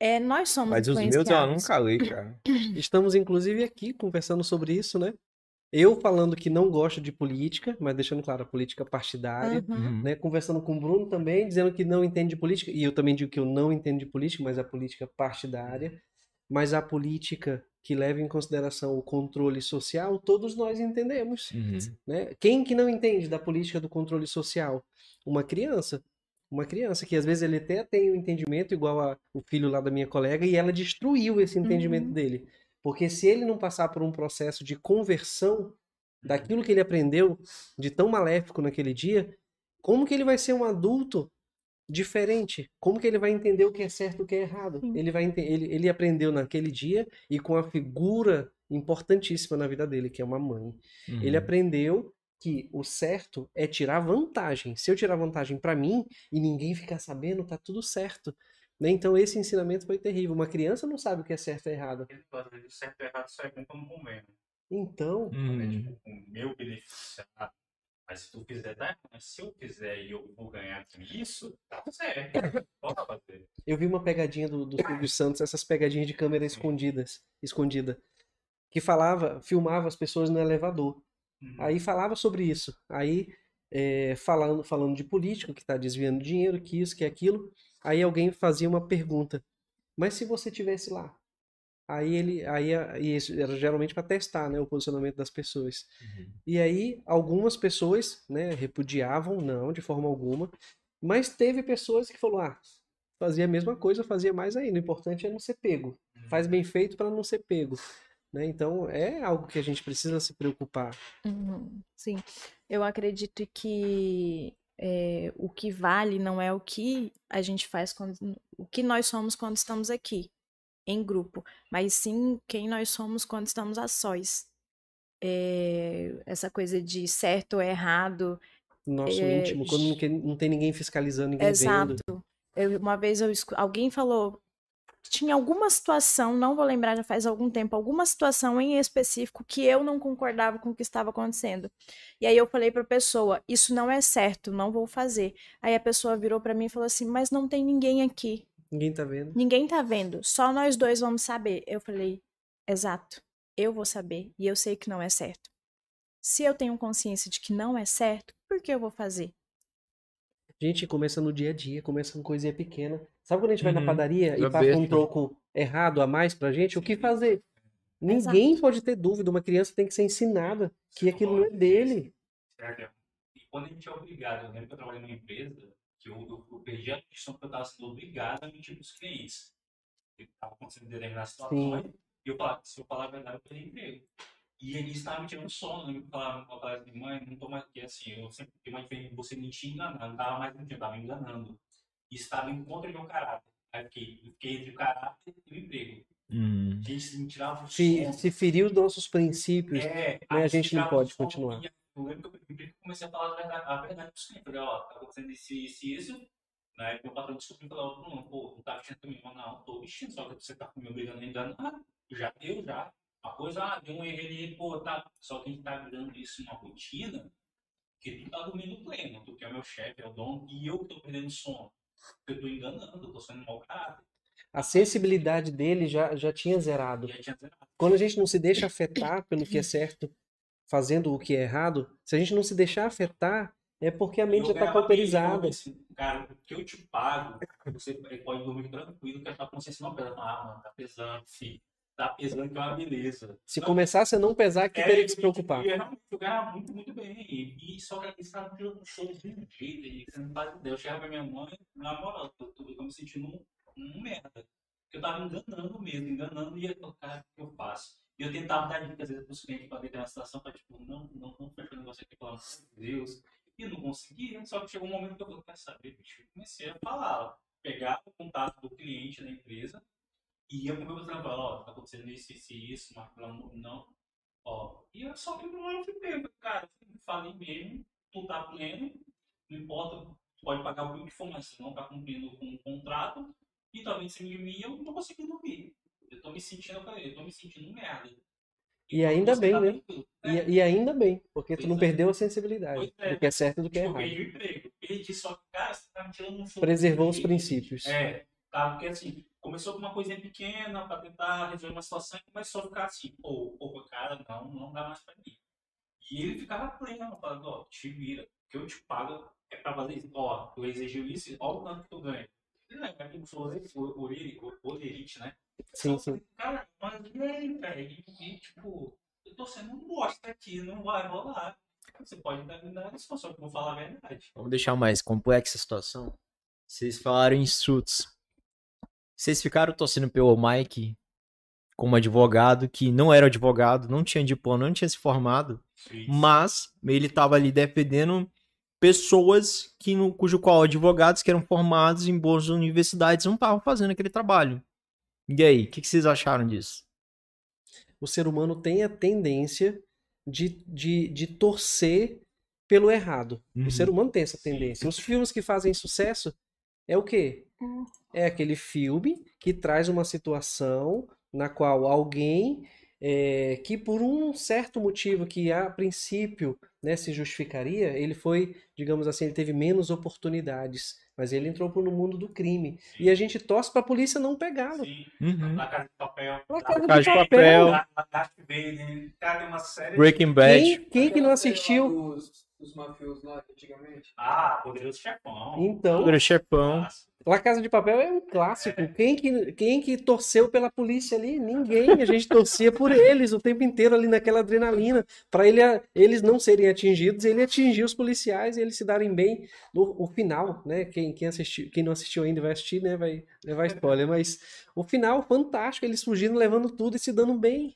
É, nós somos Mas os meus eu nunca li, cara. Estamos, inclusive, aqui conversando sobre isso, né? Eu falando que não gosto de política, mas deixando claro, a política partidária. Uhum. Né, conversando com o Bruno também, dizendo que não entende de política, e eu também digo que eu não entendo de política, mas a política partidária, mas a política que leva em consideração o controle social, todos nós entendemos. Uhum. Né? Quem que não entende da política do controle social? Uma criança. Uma criança que às vezes ele até tem o entendimento igual a, o filho lá da minha colega e ela destruiu esse entendimento Uhum. dele. Porque se ele não passar por um processo de conversão daquilo que ele aprendeu de tão maléfico naquele dia, como que ele vai ser um adulto diferente? Como que ele vai entender o que é certo e o que é errado? Sim. Ele vai ele, ele aprendeu naquele dia e com a figura importantíssima na vida dele, que é uma mãe. Ele Uhum. aprendeu que o certo é tirar vantagem. Se eu tirar vantagem pra mim e ninguém ficar sabendo, tá tudo certo. Né? Então esse ensinamento foi terrível. Uma criança não sabe o que é certo e errado. Negócio de certo e errado só é quando convém. né? Então, Uhum. É, tipo, o meu benefício. Mas se tu fizer, tá? Mas se eu fizer e eu vou ganhar com isso, tá certo. Pode fazer. eu vi uma pegadinha do, do Silvio Santos, essas pegadinhas de câmera escondidas, escondida, que falava, filmava as pessoas no elevador. Uhum. Aí falava sobre isso. Aí é, falando, falando de político que está desviando dinheiro, que isso, que aquilo. Aí alguém fazia uma pergunta. Mas se você tivesse lá? Aí ele, aí e isso era geralmente para testar, né, o posicionamento das pessoas. Uhum. E aí algumas pessoas, né, repudiavam, não, de forma alguma. Mas teve pessoas que falou, ah, fazia a mesma coisa, fazia mais ainda. O importante é não ser pego. Faz bem feito para não ser pego. Né? Então é algo que a gente precisa se preocupar. Uhum, Sim, eu acredito que é, o que vale não é o que a gente faz quando, o que nós somos quando estamos aqui, em grupo, mas sim quem nós somos quando estamos a sós. É, essa coisa de certo ou errado, Nosso É, íntimo, quando não, tem ninguém fiscalizando, ninguém Exato. vendo. Eu- uma vez eu alguém falou, tinha alguma situação, não vou lembrar, já faz algum tempo, alguma situação em específico que eu não concordava com o que estava acontecendo. E aí eu falei para a pessoa, isso não é certo, não vou fazer. Aí a pessoa virou para mim e falou assim, mas não tem ninguém aqui. Ninguém tá vendo. Ninguém tá vendo, só nós dois vamos saber. Eu falei, exato, eu vou saber e eu sei que não é certo. Se eu tenho consciência de que não é certo, por que eu vou fazer? Gente, começa no dia a dia, começa com coisinha pequena. Sabe quando a gente vai na Uhum. padaria e passa um troco errado a mais pra gente? O que fazer? Ninguém pode ter dúvida, uma criança tem que ser ensinada que aquilo não é dele. Certo? E quando a gente é obrigado, eu lembro que eu trabalhei numa empresa que eu, eu, eu perdi a questão porque eu estava sendo obrigado a mentir para os clientes. Estava acontecendo determinadas situações e eu falava, se eu falar a verdade, eu perdi emprego. E eles estavam me tirando sono, eu lembro que falavam com a de mãe, não tô mais aqui assim, eu sempre tenho uma diferença de você mentir e enganar, não estava mais mentindo, estava me enganando. E estava em contra do meu caráter. Aí eu fiquei, fiquei entre o caráter e o emprego. Hum. A gente me tirava o Se, se ferir os nossos princípios, É, né, a gente não pode o continuar. Eu lembro que eu, eu comecei a falar a verdade, a verdade pros clientes. Falei, ó, tá acontecendo isso, isso e isso. Na época, meu patrão descobriu e falou, não, pô, não tá vestindo também. Eu, não, tô vestindo, só que você tá me obrigando a enganar. Já deu, já. Uma coisa, ah, deu um erro ali, pô, tá. Só que a gente tá virando isso uma rotina que tu tá dormindo pleno. Tu que é o meu chefe, é o dono, e eu que tô perdendo sono. Eu tô enganando, eu tô sendo mau caráter. a sensibilidade dele já, já tinha zerado. Já tinha zerado. Quando a gente não se deixa afetar pelo que é certo, fazendo o que é errado, se a gente não se deixar afetar, é porque a mente Eu já está cauterizada. assim, Cara, o que eu te pago, você pode dormir tranquilo, que a tua consciência não pesa. Ah, mano, tá pesando, filho. Tá pesando que é uma beleza. Se começasse a não pesar, que É, teria que se preocupar. Eu realmente ganhava muito, muito bem. E, e só que eles estavam tirando um show de um jeito. E você não faz ideia. Eu chegava pra minha mãe, na moral, eu tô, eu tô me sentindo um, um merda. Porque eu tava enganando mesmo, enganando. E eu, falei, cara, o que eu faço? E eu tentava dar dicas, às vezes, pros clientes pra determinada situação, pra tipo, não, não, não fecha o negócio aqui, pelo amor de Deus. E eu não conseguia. Só que chegou um momento que eu falei, quer saber, bicho? Comecei a falar, pegar o contato do cliente da empresa e ia pro meu patrão e falar, ó, tá acontecendo isso, isso e isso, mas pelo amor não. Ó, e eu só que não eu fiquei, cara, eu falei mesmo, tu tá pleno, não importa, tu pode pagar o que for, mas você não tá cumprindo com o contrato, e talvez em cima de mim eu não tô conseguindo dormir. Eu tô me sentindo, eu eu tô me sentindo merda. E Então, ainda bem, tá né? tranquilo. E, É, e ainda bem, porque tu Pois não é. perdeu a sensibilidade Pois é. do que é certo e do que é tipo, eu errado. perdi o emprego, perdi, só que, cara, você tá me tirando um Preservou os princípios. É, tá? Porque assim, começou com uma coisinha pequena pra tentar resolver uma situação e começou a ficar assim, pô, pô, cara, não, não dá mais pra mim. E ele ficava pleno, falando, ó, te vira, o que eu te pago é pra fazer isso. Ó, tu exigiu isso, ó o tanto que tu ganha. Ele não, é eu sou o olerite, né? Sim, Eu sim. Cara, mas e aí, velho? E, tipo, eu tô sendo um bosta aqui, não vai rolar. Você pode dar me dar a situação, que eu vou falar a verdade. Vamos deixar mais complexa a situação. Vocês falaram em Suits. Vocês ficaram torcendo pelo Mike como advogado, que não era advogado, não tinha diploma, não tinha se formado, mas ele estava ali defendendo pessoas que no, cujo qual advogados que eram formados em boas universidades não estavam fazendo aquele trabalho. E aí, o que, que vocês acharam disso? O ser humano tem a tendência de, de, de torcer pelo errado. Uhum. O ser humano tem essa tendência. Os filmes que fazem sucesso é o quê? É aquele filme que traz uma situação na qual alguém é, que por um certo motivo que a princípio né, se justificaria, ele foi, digamos assim, ele teve menos oportunidades, mas ele entrou no mundo do crime. E a gente torce pra polícia não pegá-lo. Sim. Uhum. La Casa de Papel. La Casa Casa de Papel. Cara, tem uma série. Breaking Bad. Quem, quem que não assistiu? dos mafiosos lá antigamente. Ah, Poderoso Chefão. Então, Poderoso Chefão. Nossa. La Casa de Papel é um clássico. Quem que, quem que torceu pela polícia ali? Ninguém. A gente torcia por eles o tempo inteiro ali naquela adrenalina. Para ele, eles não serem atingidos, ele atingir os policiais e eles se darem bem no o final, né? Quem, quem, assistiu, quem não assistiu ainda vai assistir, né? Vai levar spoiler. Mas o final, fantástico. Eles fugindo, levando tudo e se dando bem.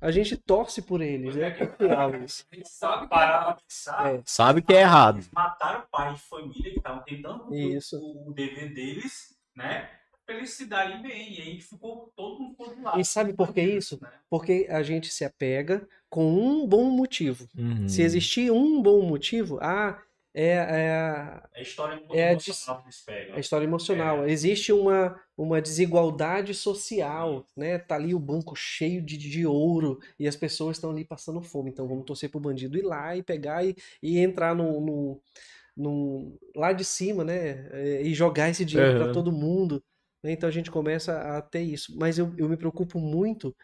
A gente torce por eles. É cultural isso. A gente sabe que Parar pra pensar. É. Sabe que é errado. Eles mataram o pai de família que estavam tentando Isso. o dever deles, né? Pra eles se darem bem. E aí ficou todo mundo lado. E sabe por que isso? Né? Porque a gente se apega com um bom motivo. Uhum. Se existir um bom motivo, ah, é, é, É história É, emocional que eles pegam. a história emocional. Existe uma, uma desigualdade social, né? Tá ali o banco cheio de, de ouro e as pessoas estão ali passando fome. Então vamos torcer pro bandido ir lá e pegar e, e entrar no, no, no- lá de cima, né? É, E jogar esse dinheiro para todo mundo. né? Então a gente começa a ter isso. Mas eu, eu me preocupo muito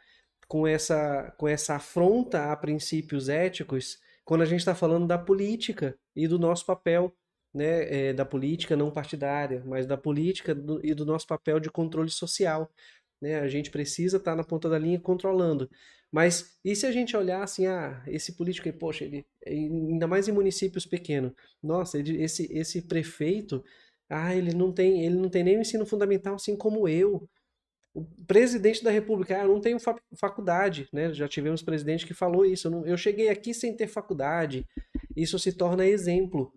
com essa, com essa afronta a princípios éticos quando a gente está falando da política e do nosso papel, né, é, da política não partidária, mas da política do- e do nosso papel de controle social. Né? A gente precisa estar na ponta da linha controlando. Mas e se a gente olhar assim, ah, esse político aí, poxa, ele, ainda mais em municípios pequenos, nossa, ele- esse, esse prefeito, ah, ele não tem, ele não tem nem o ensino fundamental assim como eu. O presidente da República, ah, eu não tenho fa- faculdade, né? Já tivemos presidente que falou isso. Eu, não- eu cheguei aqui sem ter faculdade. Isso se torna exemplo,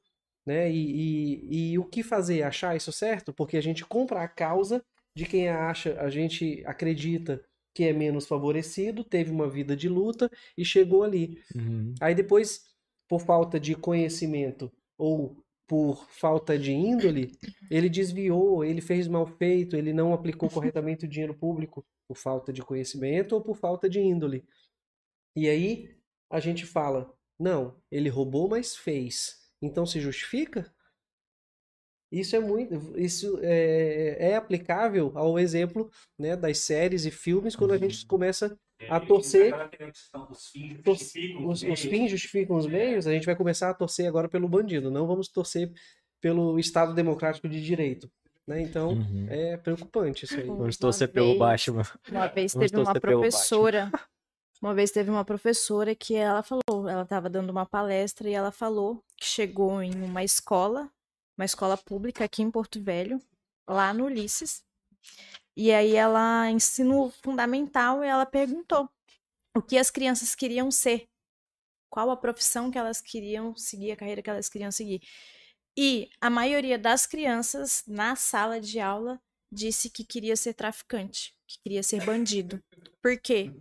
né? E, e, e o que fazer? Achar isso certo? Porque a gente compra a causa de quem acha, a gente acredita que é menos favorecido, teve uma vida de luta e chegou ali. Uhum. Aí depois, por falta de conhecimento ou por falta de índole, ele desviou, ele fez mal feito, ele não aplicou corretamente o dinheiro público por falta de conhecimento ou por falta de índole. E aí a gente fala, não, ele roubou, mas fez. Então se justifica? Isso é muito, isso é, é aplicável ao exemplo, né, das séries e filmes quando a gente começa a torcer fins justificam os, fins justificam os meios, a gente vai começar a torcer agora pelo bandido, não vamos torcer pelo Estado Democrático de Direito. Né? Então, Uhum. é preocupante isso aí. Vamos torcer pelo vez- Batman. Uma vez teve uma professora, uma vez teve uma professora que ela falou, ela estava dando uma palestra e ela falou que chegou em uma escola, uma escola pública aqui em Porto Velho, lá no Ulisses. E aí ela ensino fundamental e ela perguntou o que as crianças queriam ser, qual a profissão que elas queriam seguir, a carreira que elas queriam seguir. E a maioria das crianças na sala de aula disse que queria ser traficante, que queria ser bandido. Por quê?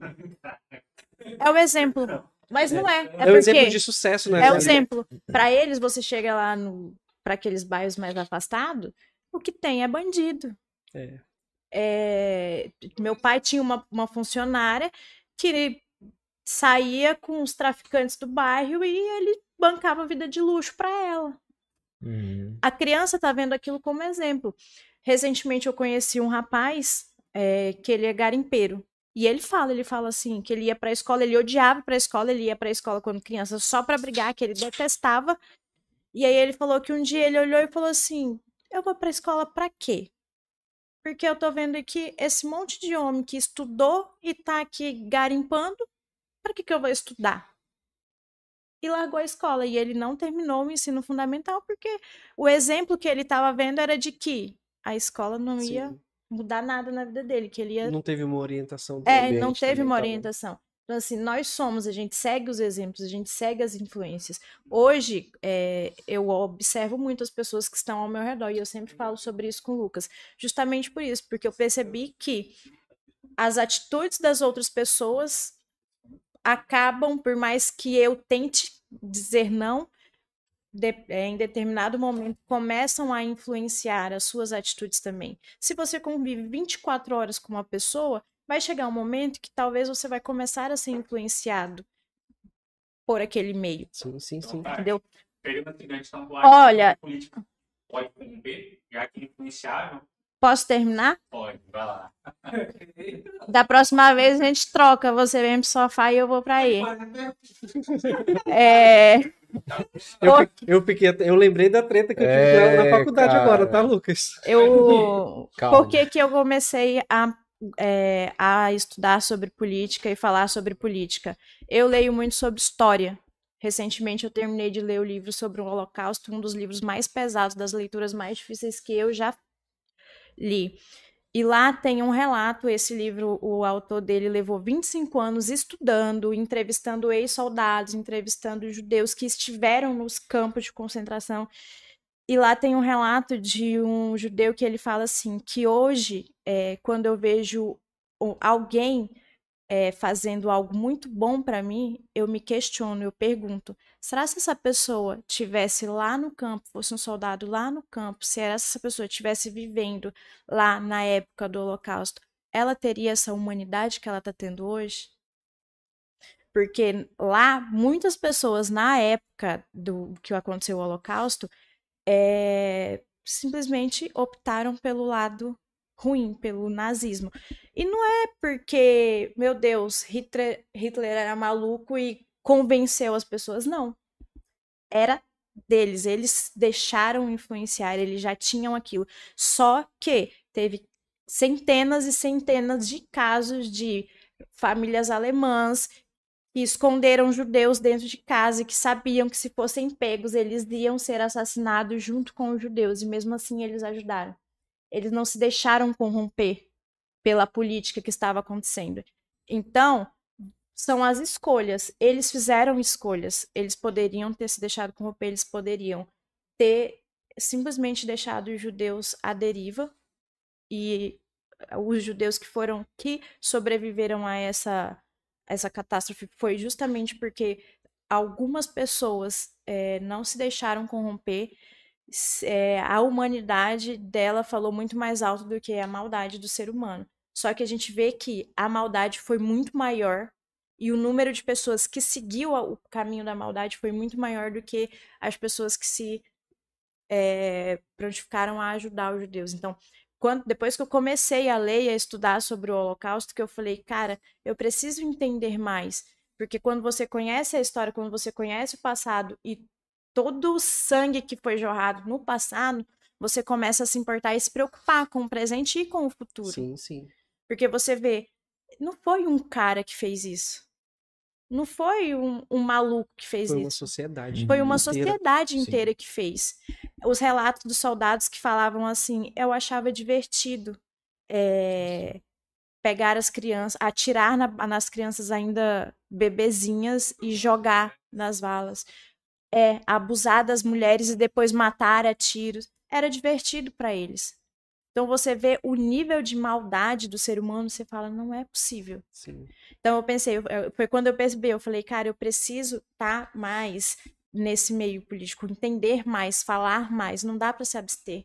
É o exemplo. Mas não é. É, É um exemplo de sucesso, né? é o exemplo. Para eles, você chega lá no para aqueles bairros mais afastados, o que tem é bandido. É. É, meu pai tinha uma, uma funcionária que saía com os traficantes do bairro e ele bancava vida de luxo para ela. Uhum. A criança tá vendo aquilo como exemplo. Recentemente eu conheci um rapaz é, que ele é garimpeiro. E ele fala, ele fala assim, que ele ia pra escola, ele odiava pra escola, ele ia pra escola quando criança só pra brigar, que ele detestava. E aí ele falou que um dia ele olhou e falou assim: "Eu vou pra escola pra quê? Porque eu tô vendo aqui esse monte de homem que estudou e tá aqui garimpando, pra que que eu vou estudar?" E largou a escola e ele não terminou o ensino fundamental porque o exemplo que ele estava vendo era de que a escola não ia Sim. mudar nada na vida dele, que ele ia Não teve uma orientação do é, não teve uma tá orientação. Então, assim, nós somos, a gente segue os exemplos, a gente segue as influências. Hoje, é, eu observo muito as pessoas que estão ao meu redor, e eu sempre falo sobre isso com o Lucas, justamente por isso, porque eu percebi que as atitudes das outras pessoas acabam, por mais que eu tente dizer não, de- é, em determinado momento começam a influenciar as suas atitudes também. Se você convive 24 horas com uma pessoa, vai chegar um momento que talvez você vai começar a ser influenciado por aquele meio, Sim, sim, sim. Então, entendeu? Pegando questão do Olha- que política pode corromper, já que é influenciável, Posso terminar? pode, vai lá. Da próxima vez a gente troca, você vem pro sofá e eu vou pra aí. É, Eu, fi- eu, fiquei, eu lembrei da treta que eu tive ela na É, faculdade cara. agora, tá, Lucas? eu Calma. Por que, que eu comecei a, é, a estudar sobre política e falar sobre política? Eu leio muito sobre história. Recentemente eu terminei de ler o livro sobre o Holocausto, um dos livros mais pesados, das leituras mais difíceis que eu já li. E lá tem um relato, esse livro, o autor dele levou 25 anos estudando, entrevistando ex-soldados, entrevistando judeus que estiveram nos campos de concentração. E lá tem um relato de um judeu que ele fala assim, que hoje, é, quando eu vejo alguém é, fazendo algo muito bom para mim, eu me questiono, eu pergunto: será se essa pessoa tivesse lá no campo, fosse um soldado lá no campo, se essa pessoa estivesse vivendo lá na época do Holocausto, ela teria essa humanidade que ela está tendo hoje? Porque lá, muitas pessoas, na época do que aconteceu o Holocausto, é, simplesmente optaram pelo lado ruim, pelo nazismo. E não é porque, meu Deus, Hitler, Hitler era maluco e convenceu as pessoas, não. Era deles, eles deixaram influenciar, eles já tinham aquilo. Só que teve centenas e centenas de casos de famílias alemãs que esconderam judeus dentro de casa e que sabiam que se fossem pegos eles iam ser assassinados junto com os judeus e mesmo assim eles ajudaram. Eles não se deixaram corromper pela política que estava acontecendo. Então, são as escolhas. Eles fizeram escolhas. Eles poderiam ter se deixado corromper, eles poderiam ter simplesmente deixado os judeus à deriva e os judeus que foram que sobreviveram a essa essa catástrofe foi justamente porque algumas pessoas é, não se deixaram corromper é, a humanidade dela falou muito mais alto do que a maldade do ser humano. Só que a gente vê que a maldade foi muito maior e o número de pessoas que seguiu o caminho da maldade foi muito maior do que as pessoas que se é, prontificaram a ajudar os judeus. Então, quando, depois que eu comecei a ler e a estudar sobre o Holocausto, que eu falei, cara, eu preciso entender mais. Porque quando você conhece a história, quando você conhece o passado e todo o sangue que foi jorrado no passado, você começa a se importar e se preocupar com o presente e com o futuro. Sim, sim. Porque você vê, não foi um cara que fez isso. Não foi um, um maluco que fez Foi isso. uma sociedade. Foi uma inteira. sociedade Sim. inteira que fez. Os relatos dos soldados que falavam assim, eu achava divertido é, pegar as crianças, atirar na- nas crianças ainda bebezinhas e jogar nas valas. É, abusar das mulheres e depois matar a tiros. Era divertido para eles. Então você vê o nível de maldade do ser humano, você fala, não é possível. Sim. Então eu pensei, eu- foi quando eu percebi, eu falei, cara, eu preciso estar mais nesse meio político, entender mais, falar mais, não dá para se abster.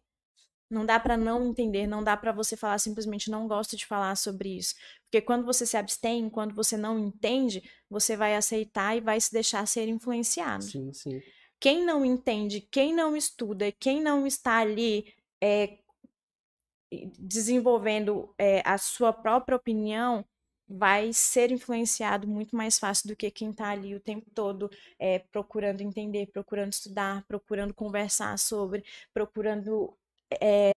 Não dá para não entender, não dá para você falar simplesmente não gosto de falar sobre isso. Porque quando você se abstém, quando você não entende, você vai aceitar e vai se deixar ser influenciado. Sim, sim. Quem não entende, quem não estuda, quem não está ali é, desenvolvendo é, a sua própria opinião, vai ser influenciado muito mais fácil do que quem está ali o tempo todo é, procurando entender, procurando estudar, procurando conversar sobre, procurando é,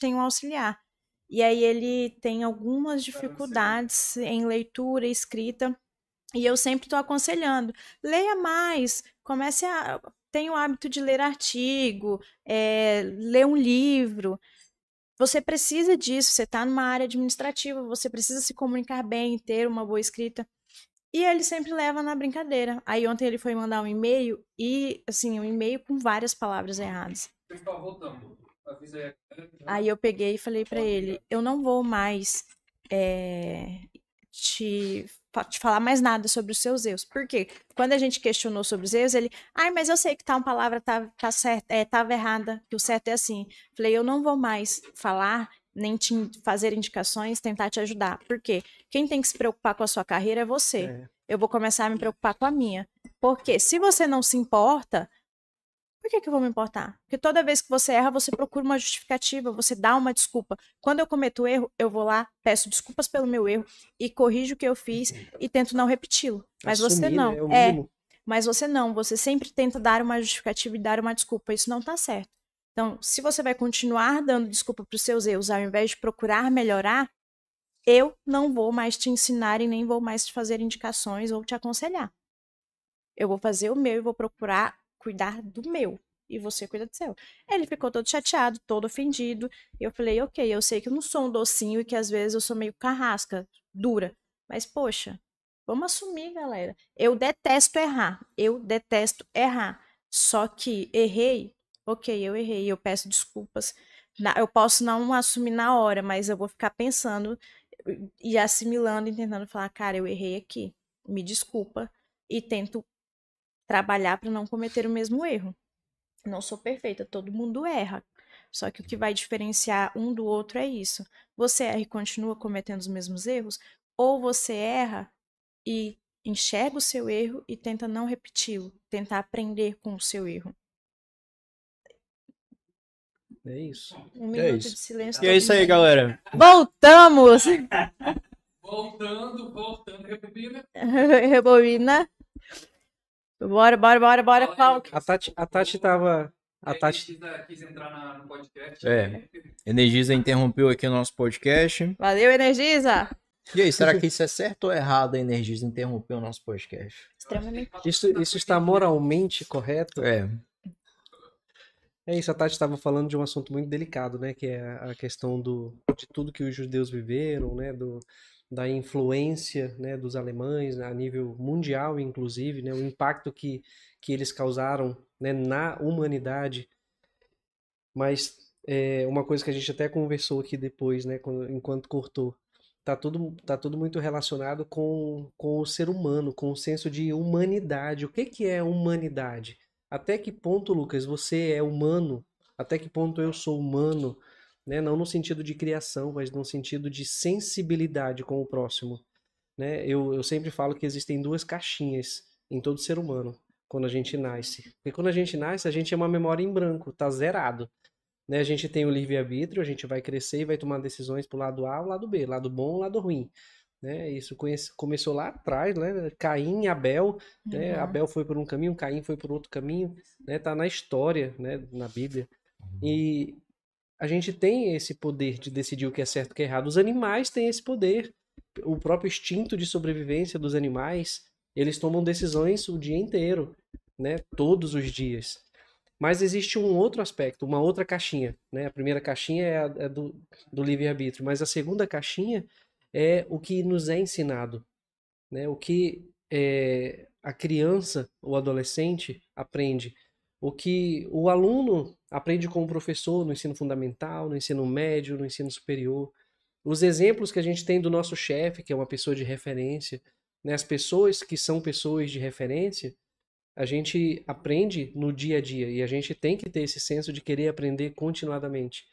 tem um auxiliar. E aí ele tem algumas dificuldades em leitura, escrita, e eu sempre estou aconselhando, leia mais, comece a tenha o hábito de ler artigo, é, ler um livro. Você precisa disso, você está numa área administrativa, você precisa se comunicar bem, ter uma boa escrita. E ele sempre leva na brincadeira. Aí ontem ele foi mandar um e-mail e, assim, um e-mail com várias palavras erradas. Aí eu peguei e falei para ele, eu não vou mais é, te, te falar mais nada sobre os seus erros. Por quê? Quando a gente questionou sobre os erros, ele, ai, mas eu sei que tal palavra tá, tá certa, é, tava errada, que o certo é assim. Falei, eu não vou mais falar, nem te fazer indicações, tentar te ajudar. Por quê? Quem tem que se preocupar com a sua carreira é você. É. Eu vou começar a me preocupar com a minha. Porque se você não se importa, por que, que eu vou me importar? Porque toda vez que você erra, você procura uma justificativa, você dá uma desculpa. Quando eu cometo erro, eu vou lá, peço desculpas pelo meu erro e corrijo o que eu fiz e tento não repeti-lo. Mas Assumir, você não. Né? É, é, mas você não. Você sempre tenta dar uma justificativa e dar uma desculpa. Isso não tá certo. Então, se você vai continuar dando desculpa para os seus erros ao invés de procurar melhorar, eu não vou mais te ensinar e nem vou mais te fazer indicações ou te aconselhar. Eu vou fazer o meu e vou procurar cuidar do meu. E você cuida do seu. Ele ficou todo chateado, todo ofendido. Eu falei, ok, eu sei que eu não sou um docinho e que às vezes eu sou meio carrasca, dura. Mas, poxa, vamos assumir, galera. Eu detesto errar. Eu detesto errar. Só que errei, ok, eu errei, eu peço desculpas. Eu posso não assumir na hora, mas eu vou ficar pensando e assimilando e tentando falar, cara, eu errei aqui, me desculpa, e tento trabalhar para não cometer o mesmo erro. Não sou perfeita, todo mundo erra. Só que o que vai diferenciar um do outro é isso. Você erra e continua cometendo os mesmos erros, ou você erra e enxerga o seu erro e tenta não repeti-lo, tentar aprender com o seu erro. É isso. Um minuto é isso. de silêncio. E é isso aí, galera. Voltamos! voltando, voltando, rebobina. rebobina. Bora, bora, bora, bora. Qual? A Tati, a Tati tava. A Tati. quis entrar no podcast. É. Energisa interrompeu aqui o nosso podcast. Valeu, Energisa! E aí, será que isso é certo ou errado a Energisa interromper o nosso podcast? Extremamente. Isso, isso está moralmente correto? É. É isso, a Tati estava falando de um assunto muito delicado, né? Que é a questão do, de tudo que os judeus viveram, né? Do, da influência né, dos alemães a nível mundial, inclusive, né, o impacto que, que eles causaram né, na humanidade. Mas é, uma coisa que a gente até conversou aqui depois, né, quando, enquanto cortou, tá tudo, tá tudo muito relacionado com, com o ser humano, com o senso de humanidade. O que, que é humanidade? Até que ponto, Lucas, você é humano? Até que ponto eu sou humano? Né? não no sentido de criação, mas no sentido de sensibilidade com o próximo. Né? Eu, eu sempre falo que existem duas caixinhas em todo ser humano quando a gente nasce. Porque quando a gente nasce, a gente é uma memória em branco, tá zerado. Né? A gente tem o livre-arbítrio, a gente vai crescer e vai tomar decisões pro lado A ou lado B, lado bom ou lado ruim. Né? Isso conhece, começou lá atrás, né? Caim e Abel, né? Uhum. Abel foi por um caminho, Caim foi por outro caminho, né? Tá na história, né? Na Bíblia. E a gente tem esse poder de decidir o que é certo e o que é errado. Os animais têm esse poder. O próprio instinto de sobrevivência dos animais, eles tomam decisões o dia inteiro, né? Todos os dias. Mas existe um outro aspecto, uma outra caixinha, né? A primeira caixinha é, a, é do, do livre-arbítrio, mas a segunda caixinha é o que nos é ensinado, né? O que é, a criança, o adolescente aprende o que o aluno aprende com o professor no ensino fundamental, no ensino médio, no ensino superior. Os exemplos que a gente tem do nosso chefe, que é uma pessoa de referência, né? as pessoas que são pessoas de referência, a gente aprende no dia a dia e a gente tem que ter esse senso de querer aprender continuadamente.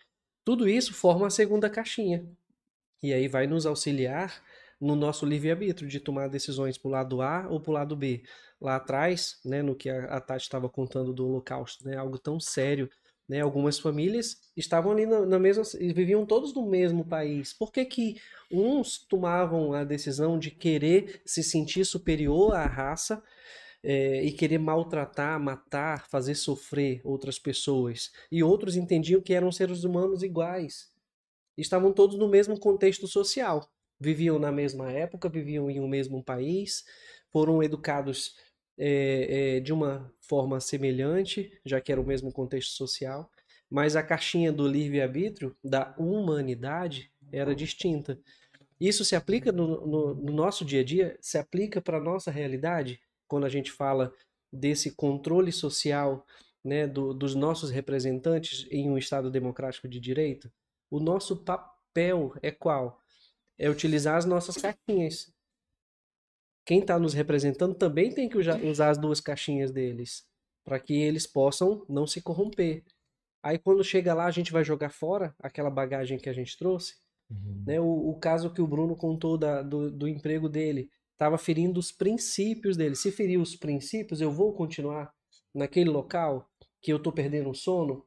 Tudo isso forma a segunda caixinha. E aí vai nos auxiliar no nosso livre-arbítrio de tomar decisões para o lado A ou para o lado B lá atrás, né, no que a, Tati estava contando do Holocausto, né, algo tão sério. Né, algumas famílias estavam ali na, na mesma, viviam todos no mesmo país. Por que, que uns tomavam a decisão de querer se sentir superior à raça é, e querer maltratar, matar, fazer sofrer outras pessoas, e outros entendiam que eram seres humanos iguais, estavam todos no mesmo contexto social. Viviam na mesma época, viviam em um mesmo país, foram educados é, é, de uma forma semelhante, já que era o mesmo contexto social, mas a caixinha do livre-arbítrio, da humanidade, era distinta. Isso se aplica no, no, no nosso dia a dia, se aplica para a nossa realidade, quando a gente fala desse controle social né, do, dos nossos representantes em um Estado democrático de direito, o nosso papel é qual? É utilizar as nossas caixinhas. Quem está nos representando também tem que usar as duas caixinhas deles, para que eles possam não se corromper. Aí quando chega lá, a gente vai jogar fora aquela bagagem que a gente trouxe. Uhum. Né? O, o, caso que o Bruno contou da, do, do emprego dele estava ferindo os princípios dele. Se ferir os princípios, eu vou continuar naquele local que eu estou perdendo o sono.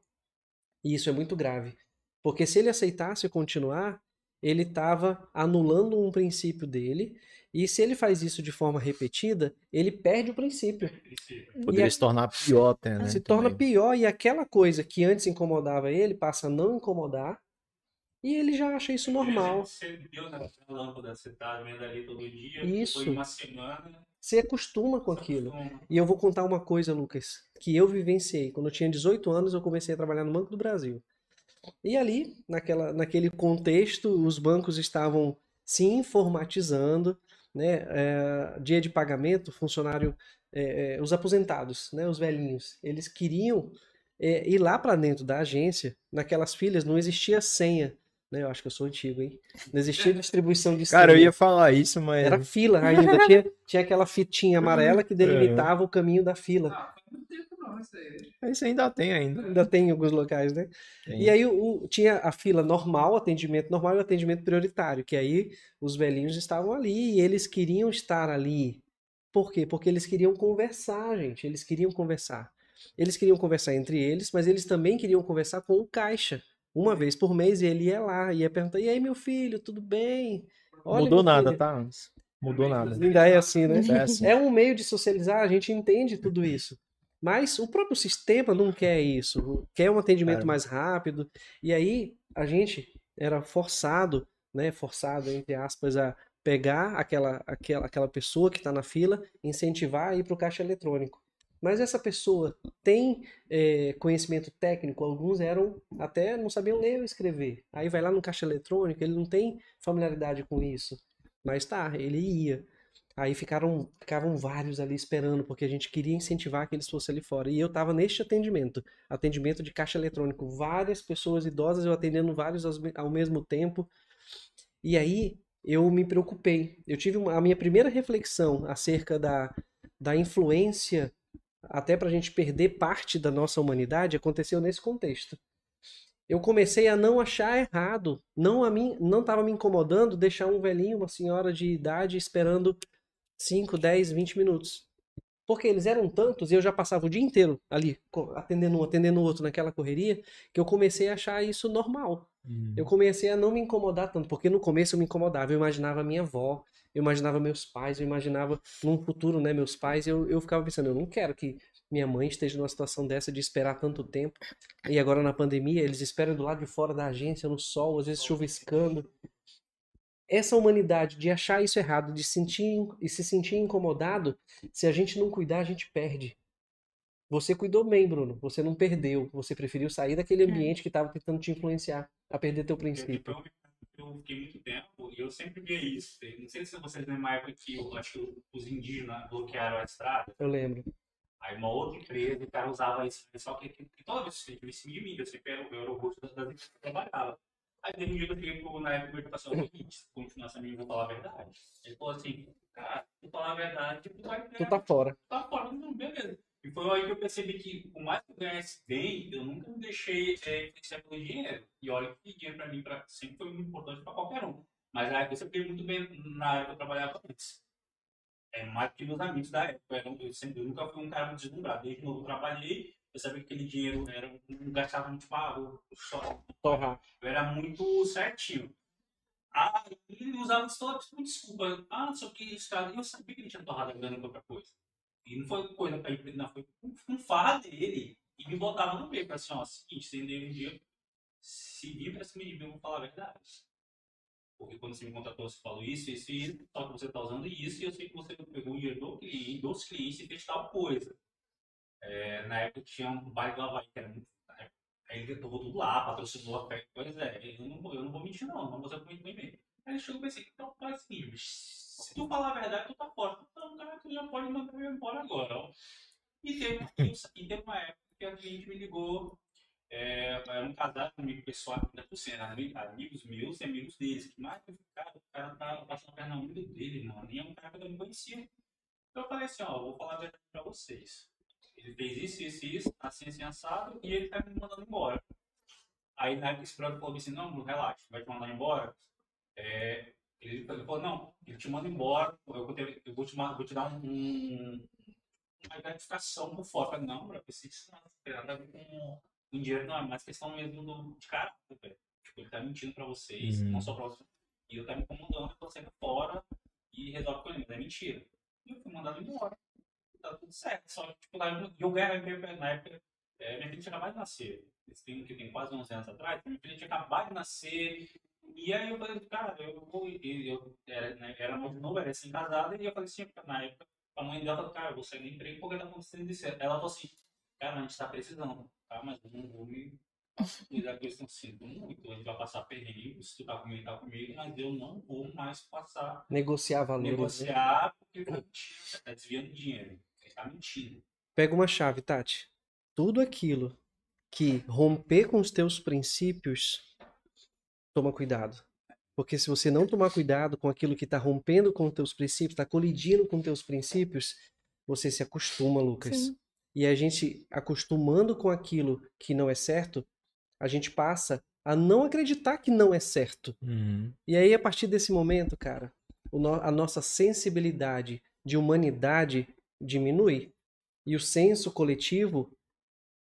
E isso é muito grave. Porque se ele aceitasse continuar, ele estava anulando um princípio dele. E se ele faz isso de forma repetida, ele perde o princípio. Poderia a... se tornar pior até, né? Se torna pior e aquela coisa que antes incomodava ele passa a não incomodar e ele já acha isso normal. Você viu na lâmpada, você vendo ali todo dia, isso. foi uma semana. Você acostuma com aquilo. E eu vou contar uma coisa, Lucas, que eu vivenciei. Quando eu tinha 18 anos, eu comecei a trabalhar no Banco do Brasil. E ali, naquela, naquele contexto, os bancos estavam se informatizando, né? É, dia de pagamento, funcionário, é, é, os aposentados, né? Os velhinhos, eles queriam é, ir lá para dentro da agência, naquelas filas não existia senha. Né? Eu acho que eu sou antigo, hein? Não existia distribuição de Cara, eu ia falar isso, mas. Era fila ainda. tinha, tinha aquela fitinha amarela que delimitava o caminho da fila. Não, isso ainda tem ainda. Ainda tem em alguns locais, né? Tem. E aí o, tinha a fila normal, atendimento normal e o atendimento prioritário, que aí os velhinhos estavam ali e eles queriam estar ali. Por quê? Porque eles queriam conversar, gente. Eles queriam conversar. Eles queriam conversar entre eles, mas eles também queriam conversar com o caixa uma vez por mês e ele ia lá, ia perguntar: e aí, meu filho, tudo bem? Olha, Mudou nada, filho. tá? Mudou nada. Ainda é assim, né? É, assim. é um meio de socializar, a gente entende tudo isso. Mas o próprio sistema não quer isso, quer um atendimento é. mais rápido. E aí a gente era forçado, né? Forçado, entre aspas, a pegar aquela, aquela, aquela pessoa que está na fila, incentivar a ir para o caixa eletrônico. Mas essa pessoa tem é, conhecimento técnico, alguns eram até não sabiam ler ou escrever. Aí vai lá no caixa eletrônico, ele não tem familiaridade com isso. Mas tá, ele ia. Aí ficaram, ficavam vários ali esperando, porque a gente queria incentivar que eles fossem ali fora. E eu estava neste atendimento, atendimento de caixa eletrônico, várias pessoas idosas, eu atendendo vários ao mesmo tempo. E aí eu me preocupei. Eu tive uma, a minha primeira reflexão acerca da, da influência até para a gente perder parte da nossa humanidade, aconteceu nesse contexto. Eu comecei a não achar errado, não a mim, não estava me incomodando deixar um velhinho, uma senhora de idade esperando 5, 10, 20 minutos. Porque eles eram tantos e eu já passava o dia inteiro ali, atendendo um, atendendo o outro naquela correria, que eu comecei a achar isso normal. Hum. Eu comecei a não me incomodar tanto, porque no começo eu me incomodava, eu imaginava minha avó, eu imaginava meus pais, eu imaginava num futuro, né, meus pais, eu, eu ficava pensando, eu não quero que minha mãe esteja numa situação dessa de esperar tanto tempo. E agora na pandemia, eles esperam do lado de fora da agência, no sol, às vezes chuviscando. Essa humanidade de achar isso errado, de sentir e se sentir incomodado, se a gente não cuidar, a gente perde. Você cuidou bem, Bruno. Você não perdeu. Você preferiu sair daquele é. ambiente que estava tentando te influenciar a perder teu princípio eu fiquei muito tempo e eu sempre via isso. Não sei se vocês lembram uma época que eu acho que os indígenas bloquearam a estrada. Eu lembro. Aí uma outra empresa, o cara usava isso, só que, que, que toda vez que cima de mim, eu sempre era, eu era o rosto das, empresas que eu trabalhava. Aí teve um dia que eu cheguei pro, na época, eu falei assim, o seguinte, se continuar sendo amigo, vou falar a verdade. Ele falou assim, cara, se falar a verdade, tipo, vai Tu tá fora. Tá fora, não, beleza. E foi aí que eu percebi que, por mais que eu ganhasse bem, eu nunca me deixei é, influenciar pelo dinheiro. E olha que dinheiro pra mim pra, sempre foi muito importante pra qualquer um. Mas aí eu sempre muito bem na área que eu trabalhava antes. É mais que meus amigos da época. Eu, sempre, eu nunca fui um cara deslumbrado. Desde novo eu trabalhei, eu sabia que aquele dinheiro era, não gastava muito para só torrar. Eu era muito certinho. Ah, ele usava só como desculpa. Ah, o que, isso, cara. Eu sabia que ele tinha torrado a grana em outra coisa. E não foi coisa pra ele, não, foi um, um farra dele. E me botava no meio, assim, ó, seguinte, você um dia se vir pra cima de mim, eu vou falar a verdade. Porque quando você me contratou, você falou isso, isso e isso, só que você está usando isso, e eu sei que você pegou o dinheiro do cliente, dos clientes e fez tal coisa. É, na época tinha um baile do Havaí, que era muito. Aí ele levou tudo lá, patrocinou a festa. Pois é, eu não, eu não vou mentir, não, não vou ser muito bem mesmo. Aí ele chegou e pensei, então faz o se tu falar a verdade, tu tá fora. Então, cara, tu já pode mandar eu embora agora, ó. E teve, e teve uma época que a cliente me ligou, é, era um casal comigo pessoal, ainda por ami- amigos meus e amigos deles. Que mais o cara, o cara tá passando a perna no dele, mano. E é um cara que eu não conhecia. Então eu falei assim, ó, vou falar a verdade pra vocês. Ele fez isso, isso, isso, assim, assim, assado, e ele tá me mandando embora. Aí na época esse brother falou assim, não, Bruno, relaxa, vai te mandar embora. É, ele, falou, não, ele te manda embora, eu vou, ter- eu vou, te, vou te dar um, um- uma gratificação por fora. Eu não, bro, eu isso não tem nada a ver com com dinheiro, não, é mais questão mesmo do, de caráter, velho. Tipo, ele tá mentindo pra vocês, Uhum. não só pra vocês. E eu tá me incomodando, então sai fora e resolve com ele, mas é mentira. E eu fui mandado embora. Tá tudo certo. Só que, tipo, lá eu- ganhava na época, é, minha filha tinha acabado de nascer. Esse tempo que tem quase 11 anos atrás, minha filha tinha acabado de nascer. E aí eu falei, cara, eu vou. Eu, era, né, era muito novo, era assim casada, e eu falei assim, na época, a mãe dela falou, cara, eu vou sair do emprego porque tá acontecendo isso. Ela falou assim, cara, a gente tá precisando, tá? Mas eu não vou me cuidar com isso, não sinto muito. A gente vai passar perrengue, se tu tá comigo, tá comigo, mas eu não vou mais passar, Negociar valores. né? negociar, porque tá desviando dinheiro. Tá mentindo. Pega uma chave, Tati. Tudo aquilo que romper com os teus princípios, toma cuidado. Porque se você não tomar cuidado com aquilo que está rompendo com os teus princípios, está colidindo com os teus princípios, você se acostuma, Lucas. Sim. E a gente acostumando com aquilo que não é certo, a gente passa a não acreditar que não é certo. Uhum. E aí, a partir desse momento, cara, no- a nossa sensibilidade de humanidade diminui. E o senso coletivo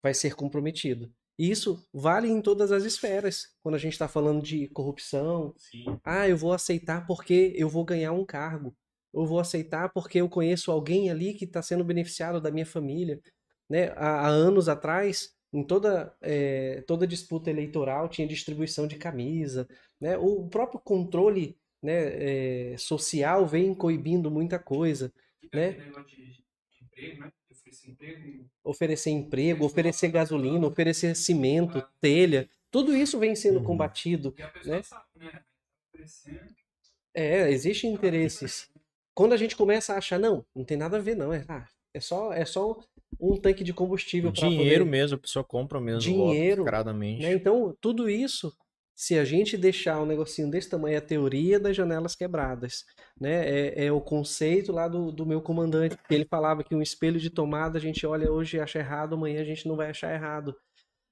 vai ser comprometido. E isso vale em todas as esferas. Quando a gente está falando de corrupção, Sim. ah, eu vou aceitar porque eu vou ganhar um cargo. Eu vou aceitar porque eu conheço alguém ali que está sendo beneficiado da minha família. Né? Há, há anos atrás, em toda, eh, toda disputa eleitoral, tinha distribuição de camisa. Né? O próprio controle né, eh, social vem coibindo muita coisa. Né? de emprego, né? Oferecer emprego. Oferecer emprego, oferecer gasolina, oferecer cimento, telha. Tudo isso vem sendo Uhum. combatido. E a pessoa Né? sabe, né? Oferecendo. É, existem interesses. Quando a gente começa a achar, não, não tem nada a ver, não. É, ah, é só, é só um tanque de combustível para Dinheiro poder, mesmo, a pessoa compra mesmo. Dinheiro, né? Então, tudo isso, se a gente deixar um negocinho desse tamanho, é a teoria das janelas quebradas, né? É, é o conceito lá do, do meu comandante, que ele falava que um espelho de tomada a gente olha hoje e acha errado, amanhã a gente não vai achar errado.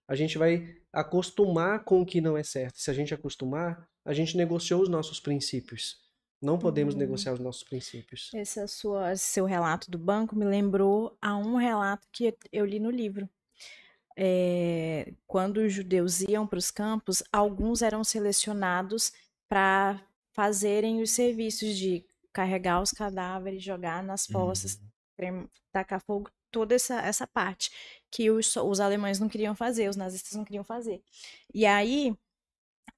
A gente vai acostumar com o que não é certo. Se a gente acostumar, a gente negociou os nossos princípios. Não podemos Hum. negociar os nossos princípios. Esse é sua, esse seu relato do banco me lembrou a um relato que eu li no livro. É, quando os judeus iam para os campos, alguns eram selecionados para fazerem os serviços de carregar os cadáveres, jogar nas fossas, crem- tacar fogo, toda essa, essa parte que os, os alemães não queriam fazer, os nazistas não queriam fazer. E aí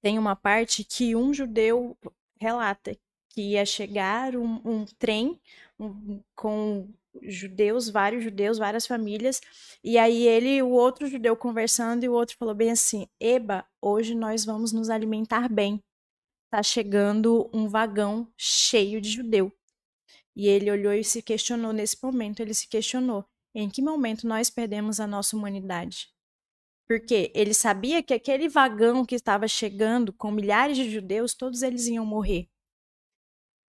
tem uma parte que um judeu relata que ia chegar um, um trem um- com judeus, vários judeus, várias famílias, e aí ele e o outro judeu conversando, e o outro falou bem assim: Eba, hoje nós vamos nos alimentar bem. Tá chegando um vagão cheio de judeu. E ele olhou e se questionou nesse momento, ele se questionou: em que momento nós perdemos a nossa humanidade? Porque ele sabia que aquele vagão que estava chegando com milhares de judeus, todos eles iam morrer.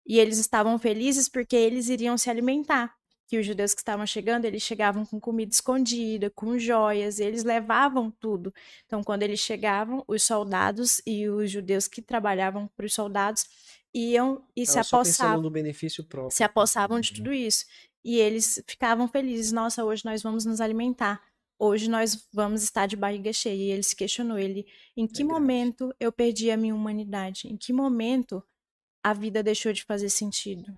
E eles estavam felizes porque eles iriam se alimentar. Que os judeus que estavam chegando, eles chegavam com comida escondida, com joias, eles levavam tudo. Então, quando eles chegavam, os soldados e os judeus que trabalhavam para os soldados iam e se só pensando apossavam no benefício próprio. se apossavam de tudo isso. E eles ficavam felizes. Nossa, hoje nós vamos nos alimentar. Hoje nós vamos estar de barriga cheia. E ele se questionou, ele, em que grave. momento eu perdi a minha humanidade? Em que momento a vida deixou de fazer sentido?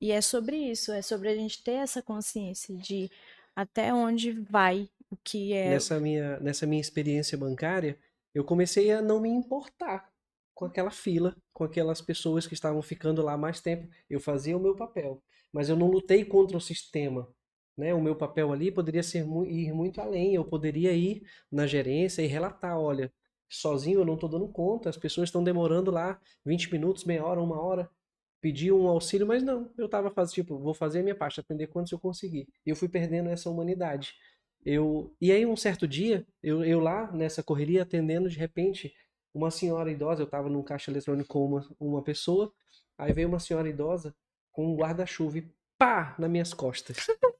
E é sobre isso, é sobre a gente ter essa consciência de até onde vai o que é Nessa minha, nessa minha experiência bancária, eu comecei a não me importar com aquela fila, com aquelas pessoas que estavam ficando lá mais tempo. Eu fazia o meu papel, mas eu não lutei contra o sistema. Né? O meu papel ali poderia ser ir muito além. Eu poderia ir na gerência e relatar, olha, sozinho eu não estou dando conta, as pessoas estão demorando lá 20 minutos, meia hora, uma hora, pedir um auxílio, mas não, eu estava fazendo, tipo, vou fazer a minha parte, atender quantos eu conseguir. E eu fui perdendo essa humanidade. Eu, e aí um certo dia, eu, eu lá nessa correria atendendo, de repente, uma senhora idosa, eu estava num caixa eletrônico com uma, uma pessoa, aí veio uma senhora idosa com um guarda-chuva e pá, nas minhas costas.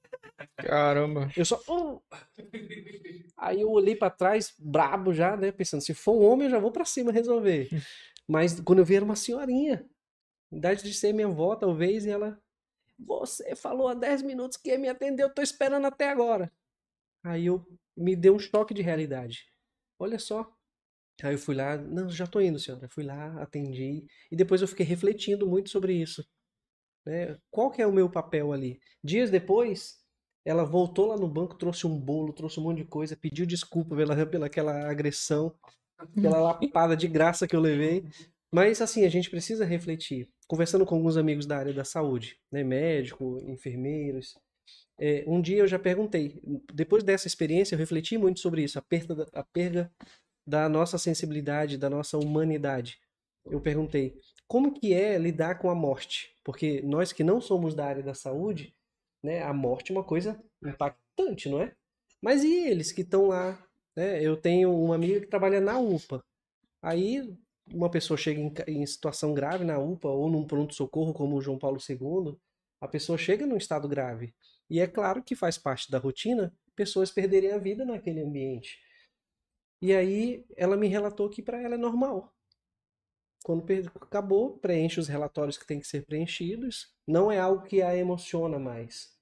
Caramba. Eu só. Uh! Aí eu olhei para trás, brabo já, né? Pensando, se for um homem, eu já vou para cima resolver. Mas quando eu vi, era uma senhorinha. Idade de ser minha avó, talvez, e ela. Você falou há 10 minutos que ia me atender, eu tô esperando até agora. Aí eu me deu um choque de realidade. Olha só. Aí eu fui lá, não, já tô indo, senhora. Fui lá, atendi. E depois eu fiquei refletindo muito sobre isso. Né? Qual que é o meu papel ali? Dias depois, ela voltou lá no banco, trouxe um bolo, trouxe um monte de coisa, pediu desculpa pela, pela aquela agressão, pela lapada de graça que eu levei. Mas assim, a gente precisa refletir. Conversando com alguns amigos da área da saúde, né, médico, enfermeiros, é, um dia eu já perguntei, depois dessa experiência eu refleti muito sobre isso, a perda, a perda da nossa sensibilidade, da nossa humanidade. Eu perguntei, como que é lidar com a morte? Porque nós que não somos da área da saúde, né? A morte é uma coisa impactante, não é? Mas e eles que estão lá? Né? Eu tenho uma amiga que trabalha na UPA. Aí uma pessoa chega em, em situação grave na UPA ou num pronto-socorro como o João Paulo II, a pessoa chega num estado grave. E é claro que faz parte da rotina pessoas perderem a vida naquele ambiente. E aí ela me relatou que para ela é normal. Quando acabou, preenche os relatórios que tem que ser preenchidos. Não é algo que a emociona mais.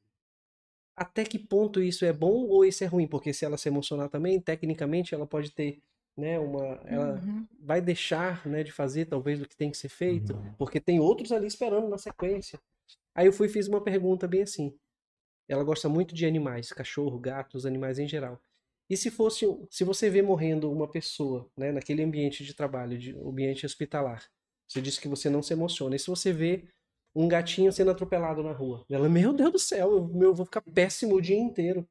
Até que ponto isso é bom ou isso é ruim? Porque se ela se emocionar também, tecnicamente ela pode ter, né, uma, ela uhum. vai deixar, né, de fazer talvez o que tem que ser feito, uhum. porque tem outros ali esperando na sequência. Aí eu fui e fiz uma pergunta bem assim. Ela gosta muito de animais, cachorro, gatos, animais em geral. E se fosse, se você vê morrendo uma pessoa, né, naquele ambiente de trabalho, de ambiente hospitalar, você disse que você não se emociona. E se você vê um gatinho sendo atropelado na rua, ela, meu Deus do céu, eu, eu vou ficar péssimo o dia inteiro.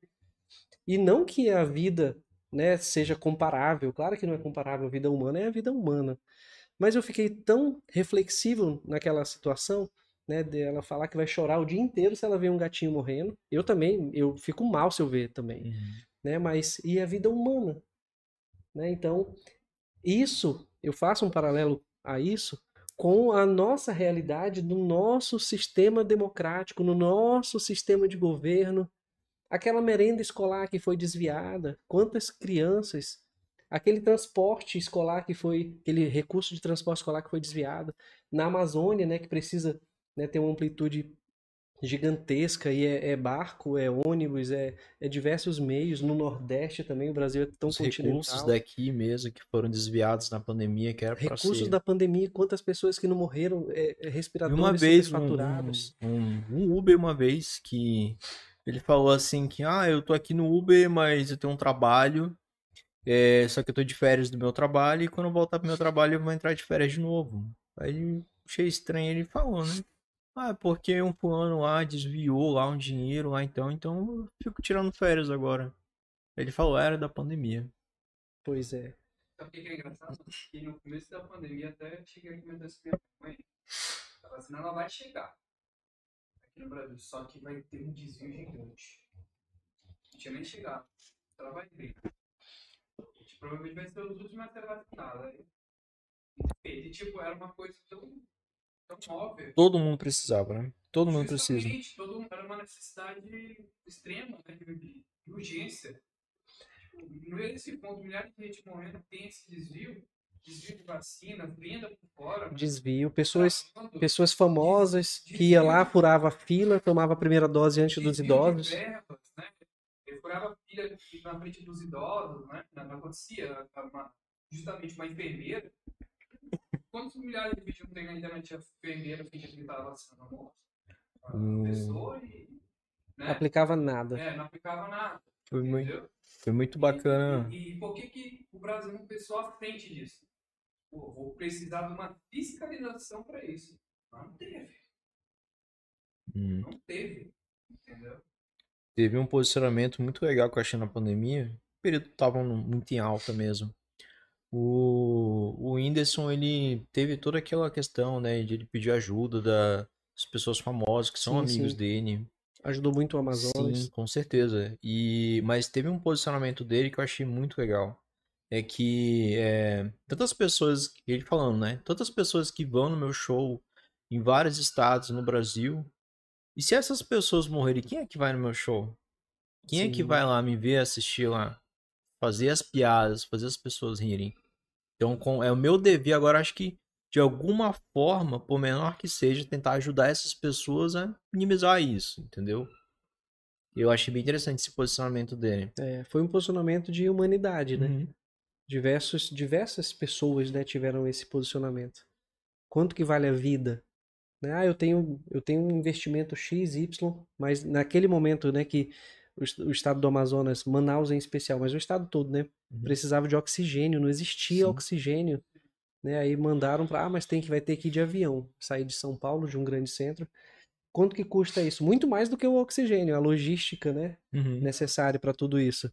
E não que a vida, né, seja comparável. Claro que não é comparável. A vida humana é a vida humana. Mas eu fiquei tão reflexivo naquela situação, né, dela falar que vai chorar o dia inteiro se ela ver um gatinho morrendo. Eu também, eu fico mal se eu ver também. Uhum né? Mas e a vida humana, né? Então, isso eu faço um paralelo a isso com a nossa realidade do nosso sistema democrático, no nosso sistema de governo, aquela merenda escolar que foi desviada, quantas crianças, aquele transporte escolar que foi, aquele recurso de transporte escolar que foi desviado, na Amazônia, né, que precisa né, ter uma amplitude gigantesca e é, é, barco, é ônibus, é, é, diversos meios. No Nordeste também, o Brasil é tão Os continental. recursos daqui mesmo que foram desviados na pandemia, que era Recursos ser... da pandemia, quantas pessoas que não morreram, é, é respiradores uma vez faturados. Um, um, um, Uber uma vez que ele falou assim que, ah, eu tô aqui no Uber, mas eu tenho um trabalho, é, só que eu tô de férias do meu trabalho e quando eu voltar pro meu trabalho eu vou entrar de férias de novo. Aí achei estranho ele falou, né? Ah, porque um fulano lá desviou lá um dinheiro lá então, então eu fico tirando férias agora. Ele falou, era da pandemia. Pois é. Sabe o que é engraçado? Que no começo da pandemia até cheguei aqui me desse minha mãe. A vacina ela vai chegar Brasil, só que vai ter um desvio gigante. Não tinha nem chegado. Ela vai ter. Provavelmente vai ser os últimos a ser vacinada. E tipo, era uma coisa tão Todo mundo precisava, né? Todo mundo precisa. Todo mundo, era uma necessidade extrema, né? De, de urgência. Tipo, no esse ponto, milhares de gente morrendo, tem esse desvio. Desvio de vacina, venda por fora. Desvio. Pessoas, pessoas famosas desvio, que ia lá, furava a fila, tomava a primeira dose antes dos idosos. Verbas, né? Ele furava a fila na frente dos idosos, né? Não acontecia. Uma, justamente uma enfermeira Quantos milhares de vídeos tem na internet a enfermeira fingindo que estava vacinando a? A hum. pessoa e. Né? Aplicava nada. É, não aplicava nada. Foi muito, entendeu? foi muito E- bacana. E, e por que, que o Brasil não pensou à frente disso? Pô, vou precisar de uma fiscalização para isso. Não teve, Hum. não teve. Entendeu? Teve um posicionamento muito legal que eu achei na pandemia. O período tava no- muito em alta mesmo. O, o Whindersson, ele teve toda aquela questão, né, de ele pedir ajuda das pessoas famosas que são Sim, amigos sim. dele. Ajudou muito o Amazonas. Sim, com certeza. E, mas teve um posicionamento dele que eu achei muito legal. É que é, tantas pessoas, ele falando, né? Tantas pessoas que vão no meu show em vários estados no Brasil. E se essas pessoas morrerem, quem é que vai no meu show? Quem é que Sim. vai lá me ver assistir lá? Fazer as piadas, fazer as pessoas rirem. Então, com, é o meu dever agora, acho que de alguma forma, por menor que seja, tentar ajudar essas pessoas a minimizar isso, entendeu? Eu achei bem interessante esse posicionamento dele. É, foi um posicionamento de humanidade, né? Uhum. Diversos, diversas pessoas né, tiveram esse posicionamento. Quanto que vale a vida? Né? Ah, eu tenho, eu tenho um investimento X, Y, mas naquele momento né, que o, est- o estado do Amazonas, Manaus em especial, mas o estado todo, né, Uhum. precisava de oxigênio, não existia Sim. oxigênio. Né? Aí mandaram para, ah, mas tem que vai ter que ir de avião, sair de São Paulo, de um grande centro. Quanto que custa isso? Muito mais do que o oxigênio, a logística, né? Uhum. necessário para tudo isso.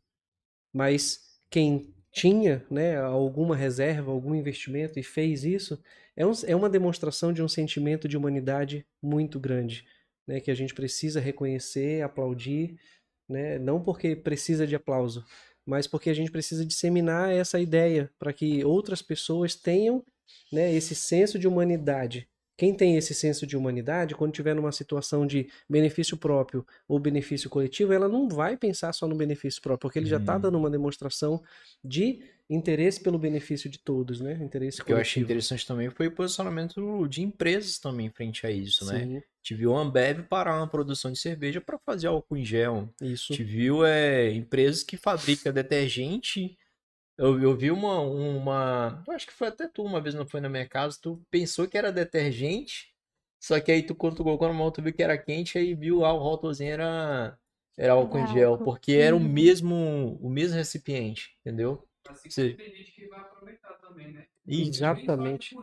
Mas quem tinha né, alguma reserva, algum investimento e fez isso, é, um- é uma demonstração de um sentimento de humanidade muito grande, né, que a gente precisa reconhecer, aplaudir, né, não porque precisa de aplauso, mas porque a gente precisa disseminar essa ideia para que outras pessoas tenham né, esse senso de humanidade. Quem tem esse senso de humanidade, quando tiver numa situação de benefício próprio ou benefício coletivo, ela não vai pensar só no benefício próprio, porque ele já está Uhum. dando uma demonstração de interesse pelo benefício de todos, né? Interesse O que eu achei coletivo. interessante também foi o posicionamento de empresas também frente a isso, né? Sim, Tive o Ambev parar uma produção de cerveja para fazer álcool em gel. isso. A gente viu é, empresas que fabricam detergente. Eu, eu vi uma, uma. Eu acho que foi até tu uma vez, não foi na minha casa. Tu pensou que era detergente. Só que aí tu, quando tu colocou na mão, tu viu que era quente. Aí viu ah, o rótulozinho era, era álcool em gel. Porque era o Uhum. mesmo, o mesmo recipiente, entendeu? Assim Sim. como tem gente que vai aproveitar também, né? Isso. Exatamente.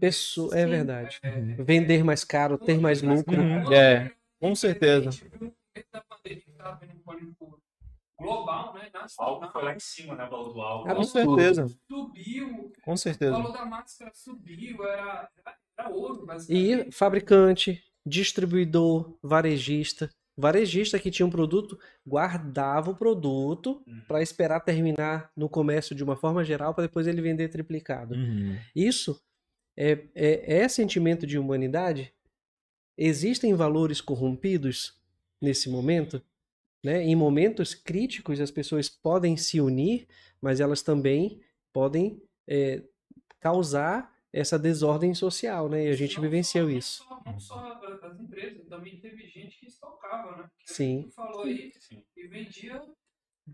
Pessoa, é Sim. verdade. É, Vender mais caro, ter mais lucro. Uhum. É, com certeza. A gente viu no começo da pandemia que tava vendo um pânico global, né? O álcool foi lá Nacional. em cima, né? O valor do álcool. Com certeza, Subiu, com o certeza. valor da máscara subiu, era, era, era ouro, basicamente. E fabricante, distribuidor, varejista. Varejista que tinha um produto, guardava o produto Uhum. para esperar terminar no comércio de uma forma geral para depois ele vender triplicado. Uhum. Isso é, é, é sentimento de humanidade? Existem valores corrompidos nesse momento? Né? Em momentos críticos, as pessoas podem se unir, mas elas também podem é, causar essa desordem social, né? E a gente Não vivenciou só- isso. Não só, as empresas, também teve gente que estocava, né? Que Sim. Falou aí Sim. e vendia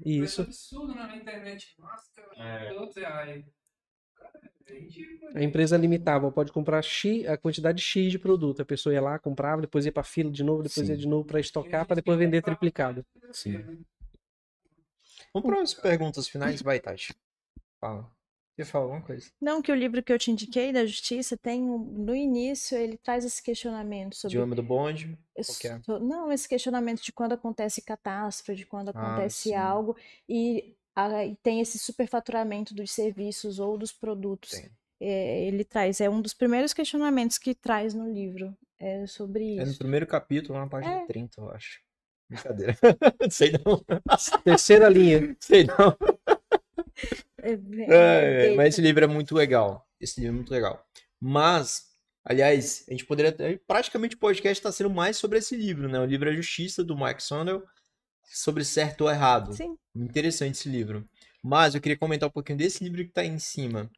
Isso. absurdo né, na internet. Máscara, É. 12 reais. A empresa limitava, pode comprar X, a quantidade X de produto. A pessoa ia lá, comprava, depois ia para fila de novo, depois Sim. ia de novo para estocar, para depois vender triplicado. Sim. Vamos para as perguntas finais, vai, Tati. Fala. Você fala alguma coisa? Não, que o livro que eu te indiquei, da Justiça, tem um- no início, ele traz esse questionamento sobre. Idioma do bonde. É? Não, esse questionamento de quando acontece catástrofe, de quando acontece sim. algo, e aí tem esse superfaturamento dos serviços ou dos produtos. É, ele traz, é um dos primeiros questionamentos que traz no livro, é sobre É no isso. primeiro capítulo, na página É. 30, eu acho. Brincadeira. Sei não. Terceira linha. Sei não. É, É, mas esse livro é muito legal. Esse livro é muito legal. Mas, aliás, a gente poderia. ter- Praticamente o podcast está sendo mais sobre esse livro, né? O livro é Justiça, do Mike Sandel, sobre certo ou errado. Sim, Interessante esse livro. Mas eu queria comentar um pouquinho desse livro que tá aí em cima.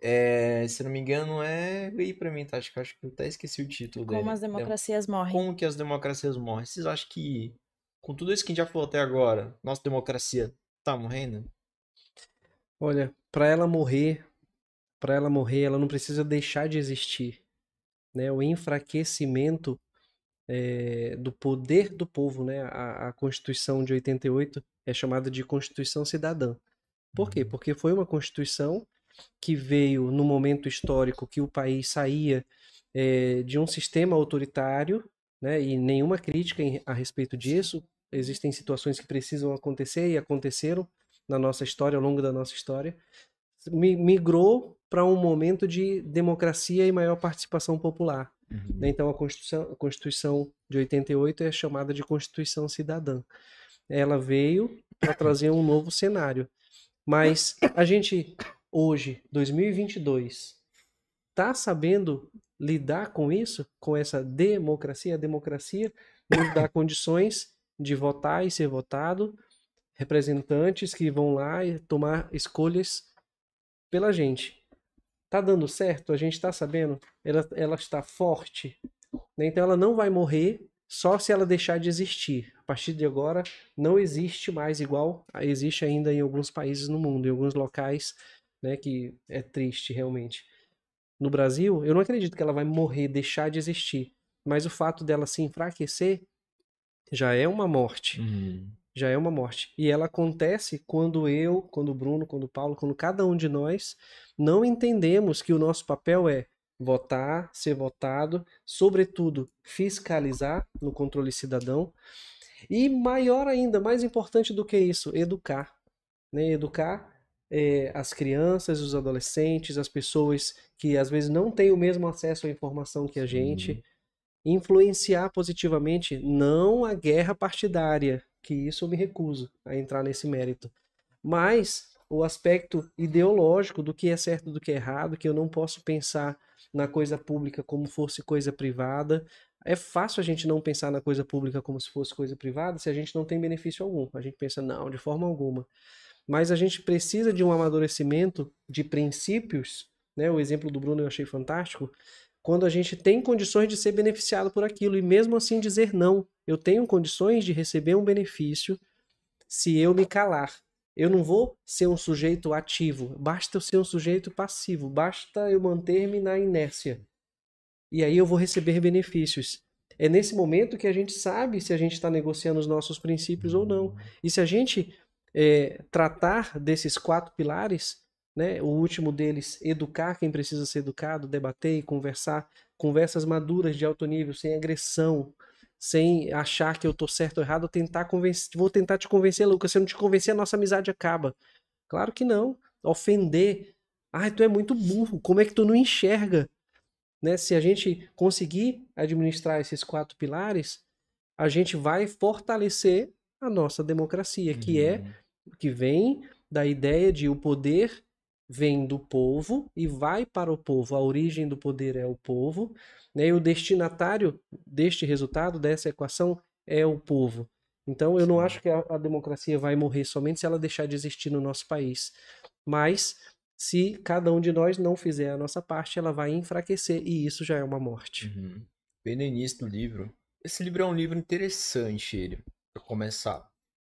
É, se eu não me engano, é. Vê aí pra mim, tá? Acho que, acho que eu até esqueci o título dele. como as democracias morrem. Como que as democracias morrem? Vocês acham que, com tudo isso que a gente já falou até agora, nossa democracia tá morrendo? Olha, para ela morrer, para ela morrer, ela não precisa deixar de existir, né? O enfraquecimento é, do poder do povo, né? A, a Constituição de 88 é chamada de Constituição Cidadã. Por quê? Porque foi uma Constituição que veio no momento histórico que o país saía é, de um sistema autoritário, né? E nenhuma crítica em, a respeito disso. Existem situações que precisam acontecer e aconteceram na nossa história, ao longo da nossa história. Migrou para um momento de democracia e maior participação popular. Uhum. Então, a Constituição, a Constituição de 88 é chamada de Constituição Cidadã. Ela veio para trazer um novo cenário. Mas a gente, hoje, 2022, está sabendo lidar com isso, com essa democracia? A democracia nos dá condições de votar e ser votado, representantes que vão lá e tomar escolhas pela gente tá dando certo, a gente está sabendo, ela, ela está forte, né? então ela não vai morrer só se ela deixar de existir. A partir de agora, não existe mais igual existe ainda em alguns países no mundo, em alguns locais, né, que é triste realmente. No Brasil, eu não acredito que ela vai morrer, deixar de existir, mas o fato dela se enfraquecer já é uma morte. Uhum. Já é uma morte. E ela acontece quando eu, quando o Bruno, quando o Paulo, quando cada um de nós não entendemos que o nosso papel é votar, ser votado, sobretudo fiscalizar no controle cidadão e maior ainda, mais importante do que isso, educar, né? Educar é, as crianças, os adolescentes, as pessoas que às vezes não têm o mesmo acesso à informação que a gente, influenciar positivamente não a guerra partidária, que isso eu me recuso a entrar nesse mérito, mas o aspecto ideológico do que é certo do que é errado, que eu não posso pensar na coisa pública como fosse coisa privada. É fácil a gente não pensar na coisa pública como se fosse coisa privada se a gente não tem benefício algum. A gente pensa, não, de forma alguma. Mas a gente precisa de um amadurecimento de princípios, né? O exemplo do Bruno eu achei fantástico. Quando a gente tem condições de ser beneficiado por aquilo e mesmo assim dizer não, eu tenho condições de receber um benefício se eu me calar. Eu não vou ser um sujeito ativo, basta eu ser um sujeito passivo, basta eu manter-me na inércia. E aí eu vou receber benefícios. É nesse momento que a gente sabe se a gente está negociando os nossos princípios ou não. E se a gente é, tratar desses quatro pilares, né, o último deles, educar quem precisa ser educado, debater e conversar, conversas maduras de alto nível, sem agressão, sem achar que eu tô certo ou errado, tentar convencer, vou tentar te convencer, Lucas, se eu não te convencer, a nossa amizade acaba. Claro que não. Ofender. Ai, tu é muito burro, como é que tu não enxerga? Né? Se a gente conseguir administrar esses quatro pilares, a gente vai fortalecer a nossa democracia, que é uhum. que vem da ideia de o poder vem do povo e vai para o povo. A origem do poder é o povo, né? E o destinatário deste resultado, dessa equação, é o povo. Então, eu não acho que a, a, democracia vai morrer somente se ela deixar de existir no nosso país. Mas, se cada um de nós não fizer a nossa parte, ela vai enfraquecer e isso já é uma morte. Uhum. Bem no início do livro. Esse livro é um livro interessante, ele, para começar.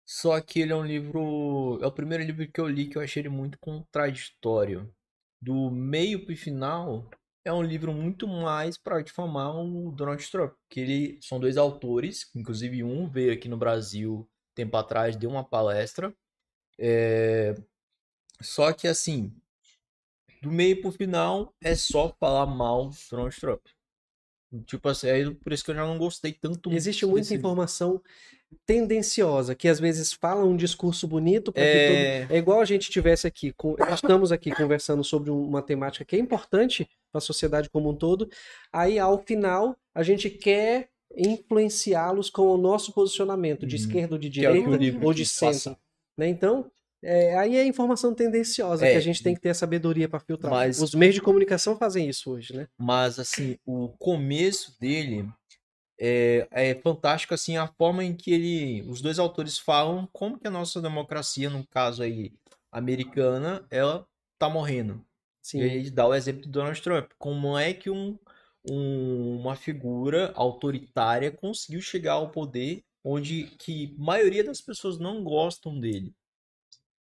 Só que ele é um livro. É o primeiro livro que eu li que eu achei ele muito contraditório. Do meio pro final, é um livro muito mais para difamar o Donald Trump. Que ele são dois autores, inclusive um veio aqui no Brasil tempo atrás, deu uma palestra. É... Só que assim, do meio pro final é só falar mal do Donald Trump. Tipo assim, é por isso que eu já não gostei tanto. Existe muita informação tendenciosa, que às vezes fala um discurso bonito para é... Todo... é igual a gente tivesse aqui, com... estamos aqui conversando sobre uma temática que é importante para a sociedade como um todo, aí ao final a gente quer influenciá-los com o nosso posicionamento de hum, esquerda ou de direita é ou de centro, né? Então, é, aí é informação tendenciosa é, que a gente tem que ter a sabedoria para filtrar. Mas, Os meios de comunicação fazem isso hoje, né? Mas assim, o começo dele é, é fantástico assim a forma em que ele, os dois autores falam como que a nossa democracia, no caso aí americana, ela tá morrendo. Sim. E ele dá o exemplo do Donald Trump. Como é que um, um, uma figura autoritária conseguiu chegar ao poder onde que a maioria das pessoas não gostam dele?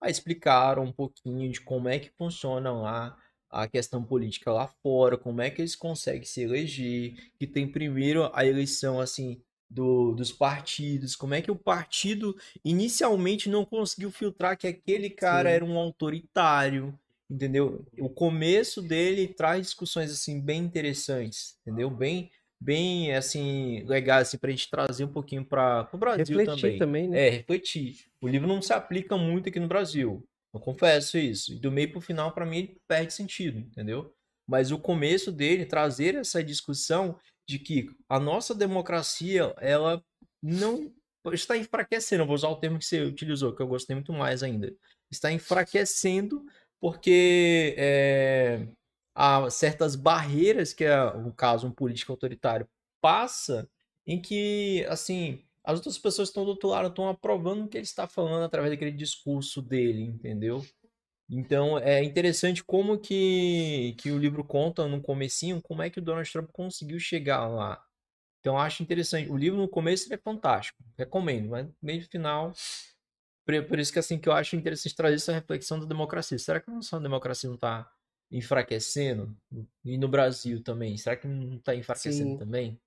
Aí explicaram um pouquinho de como é que funciona lá a questão política lá fora, como é que eles conseguem se eleger, que tem primeiro a eleição assim do, dos partidos, como é que o partido inicialmente não conseguiu filtrar que aquele cara Sim. era um autoritário, entendeu? O começo dele traz discussões assim bem interessantes, entendeu? Bem bem assim legais assim pra gente trazer um pouquinho para o Brasil Refletir também. também, né? É, refletir. O livro não se aplica muito aqui no Brasil. Eu confesso isso. E do meio pro final, para mim, perde sentido, entendeu? Mas o começo dele, trazer essa discussão de que a nossa democracia, ela não está enfraquecendo. Vou usar o termo que você utilizou, que eu gostei muito mais ainda. Está enfraquecendo porque é, há certas barreiras que, é, no caso, um político autoritário passa em que, assim, as outras pessoas que estão do outro lado estão aprovando o que ele está falando através daquele discurso dele, entendeu? Então é interessante como que, que o livro conta no comecinho como é que o Donald Trump conseguiu chegar lá. Então acho interessante. O livro no começo ele é fantástico, recomendo, mas no meio final por, por isso que assim que eu acho interessante trazer essa reflexão da democracia. Será que a nossa democracia não está enfraquecendo? E no Brasil também, será que não está enfraquecendo Sim. também?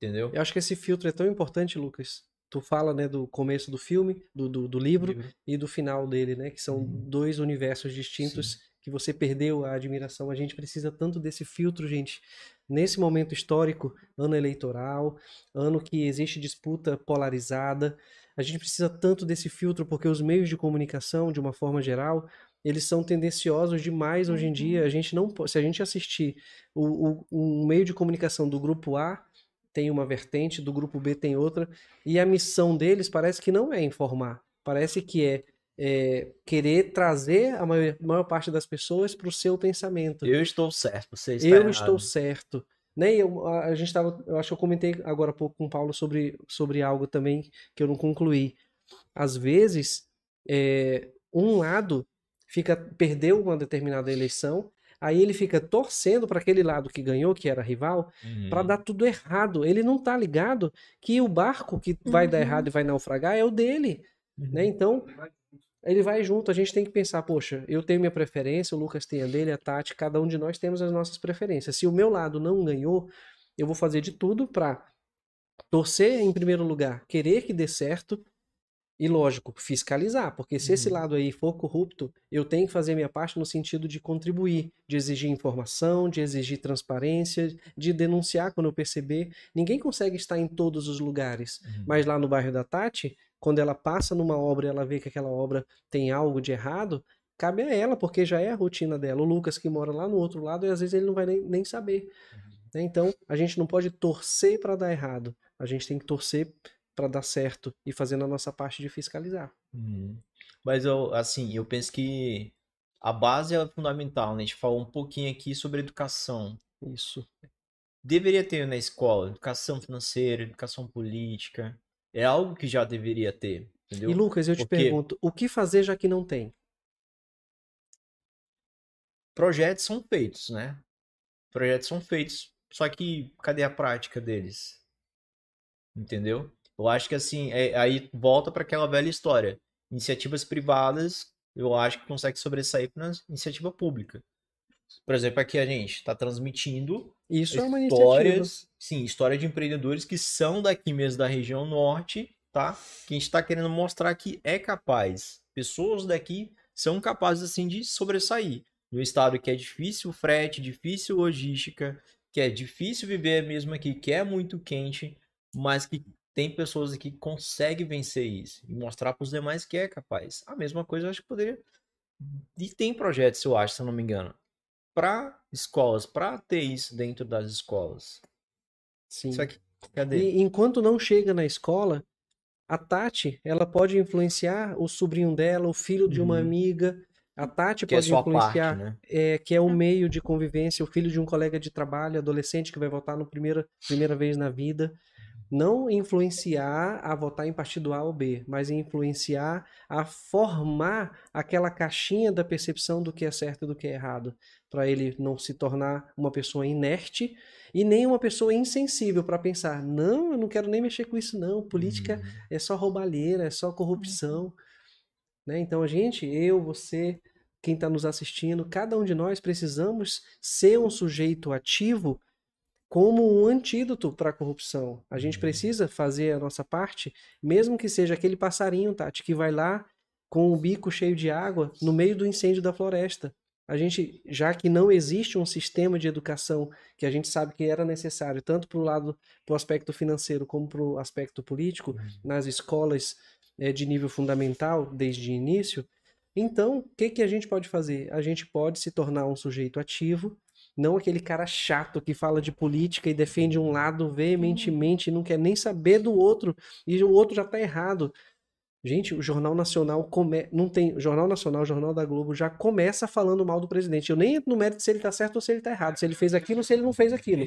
Entendeu? Eu acho que esse filtro é tão importante, Lucas. Tu fala, né, do começo do filme, do, do, do livro, Livro. e do final dele, né? Que são Uhum. dois universos distintos que você perdeu a admiração. A gente precisa tanto desse filtro, gente. Nesse momento histórico, ano eleitoral, ano que existe disputa polarizada, a gente precisa tanto desse filtro porque os meios de comunicação, de uma forma geral, eles são tendenciosos demais hoje em dia. A gente não, se a gente assistir o, o, um meio de comunicação do grupo A tem uma vertente, do grupo B tem outra, e a missão deles parece que não é informar, parece que é, é querer trazer a maior, maior parte das pessoas para o seu pensamento. Eu estou certo, você está Eu errado. estou certo. Né? Eu, a, a gente tava, eu acho que eu comentei agora há pouco com o Paulo sobre, sobre algo também que eu não concluí. Às vezes, é, um lado fica perdeu uma determinada eleição, aí ele fica torcendo para aquele lado que ganhou, que era rival, Uhum. para dar tudo errado. Ele não tá ligado que o barco que vai dar Uhum. errado e vai naufragar é o dele, né? Uhum. Então, ele vai junto. A gente tem que pensar, poxa, eu tenho minha preferência, o Lucas tem a dele, a Tati, cada um de nós temos as nossas preferências. Se o meu lado não ganhou, eu vou fazer de tudo para torcer em primeiro lugar, querer que dê certo e, lógico, fiscalizar, porque se esse Uhum. lado aí for corrupto, eu tenho que fazer minha parte no sentido de contribuir, de exigir informação, de exigir transparência, de denunciar quando eu perceber. Ninguém consegue estar em todos os lugares, Uhum. mas lá no bairro da Tati, quando ela passa numa obra e ela vê que aquela obra tem algo de errado, cabe a ela, porque já é a rotina dela. O Lucas que mora lá no outro lado, e às vezes ele não vai nem, nem saber. né? Então, a gente não pode torcer para dar errado. A gente tem que torcer para dar certo e fazendo a nossa parte de fiscalizar. Uhum. Mas eu, assim, eu penso que a base é fundamental, né? A gente falou um pouquinho aqui sobre educação. Isso. Deveria ter na escola educação financeira, educação política. É algo que já deveria ter, entendeu? E Lucas, eu te Porque- pergunto, o que fazer já que não tem? Projetos são feitos, né? Projetos são feitos, só que cadê a prática deles? Entendeu? Eu acho que assim, é- aí volta para aquela velha história. Iniciativas privadas, eu acho que consegue sobressair na iniciativa pública. Por exemplo, aqui a gente está transmitindo Isso é histórias, sim, história de empreendedores que são daqui mesmo da região norte, tá? Que a gente está querendo mostrar que é capaz. Pessoas daqui são capazes assim de sobressair. No estado que é difícil frete, difícil logística, que é difícil viver mesmo aqui, que é muito quente, mas que tem pessoas aqui que conseguem vencer isso e mostrar para os demais que é capaz. A mesma coisa eu acho que poderia. E tem projetos, eu acho, se eu não me engano, para escolas, para ter isso dentro das escolas. Sim. Só que, cadê? E enquanto não chega na escola, a Tati, ela pode influenciar o sobrinho dela, o filho de uma Uhum. amiga. A Tati que é pode parte, influenciar, né? é, que é o meio de convivência, o filho de um colega de trabalho, adolescente que vai votar no primeira, primeira vez na vida. Não influenciar a votar em partido A ou B, mas influenciar a formar aquela caixinha da percepção do que é certo e do que é errado, para ele não se tornar uma pessoa inerte e nem uma pessoa insensível para pensar, não, eu não quero nem mexer com isso não, política Uhum. é só roubalheira, é só corrupção, né? Então a gente, eu, você, quem está nos assistindo, cada um de nós precisamos ser um sujeito ativo como um antídoto para a corrupção. A gente precisa fazer a nossa parte, mesmo que seja aquele passarinho, Tati, que vai lá com o bico cheio de água no meio do incêndio da floresta. A gente, já que não existe um sistema de educação que a gente sabe que era necessário, tanto para o lado, para o aspecto financeiro como para o aspecto político, nas escolas é, de nível fundamental, desde o início, então, o que, que a gente pode fazer? A gente pode se tornar um sujeito ativo, não aquele cara chato que fala de política e defende um lado veementemente e não quer nem saber do outro, e o outro já está errado. Gente, o Jornal Nacional come... não tem, o Jornal Nacional, o Jornal da Globo já começa falando mal do presidente. Eu nem entro no mérito se ele está certo ou se ele está errado, se ele fez aquilo ou se ele não fez aquilo.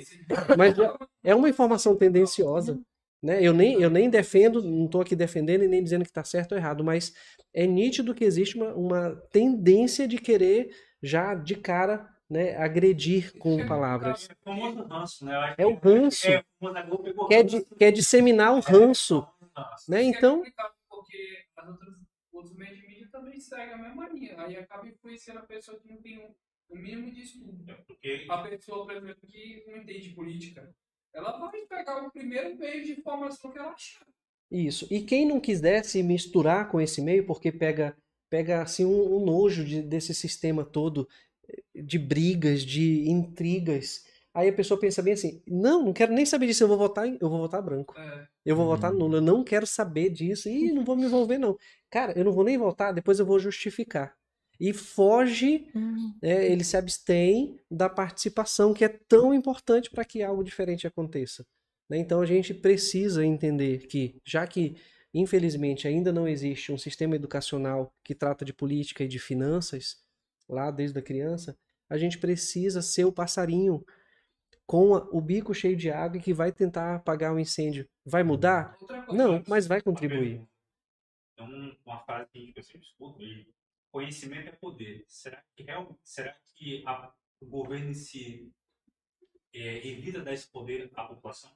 Mas é uma informação tendenciosa. Né? Eu, nem, eu nem defendo, não estou aqui defendendo e nem dizendo que está certo ou errado, mas é nítido que existe uma, uma tendência de querer já de cara né, agredir com palavras. É o ranço, né? É o ranço. É, quer, de, quer disseminar o ranço. Né? Então. Porque as outras, outros meios de mídia também seguem a mesma linha. Aí acaba influenciando a pessoa que não tem um, o mínimo de estudo. É a pessoa, por exemplo, que não entende política ela vai pegar o primeiro meio de informação que ela achar. Isso. E quem não quiser se misturar com esse meio, porque pega, pega assim um, um nojo de, desse sistema todo de brigas, de intrigas. Aí a pessoa pensa bem assim: não, não quero nem saber disso, eu vou votar, eu vou votar branco. É. Eu vou votar nulo, eu não quero saber disso e não vou me envolver, não. Cara, eu não vou nem votar, depois eu vou justificar e foge, uhum. é, ele se abstém da participação, que é tão importante para que algo diferente aconteça. Né? Então a gente precisa entender que, já que infelizmente ainda não existe um sistema educacional que trata de política e de finanças, lá desde a criança, a gente precisa ser o passarinho com o bico cheio de água e que vai tentar apagar o incêndio. Vai mudar? Não, mas vai contribuir. Então, uma frase que eu sempre escuto, conhecimento é poder. Será que, realmente, será que a, o governo em si é, evita dar esse poder à população?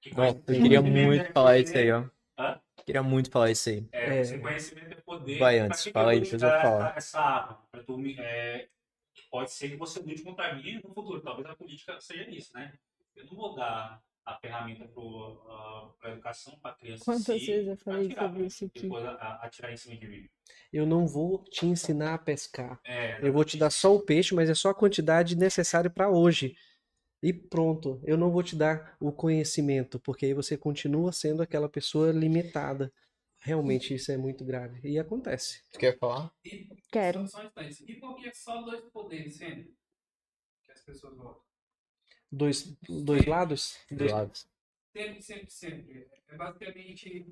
Que Nossa, eu queria muito é falar isso aí, ó. Hã? Queria muito falar isso aí. É, é. conhecimento é poder. Vai antes, fala aí, depois eu falo. Essa arma, pra tu, é, pode ser que você lute contra mim no futuro. Talvez a política seja isso, né? Eu não vou dar a ferramenta para uh, a educação, para a criança. Quantas vezes eu falei atirar, sobre isso aqui? Depois atirar em cima de mim. Eu não vou te ensinar a pescar. É, eu vou te dar só o peixe, mas é só a quantidade necessária para hoje. E pronto, eu não vou te dar o conhecimento, porque aí você continua sendo aquela pessoa limitada. Realmente isso é muito grave. E acontece. Tu quer falar? E, Quero. E por que só dois poderes sempre que as pessoas votam? Dois, dois lados? Dois lados. Sempre, sempre, sempre. É basicamente,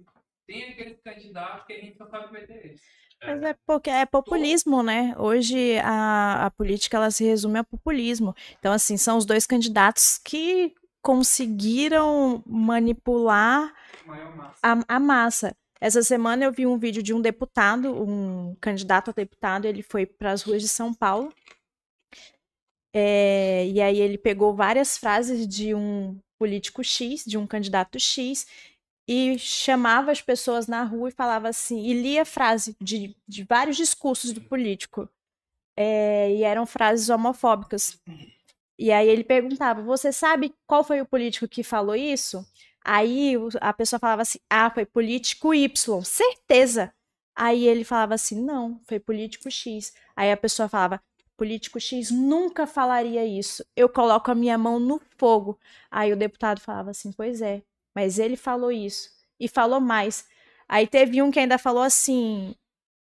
tem aqueles candidatos que a gente só sabe meter eles. Mas é porque é populismo, né? Hoje a, a política ela se resume a populismo. Então, assim, são os dois candidatos que conseguiram manipular a, a massa. Essa semana eu vi um vídeo de um deputado, um candidato a deputado, ele foi para as ruas de São Paulo é, e aí ele pegou várias frases de um político X, de um candidato X, e chamava as pessoas na rua e falava assim, e lia frase de, de vários discursos do político. É, e eram frases homofóbicas. E aí ele perguntava: Você sabe qual foi o político que falou isso? Aí a pessoa falava assim: Ah, foi político Y, certeza. Aí ele falava assim: Não, foi político X. Aí a pessoa falava: político X nunca falaria isso. Eu coloco a minha mão no fogo. Aí o deputado falava assim: Pois é, mas ele falou isso. E falou mais. Aí teve um que ainda falou assim: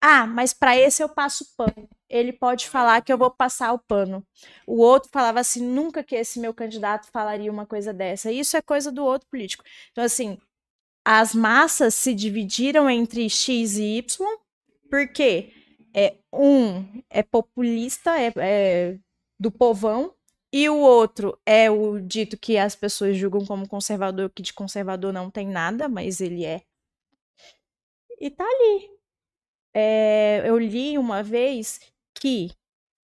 Ah, mas para esse eu passo pano. Ele pode falar que eu vou passar o pano. O outro falava assim: Nunca que esse meu candidato falaria uma coisa dessa. Isso é coisa do outro político. Então, assim, as massas se dividiram entre X e Y. Por quê? é um é populista, é, é do povão, e o outro é o dito que as pessoas julgam como conservador, que de conservador não tem nada, mas ele é. E tá ali. É, eu li uma vez que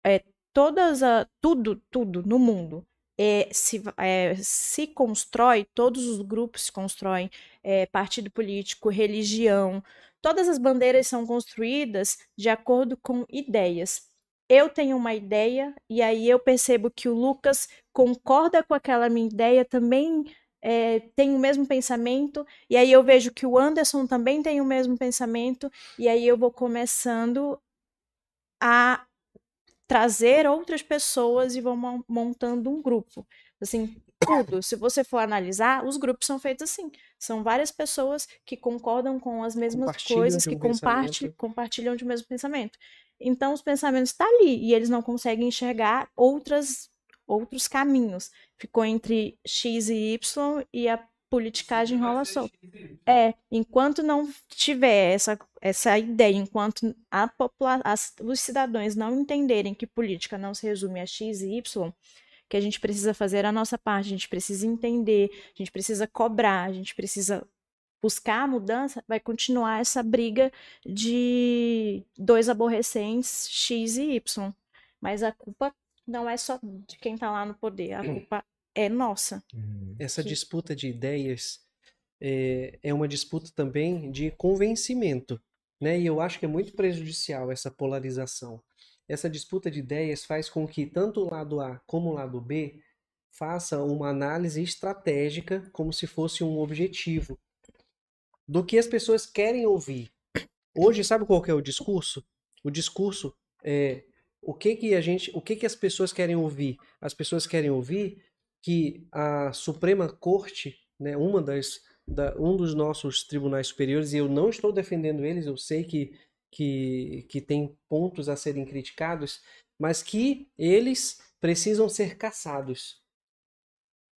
é, todas a, tudo, tudo no mundo é, se, é, se constrói, todos os grupos se constroem, é, partido político, religião, Todas as bandeiras são construídas de acordo com ideias. Eu tenho uma ideia e aí eu percebo que o Lucas concorda com aquela minha ideia, também é, tem o mesmo pensamento, e aí eu vejo que o Anderson também tem o mesmo pensamento, e aí eu vou começando a trazer outras pessoas e vou montando um grupo. Assim, tudo, se você for analisar, os grupos são feitos assim. São várias pessoas que concordam com as mesmas coisas, que compartilham, compartilham de um mesmo pensamento. Então, os pensamentos estão tá ali e eles não conseguem enxergar outras, outros caminhos. Ficou entre X e Y e a politicagem rola solta. É, enquanto não tiver essa, essa ideia, enquanto a popula as, os cidadãos não entenderem que política não se resume a X e Y, que a gente precisa fazer a nossa parte, a gente precisa entender, a gente precisa cobrar, a gente precisa buscar a mudança, vai continuar essa briga de dois aborrecentes X e Y. Mas a culpa não é só de quem está lá no poder, a culpa é nossa. Uhum. Essa que... disputa de ideias é, é uma disputa também de convencimento, né? E eu acho que é muito prejudicial essa polarização. Essa disputa de ideias faz com que tanto o lado A como o lado B faça uma análise estratégica como se fosse um objetivo do que as pessoas querem ouvir. Hoje, sabe qual que é o discurso? O discurso é o que que a gente, o que que as pessoas querem ouvir? As pessoas querem ouvir que a Suprema Corte, né, uma das, da, um dos nossos tribunais superiores, e eu não estou defendendo eles, eu sei que, que, que tem pontos a serem criticados, mas que eles precisam ser caçados.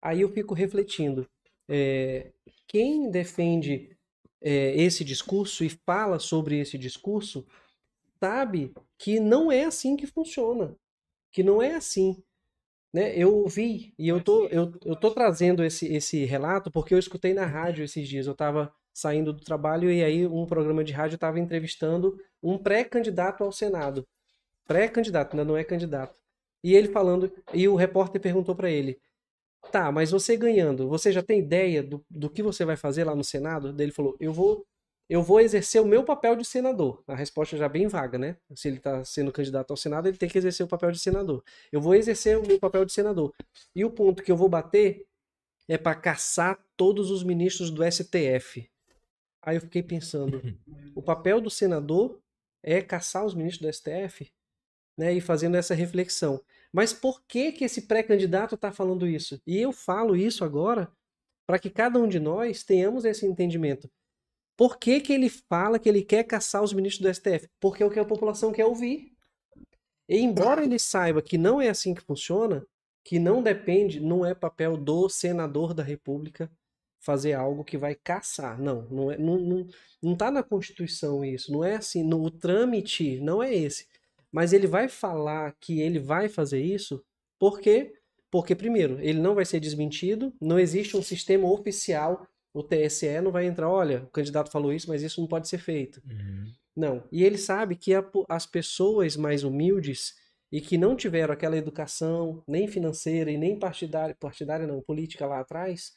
Aí eu fico refletindo, é, quem defende é, esse discurso e fala sobre esse discurso, sabe que não é assim que funciona, que não é assim. Né? Eu ouvi, e eu tô, eu, eu tô trazendo esse, esse relato porque eu escutei na rádio esses dias. Eu estava saindo do trabalho e aí um programa de rádio estava entrevistando um pré-candidato ao Senado. Pré-candidato, ainda não é candidato. E ele falando, e o repórter perguntou para ele: Tá, mas você ganhando, você já tem ideia do, do que você vai fazer lá no Senado? Daí ele falou: Eu vou eu vou exercer o meu papel de senador. A resposta já é bem vaga, né? Se ele está sendo candidato ao Senado, ele tem que exercer o papel de senador. Eu vou exercer o meu papel de senador. E o ponto que eu vou bater é para caçar todos os ministros do STF. Aí eu fiquei pensando, o papel do senador é caçar os ministros do STF? Né? E fazendo essa reflexão. Mas por que que esse pré-candidato está falando isso? E eu falo isso agora para que cada um de nós tenhamos esse entendimento. Por que, que ele fala que ele quer caçar os ministros do STF? Porque é o que a população quer ouvir. E embora ele saiba que não é assim que funciona, que não depende, não é papel do senador da República fazer algo que vai caçar. Não, não, é, não, não, não tá na Constituição isso. Não é assim. No, o trâmite não é esse. Mas ele vai falar que ele vai fazer isso porque porque primeiro ele não vai ser desmentido, não existe um sistema oficial o TSE não vai entrar, olha, o candidato falou isso, mas isso não pode ser feito. Uhum. Não. E ele sabe que a, as pessoas mais humildes e que não tiveram aquela educação, nem financeira e nem partidária, partidária não, política lá atrás,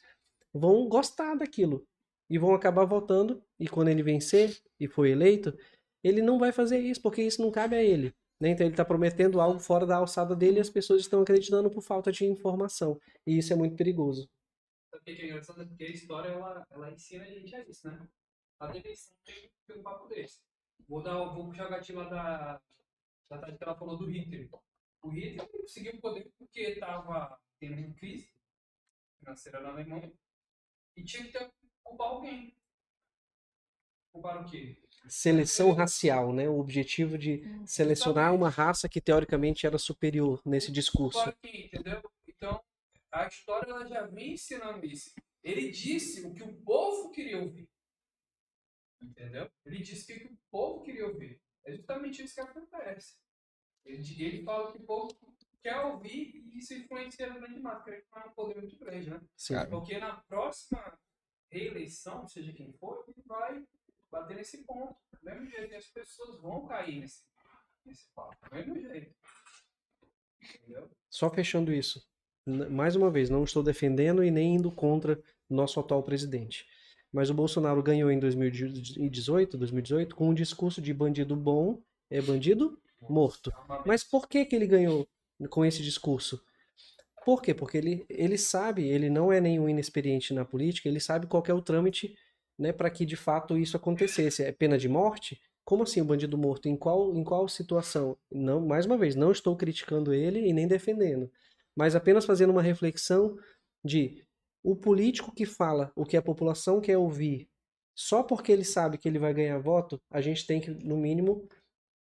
vão gostar daquilo e vão acabar votando. E quando ele vencer e for eleito, ele não vai fazer isso, porque isso não cabe a ele. Né? Então ele está prometendo algo fora da alçada dele e as pessoas estão acreditando por falta de informação. E isso é muito perigoso porque é engraçado porque a história ela, ela ensina a gente a isso, né? A tem, tem um papo desse. Vou, dar, vou puxar a gatilha da, da tarde que ela falou do Hitler. O Hitler conseguiu o poder porque estava tendo crise financeira na Alemanha e tinha que ter, culpar alguém. Culpar o quê? Seleção racial, né? O objetivo de selecionar uma raça que teoricamente era superior nesse discurso. Aqui, entendeu? Então, a história ela já vem ensinando isso. Ele disse o que o povo queria ouvir. Entendeu? Ele disse o que o povo queria ouvir. É justamente isso que acontece. Ele, ele fala que o povo quer ouvir e isso influencia a grande massa. Creio que é um poder muito grande, né? Sim. Porque na próxima reeleição, seja quem for, ele vai bater nesse ponto. Do mesmo jeito, as pessoas vão cair nesse, nesse papo. Do mesmo jeito. Entendeu? Só fechando isso mais uma vez, não estou defendendo e nem indo contra nosso atual presidente. Mas o Bolsonaro ganhou em 2018, 2018 com um discurso de bandido bom é bandido morto. Mas por que, que ele ganhou com esse discurso? Por quê? Porque ele, ele sabe, ele não é nenhum inexperiente na política, ele sabe qual é o trâmite né, para que de fato isso acontecesse. É pena de morte? Como assim o bandido morto? Em qual, em qual situação? Não, mais uma vez, não estou criticando ele e nem defendendo, mas apenas fazendo uma reflexão de o político que fala o que a população quer ouvir, só porque ele sabe que ele vai ganhar voto, a gente tem que, no mínimo,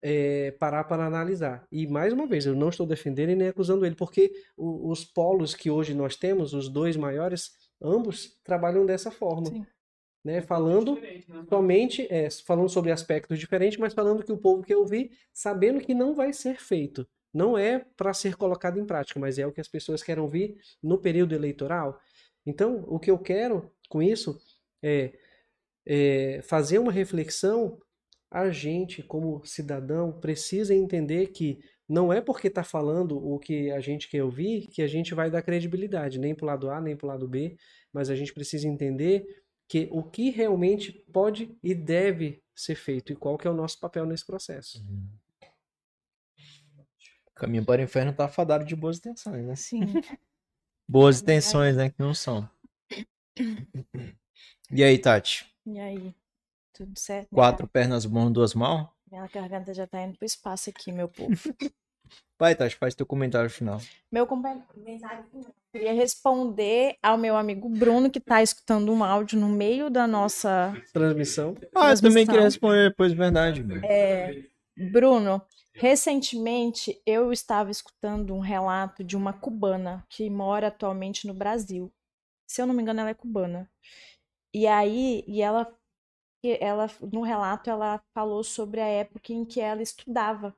é, parar para analisar. E mais uma vez, eu não estou defendendo e nem acusando ele, porque o, os polos que hoje nós temos, os dois maiores, ambos trabalham dessa forma. Sim. Né, falando né? somente, é, falando sobre aspectos diferentes, mas falando que o povo quer ouvir, sabendo que não vai ser feito. Não é para ser colocado em prática, mas é o que as pessoas querem ouvir no período eleitoral. Então, o que eu quero com isso é, é fazer uma reflexão a gente, como cidadão, precisa entender que não é porque está falando o que a gente quer ouvir que a gente vai dar credibilidade, nem para o lado A, nem para o lado B, mas a gente precisa entender que o que realmente pode e deve ser feito e qual que é o nosso papel nesse processo. Uhum. Caminho para o inferno está fadado de boas intenções, né? Sim. boas intenções, né? Que não são. E aí, Tati? E aí? Tudo certo? Né, Quatro pernas bons, duas mal? Minha garganta já tá indo pro espaço aqui, meu povo. Vai, Tati, faz teu comentário final. Meu comentário final. Queria responder ao meu amigo Bruno, que tá escutando um áudio no meio da nossa transmissão. Ah, eu também queria responder depois, verdade. É, Bruno, recentemente eu estava escutando um relato de uma cubana que mora atualmente no Brasil. Se eu não me engano, ela é cubana. E aí, e ela ela no relato ela falou sobre a época em que ela estudava.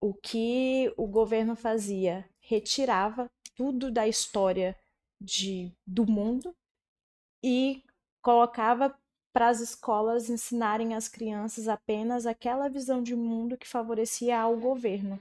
O que o governo fazia? Retirava tudo da história de, do mundo e colocava para as escolas ensinarem às crianças apenas aquela visão de mundo que favorecia ao governo.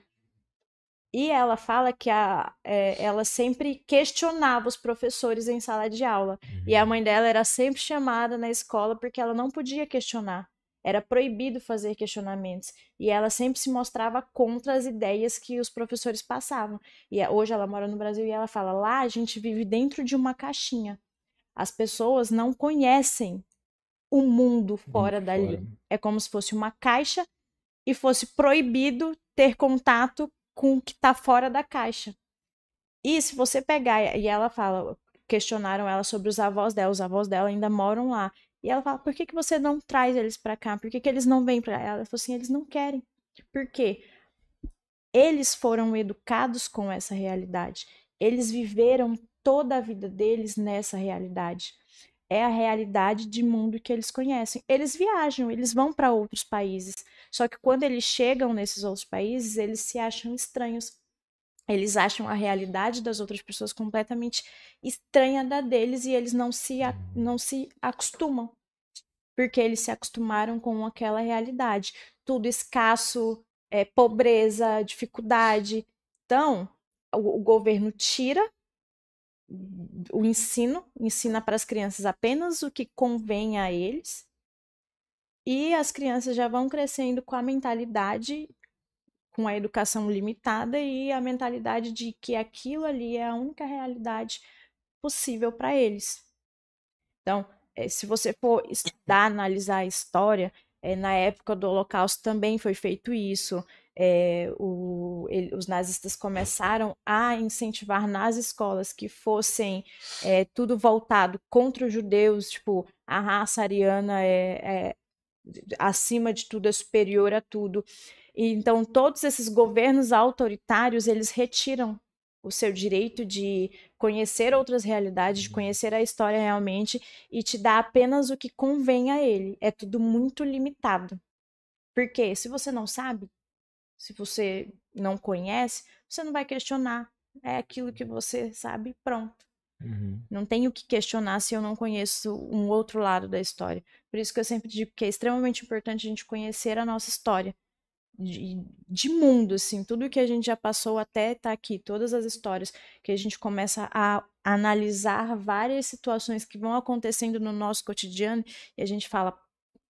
E ela fala que a, é, ela sempre questionava os professores em sala de aula. E a uhum. mãe dela era sempre chamada na escola porque ela não podia questionar. Era proibido fazer questionamentos. E ela sempre se mostrava contra as ideias que os professores passavam. E hoje ela mora no Brasil e ela fala: lá a gente vive dentro de uma caixinha. As pessoas não conhecem o mundo fora Muito dali. Fora. É como se fosse uma caixa e fosse proibido ter contato com o que está fora da caixa. E se você pegar, e ela fala, questionaram ela sobre os avós dela, os avós dela ainda moram lá. E ela fala, por que, que você não traz eles para cá? Por que, que eles não vêm para ela? Ela falou assim, eles não querem. Por quê? Eles foram educados com essa realidade. Eles viveram toda a vida deles nessa realidade. É a realidade de mundo que eles conhecem. Eles viajam, eles vão para outros países, só que quando eles chegam nesses outros países, eles se acham estranhos. Eles acham a realidade das outras pessoas completamente estranha da deles e eles não se, não se acostumam. Porque eles se acostumaram com aquela realidade. Tudo escasso, é, pobreza, dificuldade. Então, o, o governo tira o ensino, ensina para as crianças apenas o que convém a eles e as crianças já vão crescendo com a mentalidade, com a educação limitada e a mentalidade de que aquilo ali é a única realidade possível para eles. Então, eh, se você for estudar, analisar a história, é, na época do Holocausto também foi feito isso. É, o, ele, os nazistas começaram a incentivar nas escolas que fossem é, tudo voltado contra os judeus, tipo, a raça ariana é, acima de tudo, é superior a tudo. E, então, todos esses governos autoritários, eles retiram o seu direito de conhecer outras realidades, de uhum. conhecer a história realmente e te dá apenas o que convém a ele. É tudo muito limitado. Porque se você não sabe, se você não conhece, você não vai questionar. É aquilo que você sabe, pronto. Uhum. Não tenho que questionar se eu não conheço um outro lado da história. Por isso que eu sempre digo que é extremamente importante a gente conhecer a nossa história. De, de mundo, assim, tudo que a gente já passou até estar tá aqui, todas as histórias, que a gente começa a analisar várias situações que vão acontecendo no nosso cotidiano e a gente fala: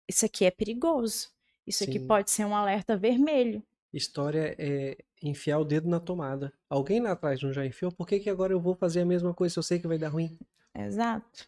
isso aqui é perigoso, isso Sim. aqui pode ser um alerta vermelho. História é enfiar o dedo na tomada. Alguém lá atrás não já enfiou? Por que, que agora eu vou fazer a mesma coisa se eu sei que vai dar ruim? Exato.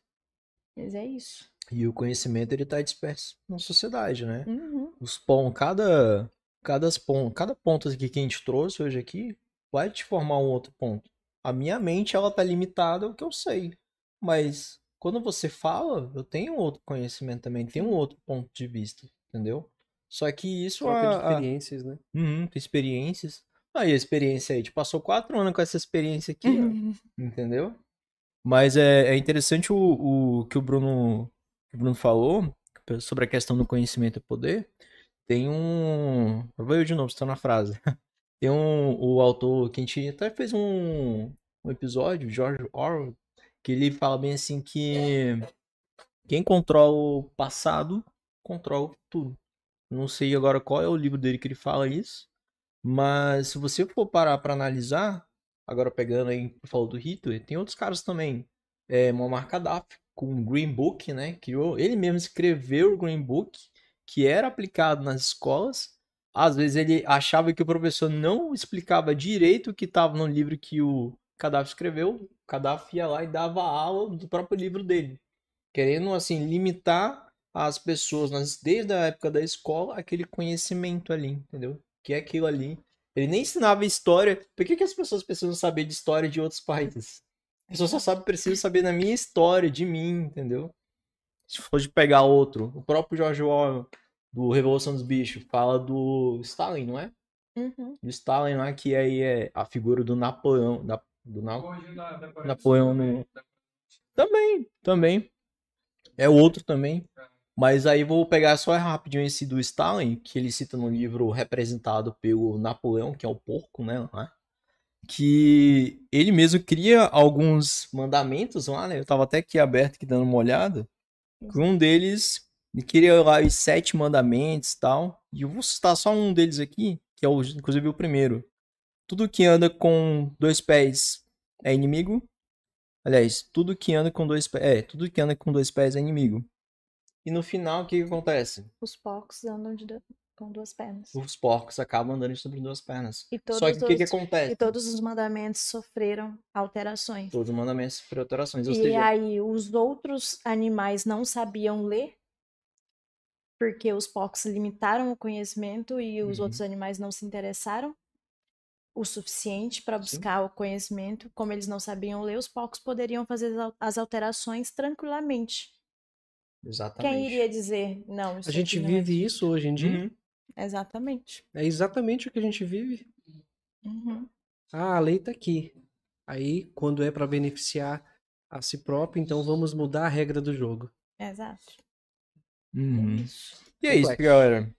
Mas é isso. E o conhecimento ele tá disperso na sociedade, né? Uhum. Os pon, cada, cada, pon, cada ponto aqui que a gente trouxe hoje aqui vai te formar um outro ponto. A minha mente, ela tá limitada ao que eu sei. Mas quando você fala, eu tenho outro conhecimento também, tenho um outro ponto de vista, entendeu? Só que isso Troca de a, a, experiências, né? Uhum, experiências. Aí a experiência aí, a gente passou quatro anos com essa experiência aqui, ó, entendeu? Mas é, é interessante o, o que o Bruno, que o Bruno falou sobre a questão do conhecimento e poder. Tem um. Vou eu de novo, estou na frase. Tem um o autor que a gente até fez um, um episódio, George Orwell, que ele fala bem assim que quem controla o passado controla o futuro. Não sei agora qual é o livro dele que ele fala isso, mas se você for parar para analisar, agora pegando aí, falou do Hitler, tem outros caras também. É, Muammar Gaddafi, com o Green Book, né? Criou, ele mesmo escreveu o Green Book, que era aplicado nas escolas. Às vezes ele achava que o professor não explicava direito o que estava no livro que o Gaddafi escreveu. O Gaddafi ia lá e dava aula do próprio livro dele. Querendo, assim, limitar as pessoas, desde a época da escola, aquele conhecimento ali, entendeu? Que é aquilo ali. Ele nem ensinava história. Por que, que as pessoas precisam saber de história de outros países? A pessoa só sabe, precisa saber da minha história, de mim, entendeu? Se for de pegar outro, o próprio George Orwell, do Revolução dos Bichos, fala do Stalin, não é? Uhum. Do Stalin lá, que aí é a figura do Napoleão, da, do Na- da- da Napoleão no- da- Também, também. É outro também. Mas aí vou pegar só rapidinho esse do Stalin, que ele cita no livro representado pelo Napoleão, que é o porco, né? lá, Que ele mesmo cria alguns mandamentos lá, né? Eu tava até aqui aberto, aqui dando uma olhada. Um deles, ele cria lá os sete mandamentos e tal. E eu vou citar só um deles aqui, que é o, inclusive o primeiro. Tudo que anda com dois pés é inimigo. Aliás, tudo que anda com dois pés. É, tudo que anda com dois pés é inimigo. E no final, o que, que acontece? Os porcos andam de com duas pernas. Os porcos acabam andando sobre duas pernas. E todos, Só que o que, que acontece? e todos os mandamentos sofreram alterações. Todos os mandamentos sofreram alterações. E seja, aí os outros animais não sabiam ler, porque os porcos limitaram o conhecimento e os Uhum. outros animais não se interessaram o suficiente para Sim. buscar o conhecimento. Como eles não sabiam ler, os porcos poderiam fazer as al- as alterações tranquilamente. exatamente. Quem iria dizer, não, isso A gente é vive isso hoje em dia. Uhum. Exatamente. É exatamente o que a gente vive. Uhum. Ah, a lei tá aqui. Aí, quando é para beneficiar a si próprio, então vamos mudar a regra do jogo. Exato. Uhum. É isso. E é isso, galera.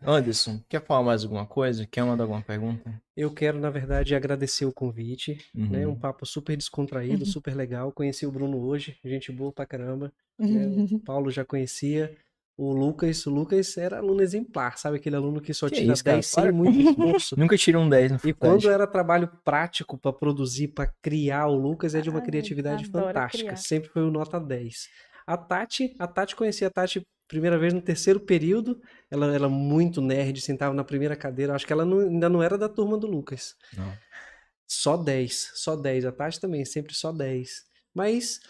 Anderson, quer falar mais alguma coisa? Quer mandar alguma pergunta? Eu quero, na verdade, agradecer o convite, né? Uhum. Um papo super descontraído, Uhum. super legal. Conheci o Bruno hoje, gente boa pra caramba. né? O Paulo já conhecia. O Lucas, o Lucas era aluno exemplar, sabe? Aquele aluno que só Que tira isso, cara? 10 sem Para. muito esforço. Nunca tirei um 10 no E quando era trabalho prático para produzir, para criar o Lucas, é de uma Ai, criatividade fantástica. criar. Sempre foi o nota 10. A Tati, a Tati conhecia a Tati primeira vez no terceiro período. Ela era muito nerd, sentava na primeira cadeira. Acho que ela não- ainda não era da turma do Lucas. Não. Só 10, só 10. A Tati também, sempre só 10. Mas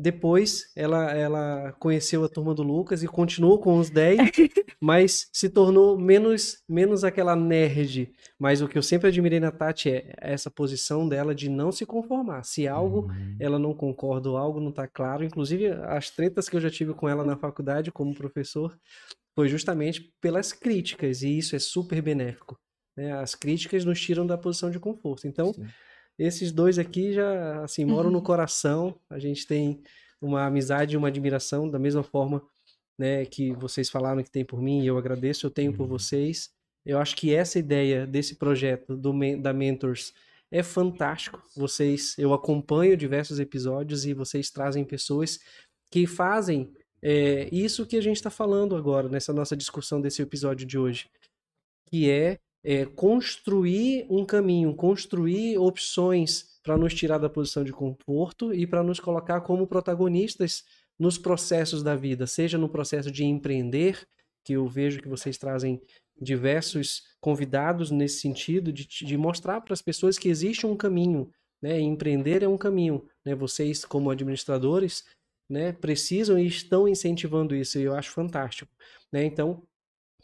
depois ela, ela conheceu a turma do Lucas e continuou com os 10, mas se tornou menos, menos aquela nerd. Mas o que eu sempre admirei na Tati é essa posição dela de não se conformar. Se algo Uhum. ela não concorda ou algo não está claro, inclusive as tretas que eu já tive com ela na faculdade como professor, foi justamente pelas críticas, e isso é super benéfico. né? As críticas nos tiram da posição de conforto. Então, Sim. Esses dois aqui já, assim, moram no coração. A gente tem uma amizade e uma admiração da mesma forma, né, que vocês falaram que tem por mim, e eu agradeço, eu tenho por Uhum. vocês. Eu acho que essa ideia desse projeto do, da Mentors é fantástico. Vocês, eu acompanho diversos episódios e vocês trazem pessoas que fazem é, isso que a gente está falando agora, nessa nossa discussão desse episódio de hoje, que é, é, construir um caminho, construir opções para nos tirar da posição de conforto e para nos colocar como protagonistas nos processos da vida, seja no processo de empreender, que eu vejo que vocês trazem diversos convidados nesse sentido, de, de mostrar para as pessoas que existe um caminho, né? Empreender é um caminho, né? Vocês, como administradores, né, precisam e estão incentivando isso, e eu acho fantástico. Né? Então,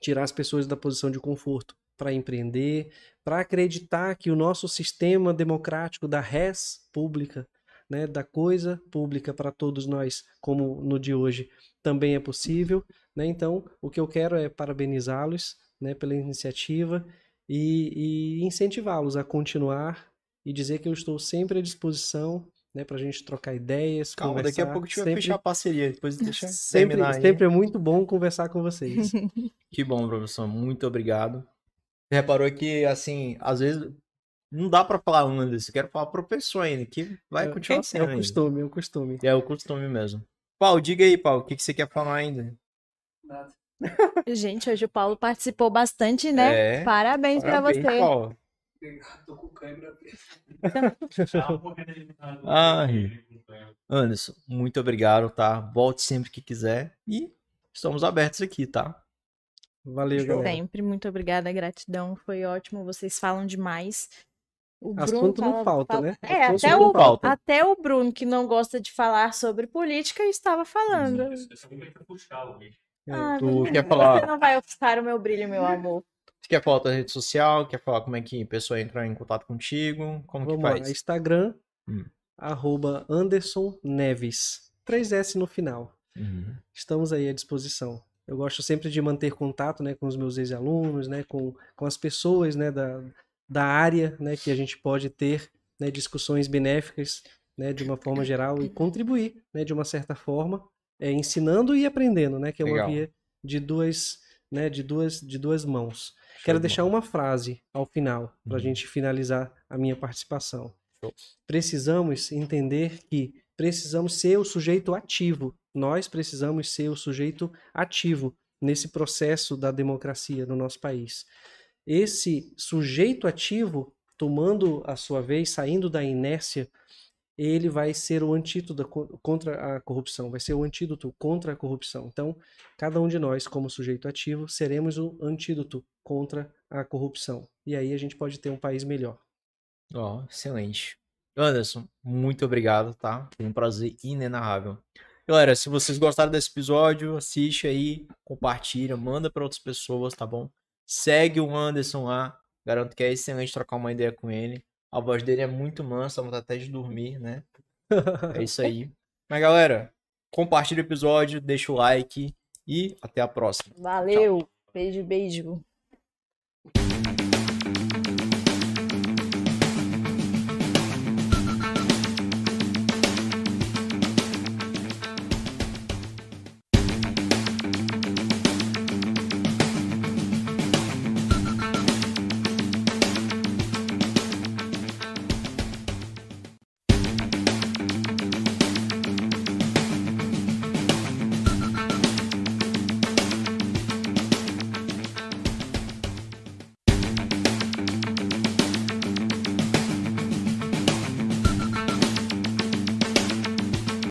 tirar as pessoas da posição de conforto para empreender, para acreditar que o nosso sistema democrático da res pública, né, da coisa pública para todos nós, como no de hoje, também é possível. Né? Então, o que eu quero é parabenizá-los né, pela iniciativa e, e incentivá-los a continuar e dizer que eu estou sempre à disposição né, pra gente trocar ideias, Calma, conversar. daqui a pouco a gente vai sempre, fechar a parceria. Depois deixa sempre, terminar aí. sempre é muito bom conversar com vocês. Que bom, professor. Muito obrigado. Você reparou que, assim, às vezes não dá pra falar Anderson. Quero falar professor ainda, que vai continuar é sendo o costume, é o costume. É o costume mesmo. Paulo, diga aí, Paulo, o que, que você quer falar ainda? Nada. Gente, hoje o Paulo participou bastante, né? É. Parabéns, pra Parabéns, você. Paulo. Tô com Ai. comer. Anderson, muito obrigado, tá? Volte sempre que quiser e estamos abertos aqui, tá? Valeu, Show. galera. Sempre, muito obrigada, gratidão. Foi ótimo, vocês falam demais. O Assunto não fala- falta, fala- né? É, Assunto até não o, falta. até o Bruno, que não gosta de falar sobre política, estava falando. Eu pra buscar o vídeo. Ah, Tu Bruno, quer falar- Você não vai ofuscar o meu brilho, meu amor. Você quer falar da rede social? Quer falar como é que a pessoa entra em contato contigo? Como Vamos que lá, faz? Instagram, Hum. arroba Anderson Neves. 3S no final. Uhum. Estamos aí à disposição. Eu gosto sempre de manter contato né, com os meus ex-alunos, né, com, com as pessoas né, da, da área né, que a gente pode ter né, discussões benéficas né, de uma forma geral e contribuir né, de uma certa forma, é, ensinando e aprendendo, né, que é uma Legal. via de duas, né, de duas, de duas mãos. Show Quero de deixar uma frase ao final para a Uhum. gente finalizar a minha participação. Show. Precisamos entender que precisamos ser o sujeito ativo. Nós precisamos ser o sujeito ativo nesse processo da democracia no nosso país. Esse sujeito ativo, tomando a sua vez, saindo da inércia, ele vai ser o antídoto contra a corrupção, vai ser o antídoto contra a corrupção. Então, cada um de nós, como sujeito ativo, seremos o antídoto contra a corrupção. E aí a gente pode ter um país melhor. Ó, excelente. Anderson, muito obrigado, tá? Foi um prazer inenarrável. Galera, se vocês gostaram desse episódio, assiste aí, compartilha, manda para outras pessoas, tá bom? Segue o Anderson lá. Garanto que é excelente trocar uma ideia com ele. A voz dele é muito mansa, vontade até de dormir, né? É isso aí. Mas galera, compartilha o episódio, deixa o like e até a próxima. Valeu. Beijo, beijo.